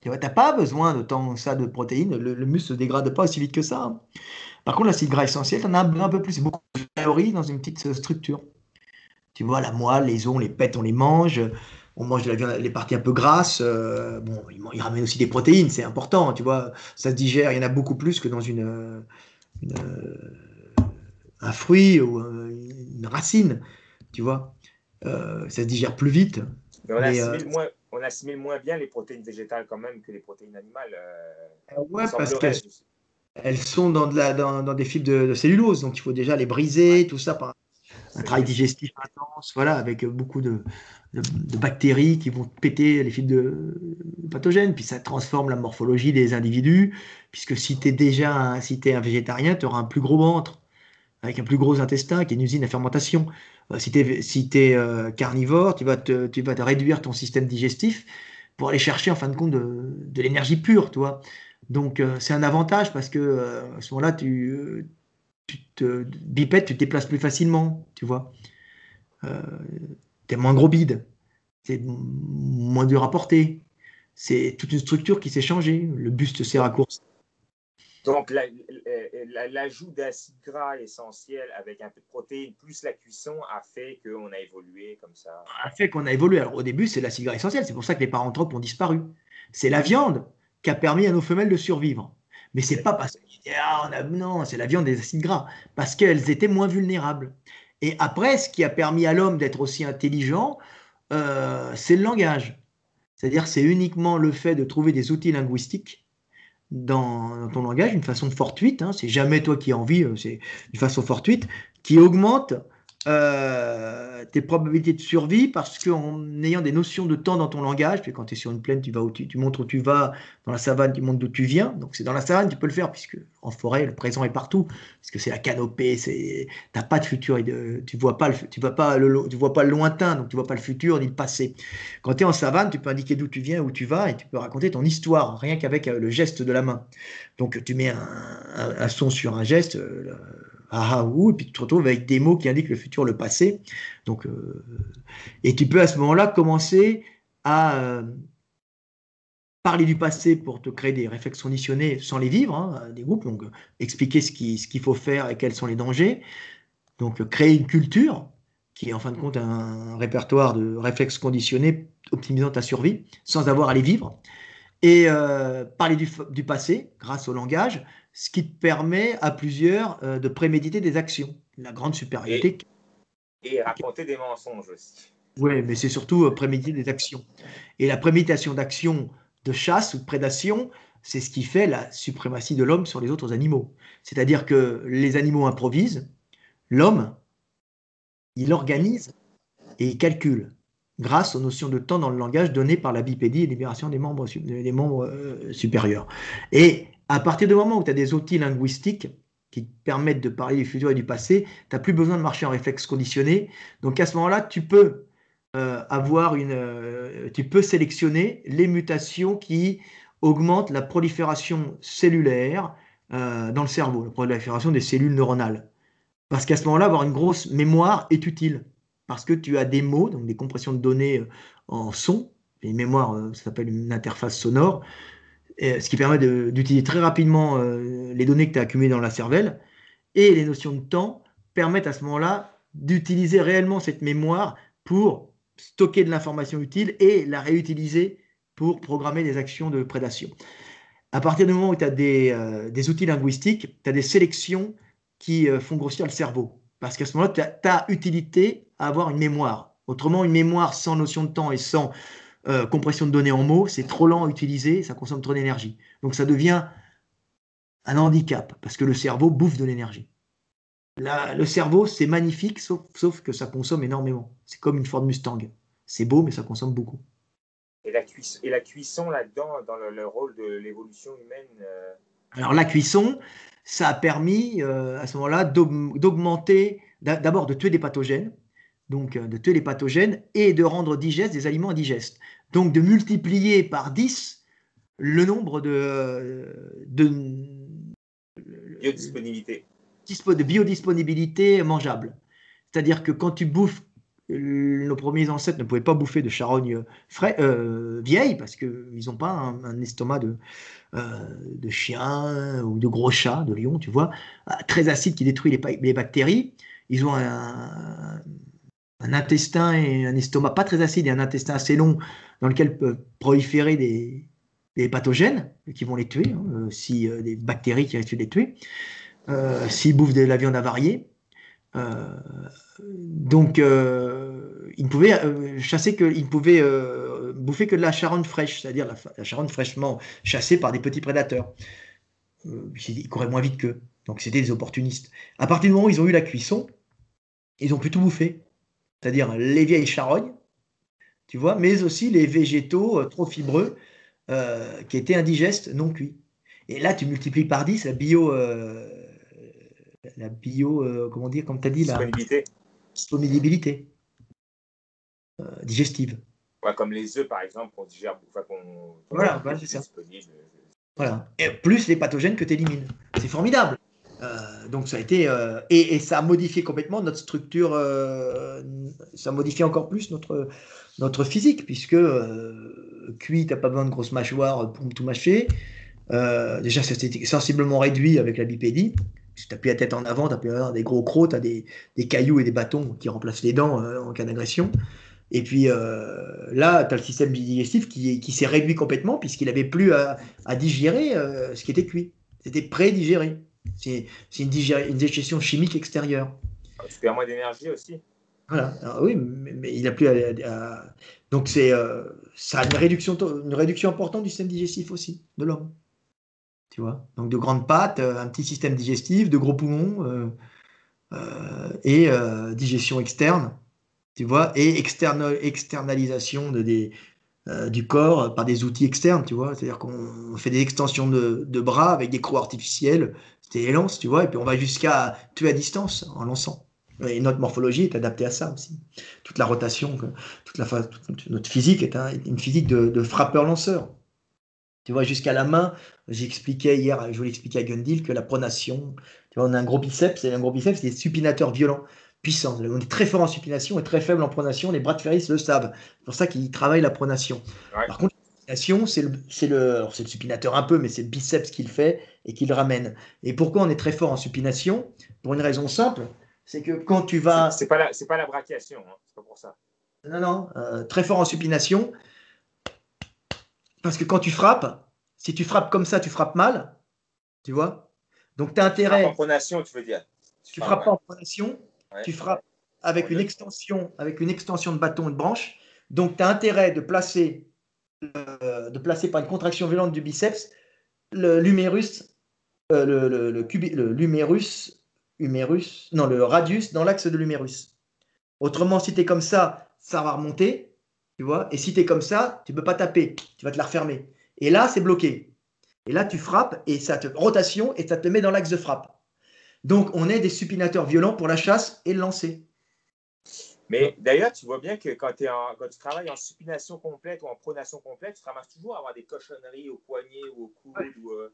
Tu n'as pas besoin de tant ça de protéines, le, muscle ne se dégrade pas aussi vite que ça. Hein. Par contre, l'acide gras essentiel, tu en as un, peu plus, c'est beaucoup de calories dans une petite euh, structure. Tu vois, la moelle, les os, les pètes, on les mange, on mange de la viande, les parties un peu grasses. Euh, bon, ils, ramènent aussi des protéines, c'est important, tu vois, ça se digère, il y en a beaucoup plus que dans une, un fruit ou une racine, tu vois. Euh, ça se digère plus vite. Mais on assimile moins on assimile moins bien les protéines végétales quand même que les protéines animales. Euh, ouais, parce qu'elles sont dans, de la, dans, des fibres de, cellulose, donc il faut déjà les briser, tout ça par un travail digestif intense, voilà, avec beaucoup de, bactéries qui vont péter les fibres de, pathogènes, puis ça transforme la morphologie des individus, puisque si tu es déjà un, si es un végétarien, tu auras un plus gros ventre, avec un plus gros intestin, qui est une usine à fermentation. Euh, si tu es, si euh, carnivore, tu vas, te, tu vas te réduire ton système digestif pour aller chercher en fin de compte de, l'énergie pure, tu vois. Donc euh, c'est un avantage parce que à ce moment-là, tu, tu te bipèdes, tu te déplaces plus facilement, tu vois. t'es moins gros bide, c'est moins dur à porter. C'est toute une structure qui s'est changée. Le buste s'est raccourci. Donc, l'ajout d'acide gras essentiel avec un peu de protéines plus la cuisson a fait qu'on a évolué comme ça. A fait qu'on a évolué. Alors, au début, c'est l'acide gras essentiel. C'est pour ça que les paranthropes ont disparu. C'est la viande qui a permis à nos femelles de survivre. Mais c'est pas parce que ah, non, c'est la viande des acides gras, parce qu'elles étaient moins vulnérables. Et après, ce qui a permis à l'homme d'être aussi intelligent, euh, c'est le langage. C'est-à-dire, c'est uniquement le fait de trouver des outils linguistiques dans, ton langage, une façon fortuite, hein, c'est jamais toi qui as envie, euh, c'est une façon fortuite, qui augmente euh, tes probabilités de survie parce qu'en ayant des notions de temps dans ton langage, quand tu es sur une plaine, tu, vas montres où tu vas, dans la savane, tu montres d'où tu viens. Donc c'est dans la savane, tu peux le faire, puisque en forêt, le présent est partout, parce que c'est la canopée, tu n'as pas de futur, le, tu vois pas le, tu vois pas le lointain, donc tu vois pas le futur ni le passé. Quand tu es en savane, tu peux indiquer d'où tu viens, où tu vas, et tu peux raconter ton histoire, rien qu'avec euh, le geste de la main. Donc tu mets un, son sur un geste. Euh, ah, ah et puis tu te retrouves avec des mots qui indiquent le futur, le passé. Donc, euh, et tu peux à ce moment-là commencer à euh, parler du passé pour te créer des réflexes conditionnés sans les vivre, hein, des groupes, donc expliquer ce qu'il ce qu'il faut faire et quels sont les dangers. Donc créer une culture qui est en fin de compte un, répertoire de réflexes conditionnés optimisant ta survie sans avoir à les vivre. Et euh, parler du, passé grâce au langage, ce qui te permet à plusieurs euh, de préméditer des actions. La grande supériorité. Et, raconter des mensonges aussi. Oui, mais c'est surtout euh, préméditer des actions. Et la préméditation d'actions de chasse ou de prédation, c'est ce qui fait la suprématie de l'homme sur les autres animaux. C'est-à-dire que les animaux improvisent, l'homme, il organise et il calcule grâce aux notions de temps dans le langage données par la bipédie et libération des membres, des membres euh, supérieurs. Et à partir du moment où tu as des outils linguistiques qui te permettent de parler du futur et du passé, tu n'as plus besoin de marcher en réflexe conditionné. Donc à ce moment-là, tu peux euh, avoir une, euh, tu peux sélectionner les mutations qui augmentent la prolifération cellulaire euh, dans le cerveau, la prolifération des cellules neuronales. Parce qu'à ce moment-là, avoir une grosse mémoire est utile. Parce que tu as des mots, donc des compressions de données en son, les mémoires, ça s'appelle une interface sonore, ce qui permet d'utiliser très rapidement euh, les données que tu as accumulées dans la cervelle. Et les notions de temps permettent à ce moment-là d'utiliser réellement cette mémoire pour stocker de l'information utile et la réutiliser pour programmer des actions de prédation. À partir du moment où tu as euh, des, outils linguistiques, tu as des sélections qui euh, font grossir le cerveau. Parce qu'à ce moment-là, tu as, utilité à avoir une mémoire. Autrement, une mémoire sans notion de temps et sans euh, compression de données en mots, c'est trop lent à utiliser, ça consomme trop d'énergie. Donc ça devient un handicap parce que le cerveau bouffe de l'énergie. Le cerveau, c'est magnifique, sauf, que ça consomme énormément. C'est comme une Ford Mustang. C'est beau, mais ça consomme beaucoup. Et la, cuisson, et la cuisson là-dedans, dans le, rôle de l'évolution humaine euh, Alors la cuisson, ça a permis euh, à ce moment-là d'augmenter, d'abord de tuer des pathogènes, donc de tuer les pathogènes et de rendre digestes des aliments indigestes. Donc de multiplier par 10 le nombre de, de biodisponibilité. de biodisponibilité mangeable. C'est-à-dire que quand tu bouffes, nos premiers ancêtres ne pouvaient pas bouffer de charogne frais, euh, vieille parce qu'ils n'ont pas un, estomac de, euh, de chien ou de gros chat, de lion, tu vois, très acide qui détruit les, les bactéries. Ils ont un, un intestin et un estomac pas très acide et un intestin assez long dans lequel peuvent proliférer des, pathogènes qui vont les tuer, hein, euh, si euh, des bactéries qui risquent de les tuer, euh, s'ils bouffent de la viande avariée. donc, ils ne pouvaient chasser bouffer que de la charogne fraîche, c'est-à-dire la, la, charogne fraîchement chassée par des petits prédateurs. ils couraient moins vite qu'eux. Donc, c'était des opportunistes. À partir du moment où ils ont eu la cuisson, ils ont pu tout bouffer c'est-à-dire les vieilles charognes, tu vois, mais aussi les végétaux euh, trop fibreux euh, qui étaient indigestes, non cuits. Et là, tu multiplies par 10 la bio, euh, la bio, comment dire, comme tu as dit, la disponibilité, digestive. comme les œufs, par exemple, qu'on digère, enfin, Voilà, c'est ça. Voilà. Et plus les pathogènes que tu élimines. C'est formidable. Euh, donc ça a été et, ça a modifié complètement notre structure, ça a modifié encore plus notre notre physique puisque cuit, t'as pas besoin de grosses mâchoires pour tout mâcher. déjà, c'était sensiblement réduit avec la bipédie. Si tu appuies la tête en avant, tu as des gros crocs, tu as des, des, cailloux et des bâtons qui remplacent les dents en cas d'agression. Et puis euh, là, tu as le système digestif qui, qui s'est réduit complètement puisqu'il n'avait plus à, digérer euh, ce qui était cuit. C'était pré-digéré. C'est une, une, digestion chimique extérieure. Tu perds moins d'énergie aussi. Voilà. oui, mais, il n'a plus à. Donc, c'est euh, ça a une réduction, une réduction importante du système digestif aussi, de l'homme. Tu vois? Donc, de grandes pattes, un petit système digestif, de gros poumons et digestion externe tu vois, et externalisation de des, euh, du corps par des outils externes, tu vois? C'est-à-dire qu'on fait des extensions de, de, bras avec des crocs artificiels, c'était lance, tu vois, et puis on va jusqu'à tuer à distance en lançant. Et notre morphologie est adaptée à ça aussi. Toute la rotation, toute la notre physique est une physique de, de frappeur-lanceur. Tu vois, jusqu'à la main, j'expliquais hier, je voulais expliquer à Gundil que la pronation, tu vois, on a un gros biceps, et un gros biceps, c'est des supinateurs violents puissant. On est très fort en supination et très faible en pronation. Les bras de Ferris le savent. C'est pour ça qu'ils travaillent la pronation. Par contre, supination, c'est le, c'est le, c'est le supinateur un peu, mais c'est le biceps qui le fait et qui le ramène. Et pourquoi on est très fort en supination? Pour une raison simple, c'est que quand tu vas. C'est, pas la, c'est pas la brachiation, hein. c'est pas pour ça. Non, non, euh, très fort en supination. Parce que quand tu frappes, si tu frappes comme ça, tu frappes mal. Tu vois? Donc, tu as intérêt. en pronation, tu veux dire. Tu, frappes pas en pronation, tu frappes avec une extension, avec une extension de bâton et de branche. Donc, tu as intérêt de placer, euh, de placer par une contraction violente du biceps l'humérus, euh, le, le, le, le radius dans l'axe de l'humérus. Autrement, si tu es comme ça, ça va remonter, tu vois. Et si tu es comme ça, tu ne peux pas taper, tu vas te la refermer. Et là, c'est bloqué. Et là, tu frappes et ça te rotation et ça te met dans l'axe de frappe. Donc, on est des supinateurs violents pour la chasse et le lancer. Mais d'ailleurs, tu vois bien que quand, tu travailles en supination complète ou en pronation complète, tu ramasses toujours à avoir des cochonneries au poignet ou au coude. Euh,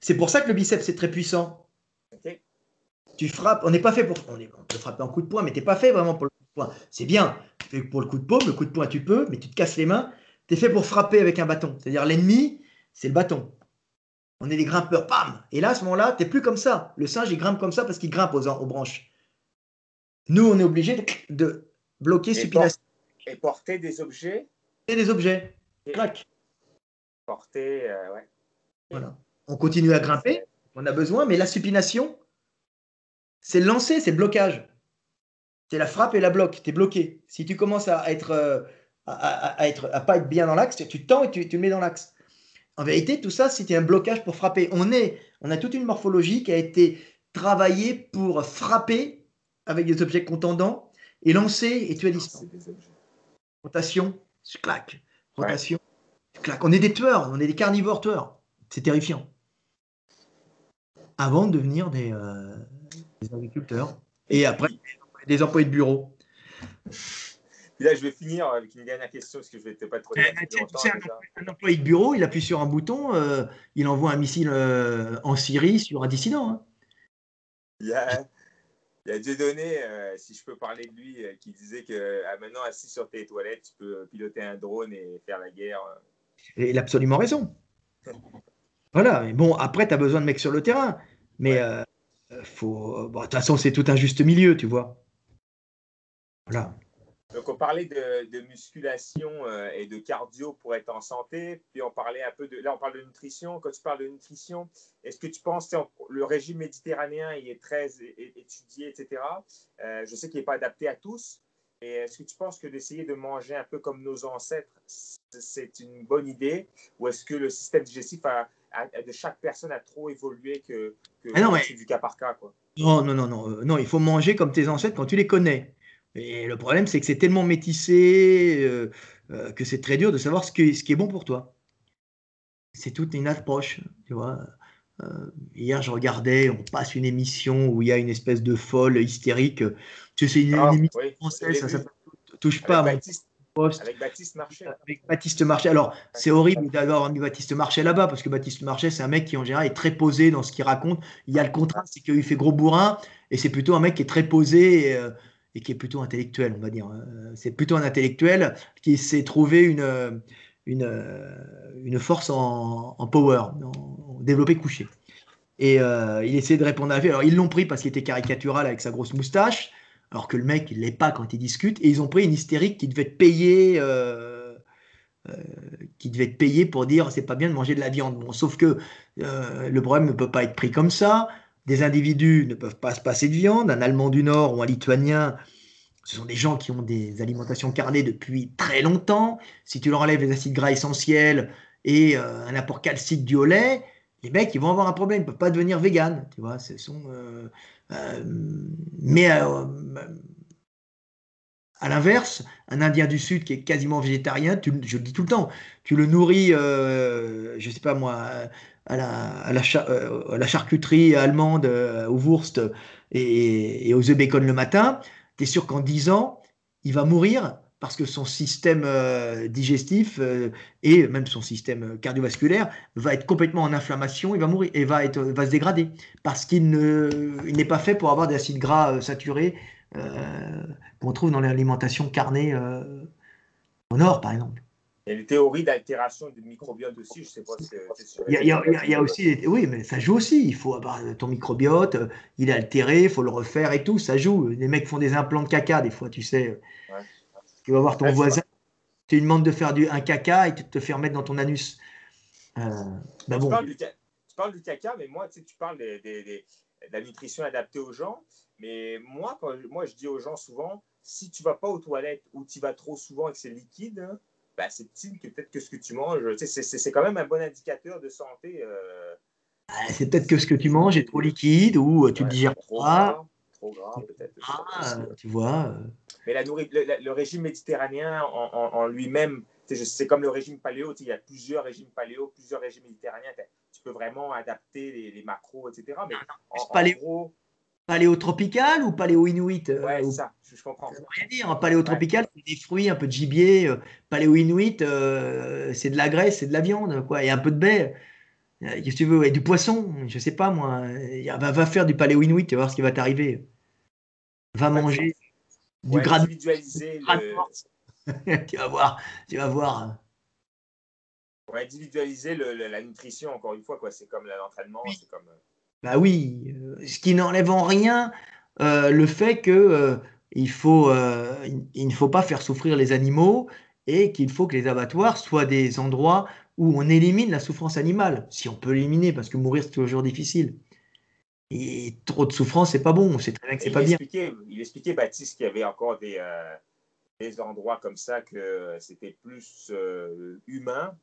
c'est pour ça que le biceps est très puissant. Tu frappes, on n'est pas fait pour. On, peut frapper en coup de poing, mais tu n'es pas fait vraiment pour le coup de poing. C'est bien, tu fais pour le coup de paume, le coup de poing tu peux, mais tu te casses les mains. Tu es fait pour frapper avec un bâton. C'est-à-dire l'ennemi, c'est le bâton. On est des grimpeurs, pam Et là, à ce moment-là, tu n'es plus comme ça. Le singe, il grimpe comme ça parce qu'il grimpe aux, aux, branches. Nous, on est obligé de, bloquer supination. et porter des objets Et des objets. Clac. Porter, euh, ouais. Voilà. On continue à grimper, on a besoin, mais la supination, c'est le lancer, c'est le blocage. C'est la frappe et la bloque. Tu es bloqué. Si tu commences à être, euh, à, être, à pas être bien dans l'axe, tu tends et tu, tu le mets dans l'axe. En vérité, tout ça, c'était un blocage pour frapper. On, est, on a toute une morphologie qui a été travaillée pour frapper avec des objets contendants et lancer et tuer à distance. Rotation, clac. Rotation, clac. On est des tueurs, on est des carnivores tueurs. C'est terrifiant. Avant de devenir des, euh, des agriculteurs. Et après, des employés de bureau là, je vais finir avec une dernière question parce que je vais pas trop. Euh, un, employé de bureau, il appuie sur un bouton, euh, il envoie un missile euh, en Syrie sur un dissident. Hein. Il, y a, il y a Dieudonné, si je peux parler de lui, qui disait que ah, maintenant, assis sur tes toilettes, tu peux piloter un drone et faire la guerre. Et il a absolument raison. [LAUGHS] voilà. Mais bon, après, tu as besoin de mecs sur le terrain. Mais faut. de toute façon, c'est tout un juste milieu, tu vois. Voilà. Donc, on parlait de, musculation euh, et de cardio pour être en santé. Puis, on parlait un peu de. Là, on parle de nutrition. Quand tu parles de nutrition, est-ce que tu penses que le régime méditerranéen il est très étudié, etc. Euh, je sais qu'il n'est pas adapté à tous. Et est-ce que tu penses que d'essayer de manger un peu comme nos ancêtres, c'est une bonne idée? Ou est-ce que le système digestif de chaque personne a trop évolué que, que ah c'est du cas par cas quoi? Non, non, non, non. Euh, non, il faut manger comme tes ancêtres quand tu les connais. Et le problème, c'est que c'est tellement métissé euh, euh, que c'est très dur de savoir ce, qui est bon pour toi. C'est toute une approche, tu vois. Euh, hier, je regardais, on passe une émission où il y a une espèce de folle hystérique. Tu sais, c'est une, ah, émission française, ça, touche pas. poste. Avec Baptiste Marchais. Avec Baptiste Marchais. Alors, c'est horrible d'avoir mis Baptiste Marchais là-bas, parce que Baptiste Marchais, c'est un mec qui, en général, est très posé dans ce qu'il raconte. Il y a le contraste, c'est qu'il fait gros bourrin, et c'est plutôt un mec qui est très posé et, euh, et qui est plutôt intellectuel, on va dire. Euh, C'est plutôt un intellectuel qui s'est trouvé une, une, euh, une force en, power, en, en développé couché. Et euh, il essayait de répondre à la vie. Alors, ils l'ont pris parce qu'il était caricatural avec sa grosse moustache, alors que le mec, il l'est pas quand il discute. Et ils ont pris une hystérique qui devait être payée, euh, qui devait être payée pour dire c'est pas bien de manger de la viande. Sauf que le problème ne peut pas être pris comme ça. Des individus ne peuvent pas se passer de viande. Un Allemand du Nord ou un Lituanien, ce sont des gens qui ont des alimentations carnées depuis très longtemps. Si tu leur enlèves les acides gras essentiels et euh, un apport calcique du lait, les mecs, ils vont avoir un problème, ils ne peuvent pas devenir véganes, tu vois. Euh, euh, mais à l'inverse, un Indien du Sud qui est quasiment végétarien, tu, je le dis tout le temps, tu le nourris, je sais pas moi, à la, charcuterie allemande, au Wurst et, et aux œufs bacon le matin, tu sûr qu'en 10 ans, il va mourir parce que son système euh, digestif euh, et même son système cardiovasculaire va être complètement en inflammation, il va mourir et va, être, se dégrader parce qu'il ne, il n'est pas fait pour avoir des acides gras euh, saturés qu'on trouve dans l'alimentation carnée au nord, par exemple. Il y a des théories d'altération du microbiote aussi, je sais pas si Il y a, il y a- il y a- il y a aussi, oui, mais ça joue aussi. Il faut avoir ton microbiote, euh, il est altéré, il faut le refaire et tout, ça joue. Les mecs font des implants de caca des fois, tu sais. Ouais. Tu vas voir ton Ouais, voisin, tu lui demandes de faire du, un caca et tu te faire mettre dans ton anus. Euh, bah Tu bon, parles, du, tu parles du caca, mais moi, tu sais, tu parles de la nutrition adaptée aux gens. Mais moi, quand, moi, je dis aux gens souvent, si tu vas pas aux toilettes ou tu vas trop souvent et que c'est liquide, hein, ben, c'est que peut-être que ce que tu manges, c'est- quand même un bon indicateur de santé. euh, bah, c'est peut-être que ce que tu manges est trop liquide ou euh, tu ouais, le digères trop pas. gras, trop gras, peut-être. Ah, ouais. tu vois. Mais la nourri- le, régime méditerranéen en, en- en lui-même, c'est comme le régime paléo. Il y a plusieurs régimes paléo, plusieurs régimes méditerranéens. Tu peux vraiment adapter les, les macros, etc. Mais en, en paléo. gros, Paléotropical ou paléo-inuit euh, ouais, ou- c'est ça, je, je comprends. Ça veut rien dire. Un paléotropical, c'est des fruits, un peu de gibier. euh, Paléo-inuit, euh, c'est de la graisse, c'est de la viande, quoi, et un peu de baie. Qu'est-ce que tu veux? Et du poisson, je sais pas moi. Va, va faire du paléo-inuit, tu vas voir ce qui va t'arriver. Va manger du Ouais, individualiser, le, [LAUGHS] tu vas voir, tu vas voir. ouais, individualiser le- le- la nutrition, encore une fois. quoi. C'est comme l'entraînement. Oui. c'est comme... Bah oui, euh, ce qui n'enlève en rien euh, le fait que euh, il faut, euh, il, ne faut pas faire souffrir les animaux et qu'il faut que les abattoirs soient des endroits où on élimine la souffrance animale, si on peut l'éliminer, parce que mourir c'est toujours difficile. Et trop de souffrance, c'est pas bon, on sait très bien que c'est pas bien. il expliquait, Baptiste, qu'il y avait encore des, des endroits comme ça que c'était plus humain.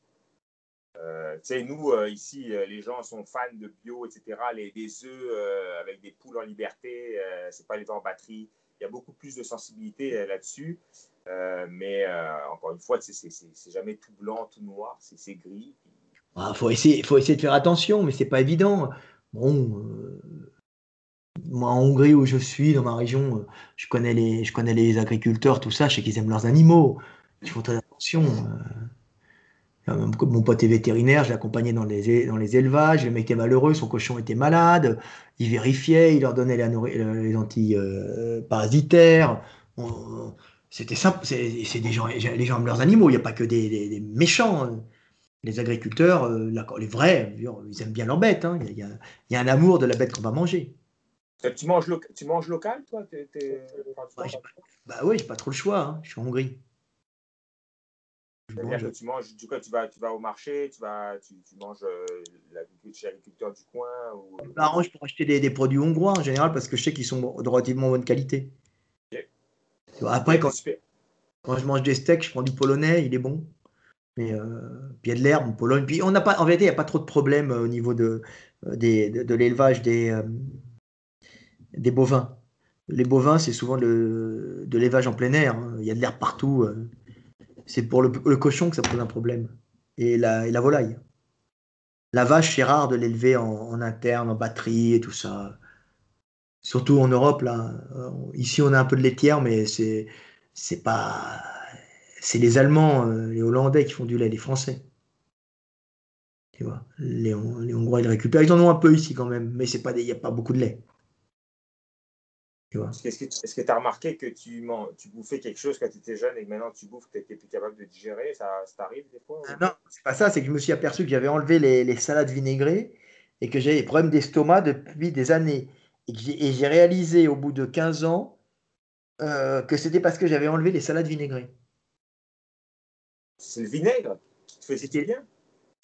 Euh, tu sais, nous, euh, ici, euh, les gens sont fans de bio, etc. Les, œufs euh, avec des poules en liberté, c'est pas les en batterie. Il y a beaucoup plus de sensibilité là-dessus. Mais encore une fois, c'est- jamais tout blanc, tout noir, c'est gris. Ah, faut essayer, faut essayer de faire attention, mais c'est pas évident. Bon, moi en Hongrie où je suis, dans ma région, je connais les, je connais les agriculteurs, tout ça, je sais qu'ils aiment leurs animaux. Ils font très attention. Euh. Euh, Mon pote est vétérinaire, je l'accompagnais dans les, dans les élevages, le mec était malheureux, son cochon était malade, il vérifiait, il leur donnait la euh, les anti-parasitaires. C'était simple, c'est des gens, les gens aiment leurs animaux, il n'y a pas que des, des- des méchants. hein les agriculteurs, euh, les vrais, ils aiment bien leurs bêtes. hein. Il, y a, il y a- il y a un amour de la bête qu'on va manger. Euh, Tu manges, tu manges local, toi? Manges- j'ai pas- bah oui, j'ai pas trop le choix. hein. Je suis en Hongrie. C'est-à-dire que tu manges, du coup, tu vas, tu vas au marché, tu, vas, tu, tu manges euh, l'agriculture chez l'agriculteur du coin. Ou... Je m'arrange pour acheter des, des produits hongrois en général parce que je sais qu'ils sont de relativement bonne qualité. Ok. Tu vois, Après, quand, quand je mange des steaks, je prends du polonais, il est bon. Mais euh, puis il y a de l'herbe en Pologne. Puis on n'a pas, en vérité, il n'y a pas trop de problèmes euh, au niveau de, euh, des- de, de l'élevage des, euh, des bovins. Les bovins, c'est souvent le- de l'élevage en plein air. hein. Il y a de l'herbe partout. euh. C'est pour le, le cochon que ça pose un problème. Et la, volaille. La vache, c'est rare de l'élever en, interne, en batterie et tout ça. Surtout en Europe, là. Euh, Ici, on a un peu de laitière, mais c'est pas c'est les Allemands, euh, les Hollandais qui font du lait, les Français. Tu vois, les, les Hongrois, ils récupèrent. Ils en ont un peu ici quand même, mais il n'y a pas beaucoup de lait. Est-ce que tu as remarqué que tu, tu bouffais quelque chose quand tu étais jeune et que maintenant tu bouffes, tu n'étais plus capable de digérer? Ça, t'arrive des fois Non, c'est pas ça, c'est que je me suis aperçu que j'avais enlevé les, salades vinaigrées et que j'avais des problèmes d'estomac depuis des années. Et j'ai réalisé au bout de 15 ans euh, que c'était parce que j'avais enlevé les salades vinaigrées. C'est le vinaigre qui te faisait bien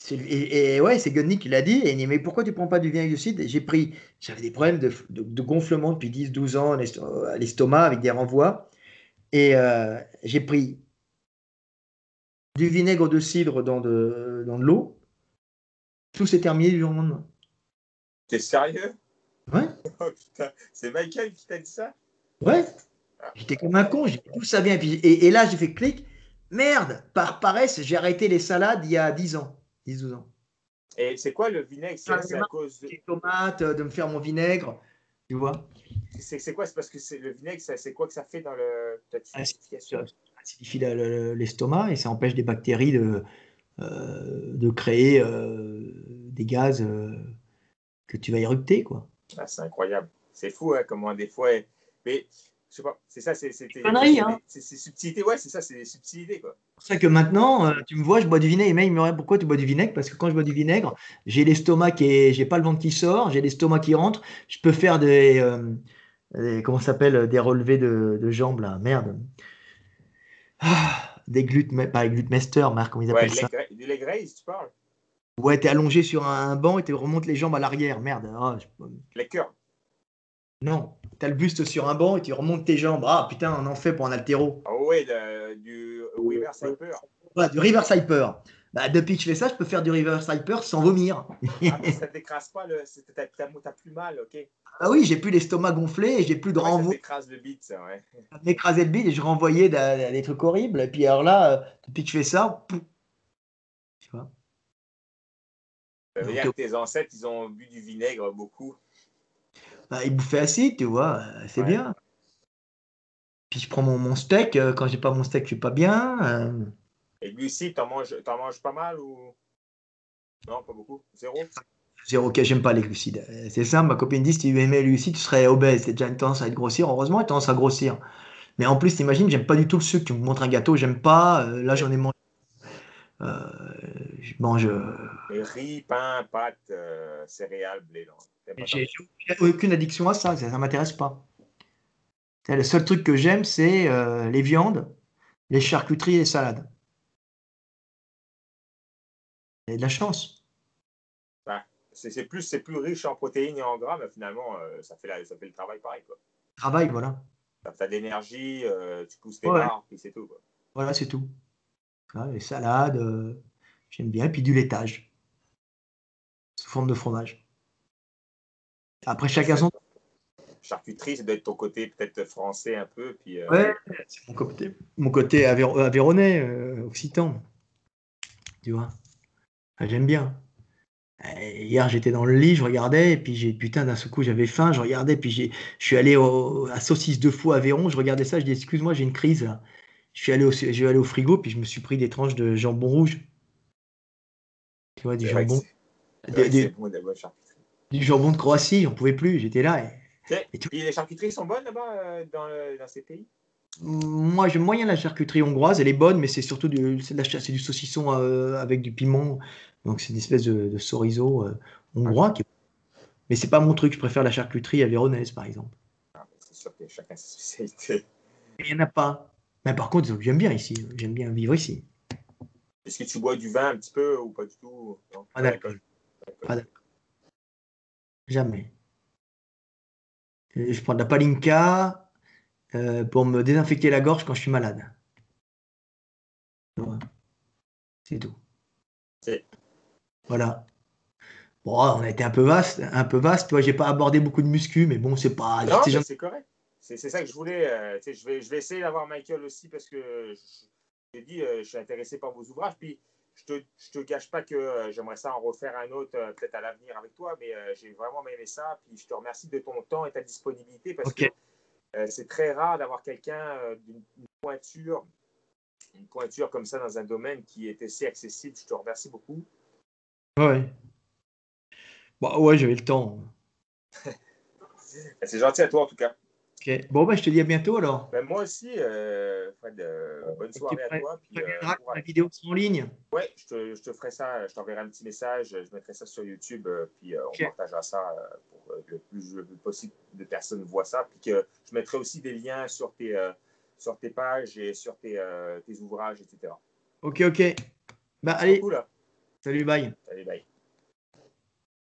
et, ouais, c'est Gunny qui l'a dit. Et il dit Mais pourquoi tu prends pas du vinaigre de cidre? J'ai pris, j'avais des problèmes de, gonflement depuis 10-12 ans à l'estomac avec des renvois. Et euh, j'ai pris du vinaigre de cidre dans de, dans de l'eau. Tout s'est terminé du jour au lendemain. T'es sérieux? Ouais. [LAUGHS] Oh, c'est Michael qui t'a dit ça? Ouais. J'étais comme un con. J'ai Tout ça vient. Et, et là, j'ai fait clic. Merde, par paresse, j'ai arrêté les salades il y a 10 ans. 10-12 ans. Et c'est quoi le vinaigre? C'est à cause de... tomates, euh, de me faire mon vinaigre, tu vois. C'est quoi? C'est parce que le vinaigre, c'est quoi que ça fait dans le Ça acidifie l'estomac et ça empêche des bactéries de, euh, de créer euh, des gaz que tu vas érupter, quoi. Ah, c'est incroyable. C'est fou, hein, comment des fois. Mais je sais pas, c'est ça, c'est hein. C'est subtilité, ouais, c'est ça, c'est des subtilités, quoi. C'est pour ça que maintenant, euh, tu me vois, je bois du vinaigre, et il me dit pourquoi tu bois du vinaigre? Parce que quand je bois du vinaigre, j'ai l'estomac qui est, j'ai pas le ventre qui sort, j'ai l'estomac qui rentre, je peux faire des, euh, comment s'appelle, des relevés de, jambes, là, merde. Ah, des glutes, pas des glutes Marc, comment ils appellent ça? Du leg raise, tu parles? Ouais, t'es allongé sur un banc et tu remontes les jambes à l'arrière, merde. Ah, les cœurs non, tu as le buste sur un banc et tu remontes tes jambes. Ah putain, on en fait pour un altéro. Ah ouais, du reverse hyper. Ouais, du reverse hyper. Bah, depuis que je fais ça, je peux faire du reverse hyper sans vomir. ah, mais ça ne t'écrase pas, le... t'as plus mal, ok Ah oui, j'ai plus l'estomac gonflé et j'ai plus de renvoi. Ça le bide, ça, ouais. Ça m'écrasait le bide et je renvoyais des, trucs horribles. Et puis alors là, euh, depuis que je fais ça, tu vois. Ça veut dire que tes ancêtres, ils ont bu du vinaigre beaucoup. Bah, il bouffait assez, tu vois, euh, c'est bien. Puis je prends mon, steak, euh, quand j'ai pas mon steak, je suis pas bien. Euh. Et glucides, t'en manges, en manges pas mal ou? Non, pas beaucoup? Zéro? Zéro, ok, j'aime pas les glucides. C'est ça, ma copine dit si tu aimais les glucides, tu serais obèse. C'est déjà une tendance à être grossir. Heureusement, une tendance à grossir. Mais en plus, t'imagines, j'aime pas du tout le sucre. Tu me montres un gâteau, j'aime pas. là, j'en ai mangé. je mange. riz, pain, pâtes, céréales, blé. J'ai aucune addiction à ça, ça ne m'intéresse pas. Le seul truc que j'aime, c'est euh, les viandes, les charcuteries et les salades. Il y a de la chance. Bah, c'est plus, plus riche en protéines et en gras, mais finalement, euh, ça, fait ça fait le travail pareil. Quoi. Travail, voilà. Tu as de l'énergie, euh, tu pousses tes barres, puis c'est tout. Quoi. Voilà, c'est tout. les salades, j'aime bien, et puis du laitage, sous forme de fromage. Après, chacun son. Charcuterie, ça doit être ton côté peut-être français un peu. Puis, euh, Ouais, c'est mon côté, mon côté avéronnais, euh, occitan. Tu vois J'aime bien. hier, j'étais dans le lit, je regardais, et puis j'ai putain, d'un seul coup, j'avais faim, je regardais, puis je suis allé au, à Saucisse deux fois à Véron, je regardais ça, je dis excuse-moi, j'ai une crise là. Je suis allé au, je allé au frigo, puis je me suis pris des tranches de jambon rouge. Tu vois, du jambon. Des, du jambon de Croatie, on pouvait plus, j'étais là. Et, les charcuteries sont bonnes là-bas euh, dans, ces pays? Moi, j'aime moyen la charcuterie hongroise, elle est bonne, mais c'est surtout du, du saucisson euh, avec du piment. Donc c'est une espèce de, de chorizo euh, hongrois. Qui... Mais c'est pas mon truc, je préfère la charcuterie avéronaise par exemple. Ah, c'est sûr que chacun ses spécialités. Il n'y en a pas. Mais par contre, j'aime bien ici, j'aime bien vivre ici. Est-ce que tu bois du vin un petit peu ou pas du tout? Pas d'alcool. Pas d'alcool. Jamais. Je prends de la palinka euh, pour me désinfecter la gorge quand je suis malade. C'est tout. Voilà. Bon, on a été un peu vaste, un peu vaste. Toi, j'ai pas abordé beaucoup de muscu, mais bon, c'est pas. Non, c'est correct. C'est ça que je voulais. Euh, je, vais, je vais essayer d'avoir Michael aussi parce que j'ai dit, euh, je suis intéressé par vos ouvrages. Puis je te, te cache pas que euh, j'aimerais ça en refaire un autre euh, peut-être à l'avenir avec toi, mais euh, j'ai vraiment aimé ça. Puis je te remercie de ton temps et ta disponibilité parce que c'est très rare d'avoir quelqu'un d'une pointure une pointure comme ça dans un domaine qui est assez accessible. Je te remercie beaucoup. Ouais. Bah ouais, j'avais le temps. [LAUGHS] C'est gentil à toi en tout cas. Ok. Bon, bah, je te dis à bientôt alors. Ben, moi aussi, euh, Fred, euh, bonne soirée à toi. Tu regarderas quand la vidéo en ligne. Ouais, je te, je te, ferai ça. Je t'enverrai un petit message. Je mettrai ça sur YouTube. euh, puis euh, on partagera ça euh, pour euh, que le plus, le plus possible de personnes voient ça. Puis que je mettrai aussi des liens sur tes, euh, sur tes pages et sur tes, euh, tes ouvrages, etc. Ok, ok. Bah allez, Cool. hein. salut, bye. Allez, bye.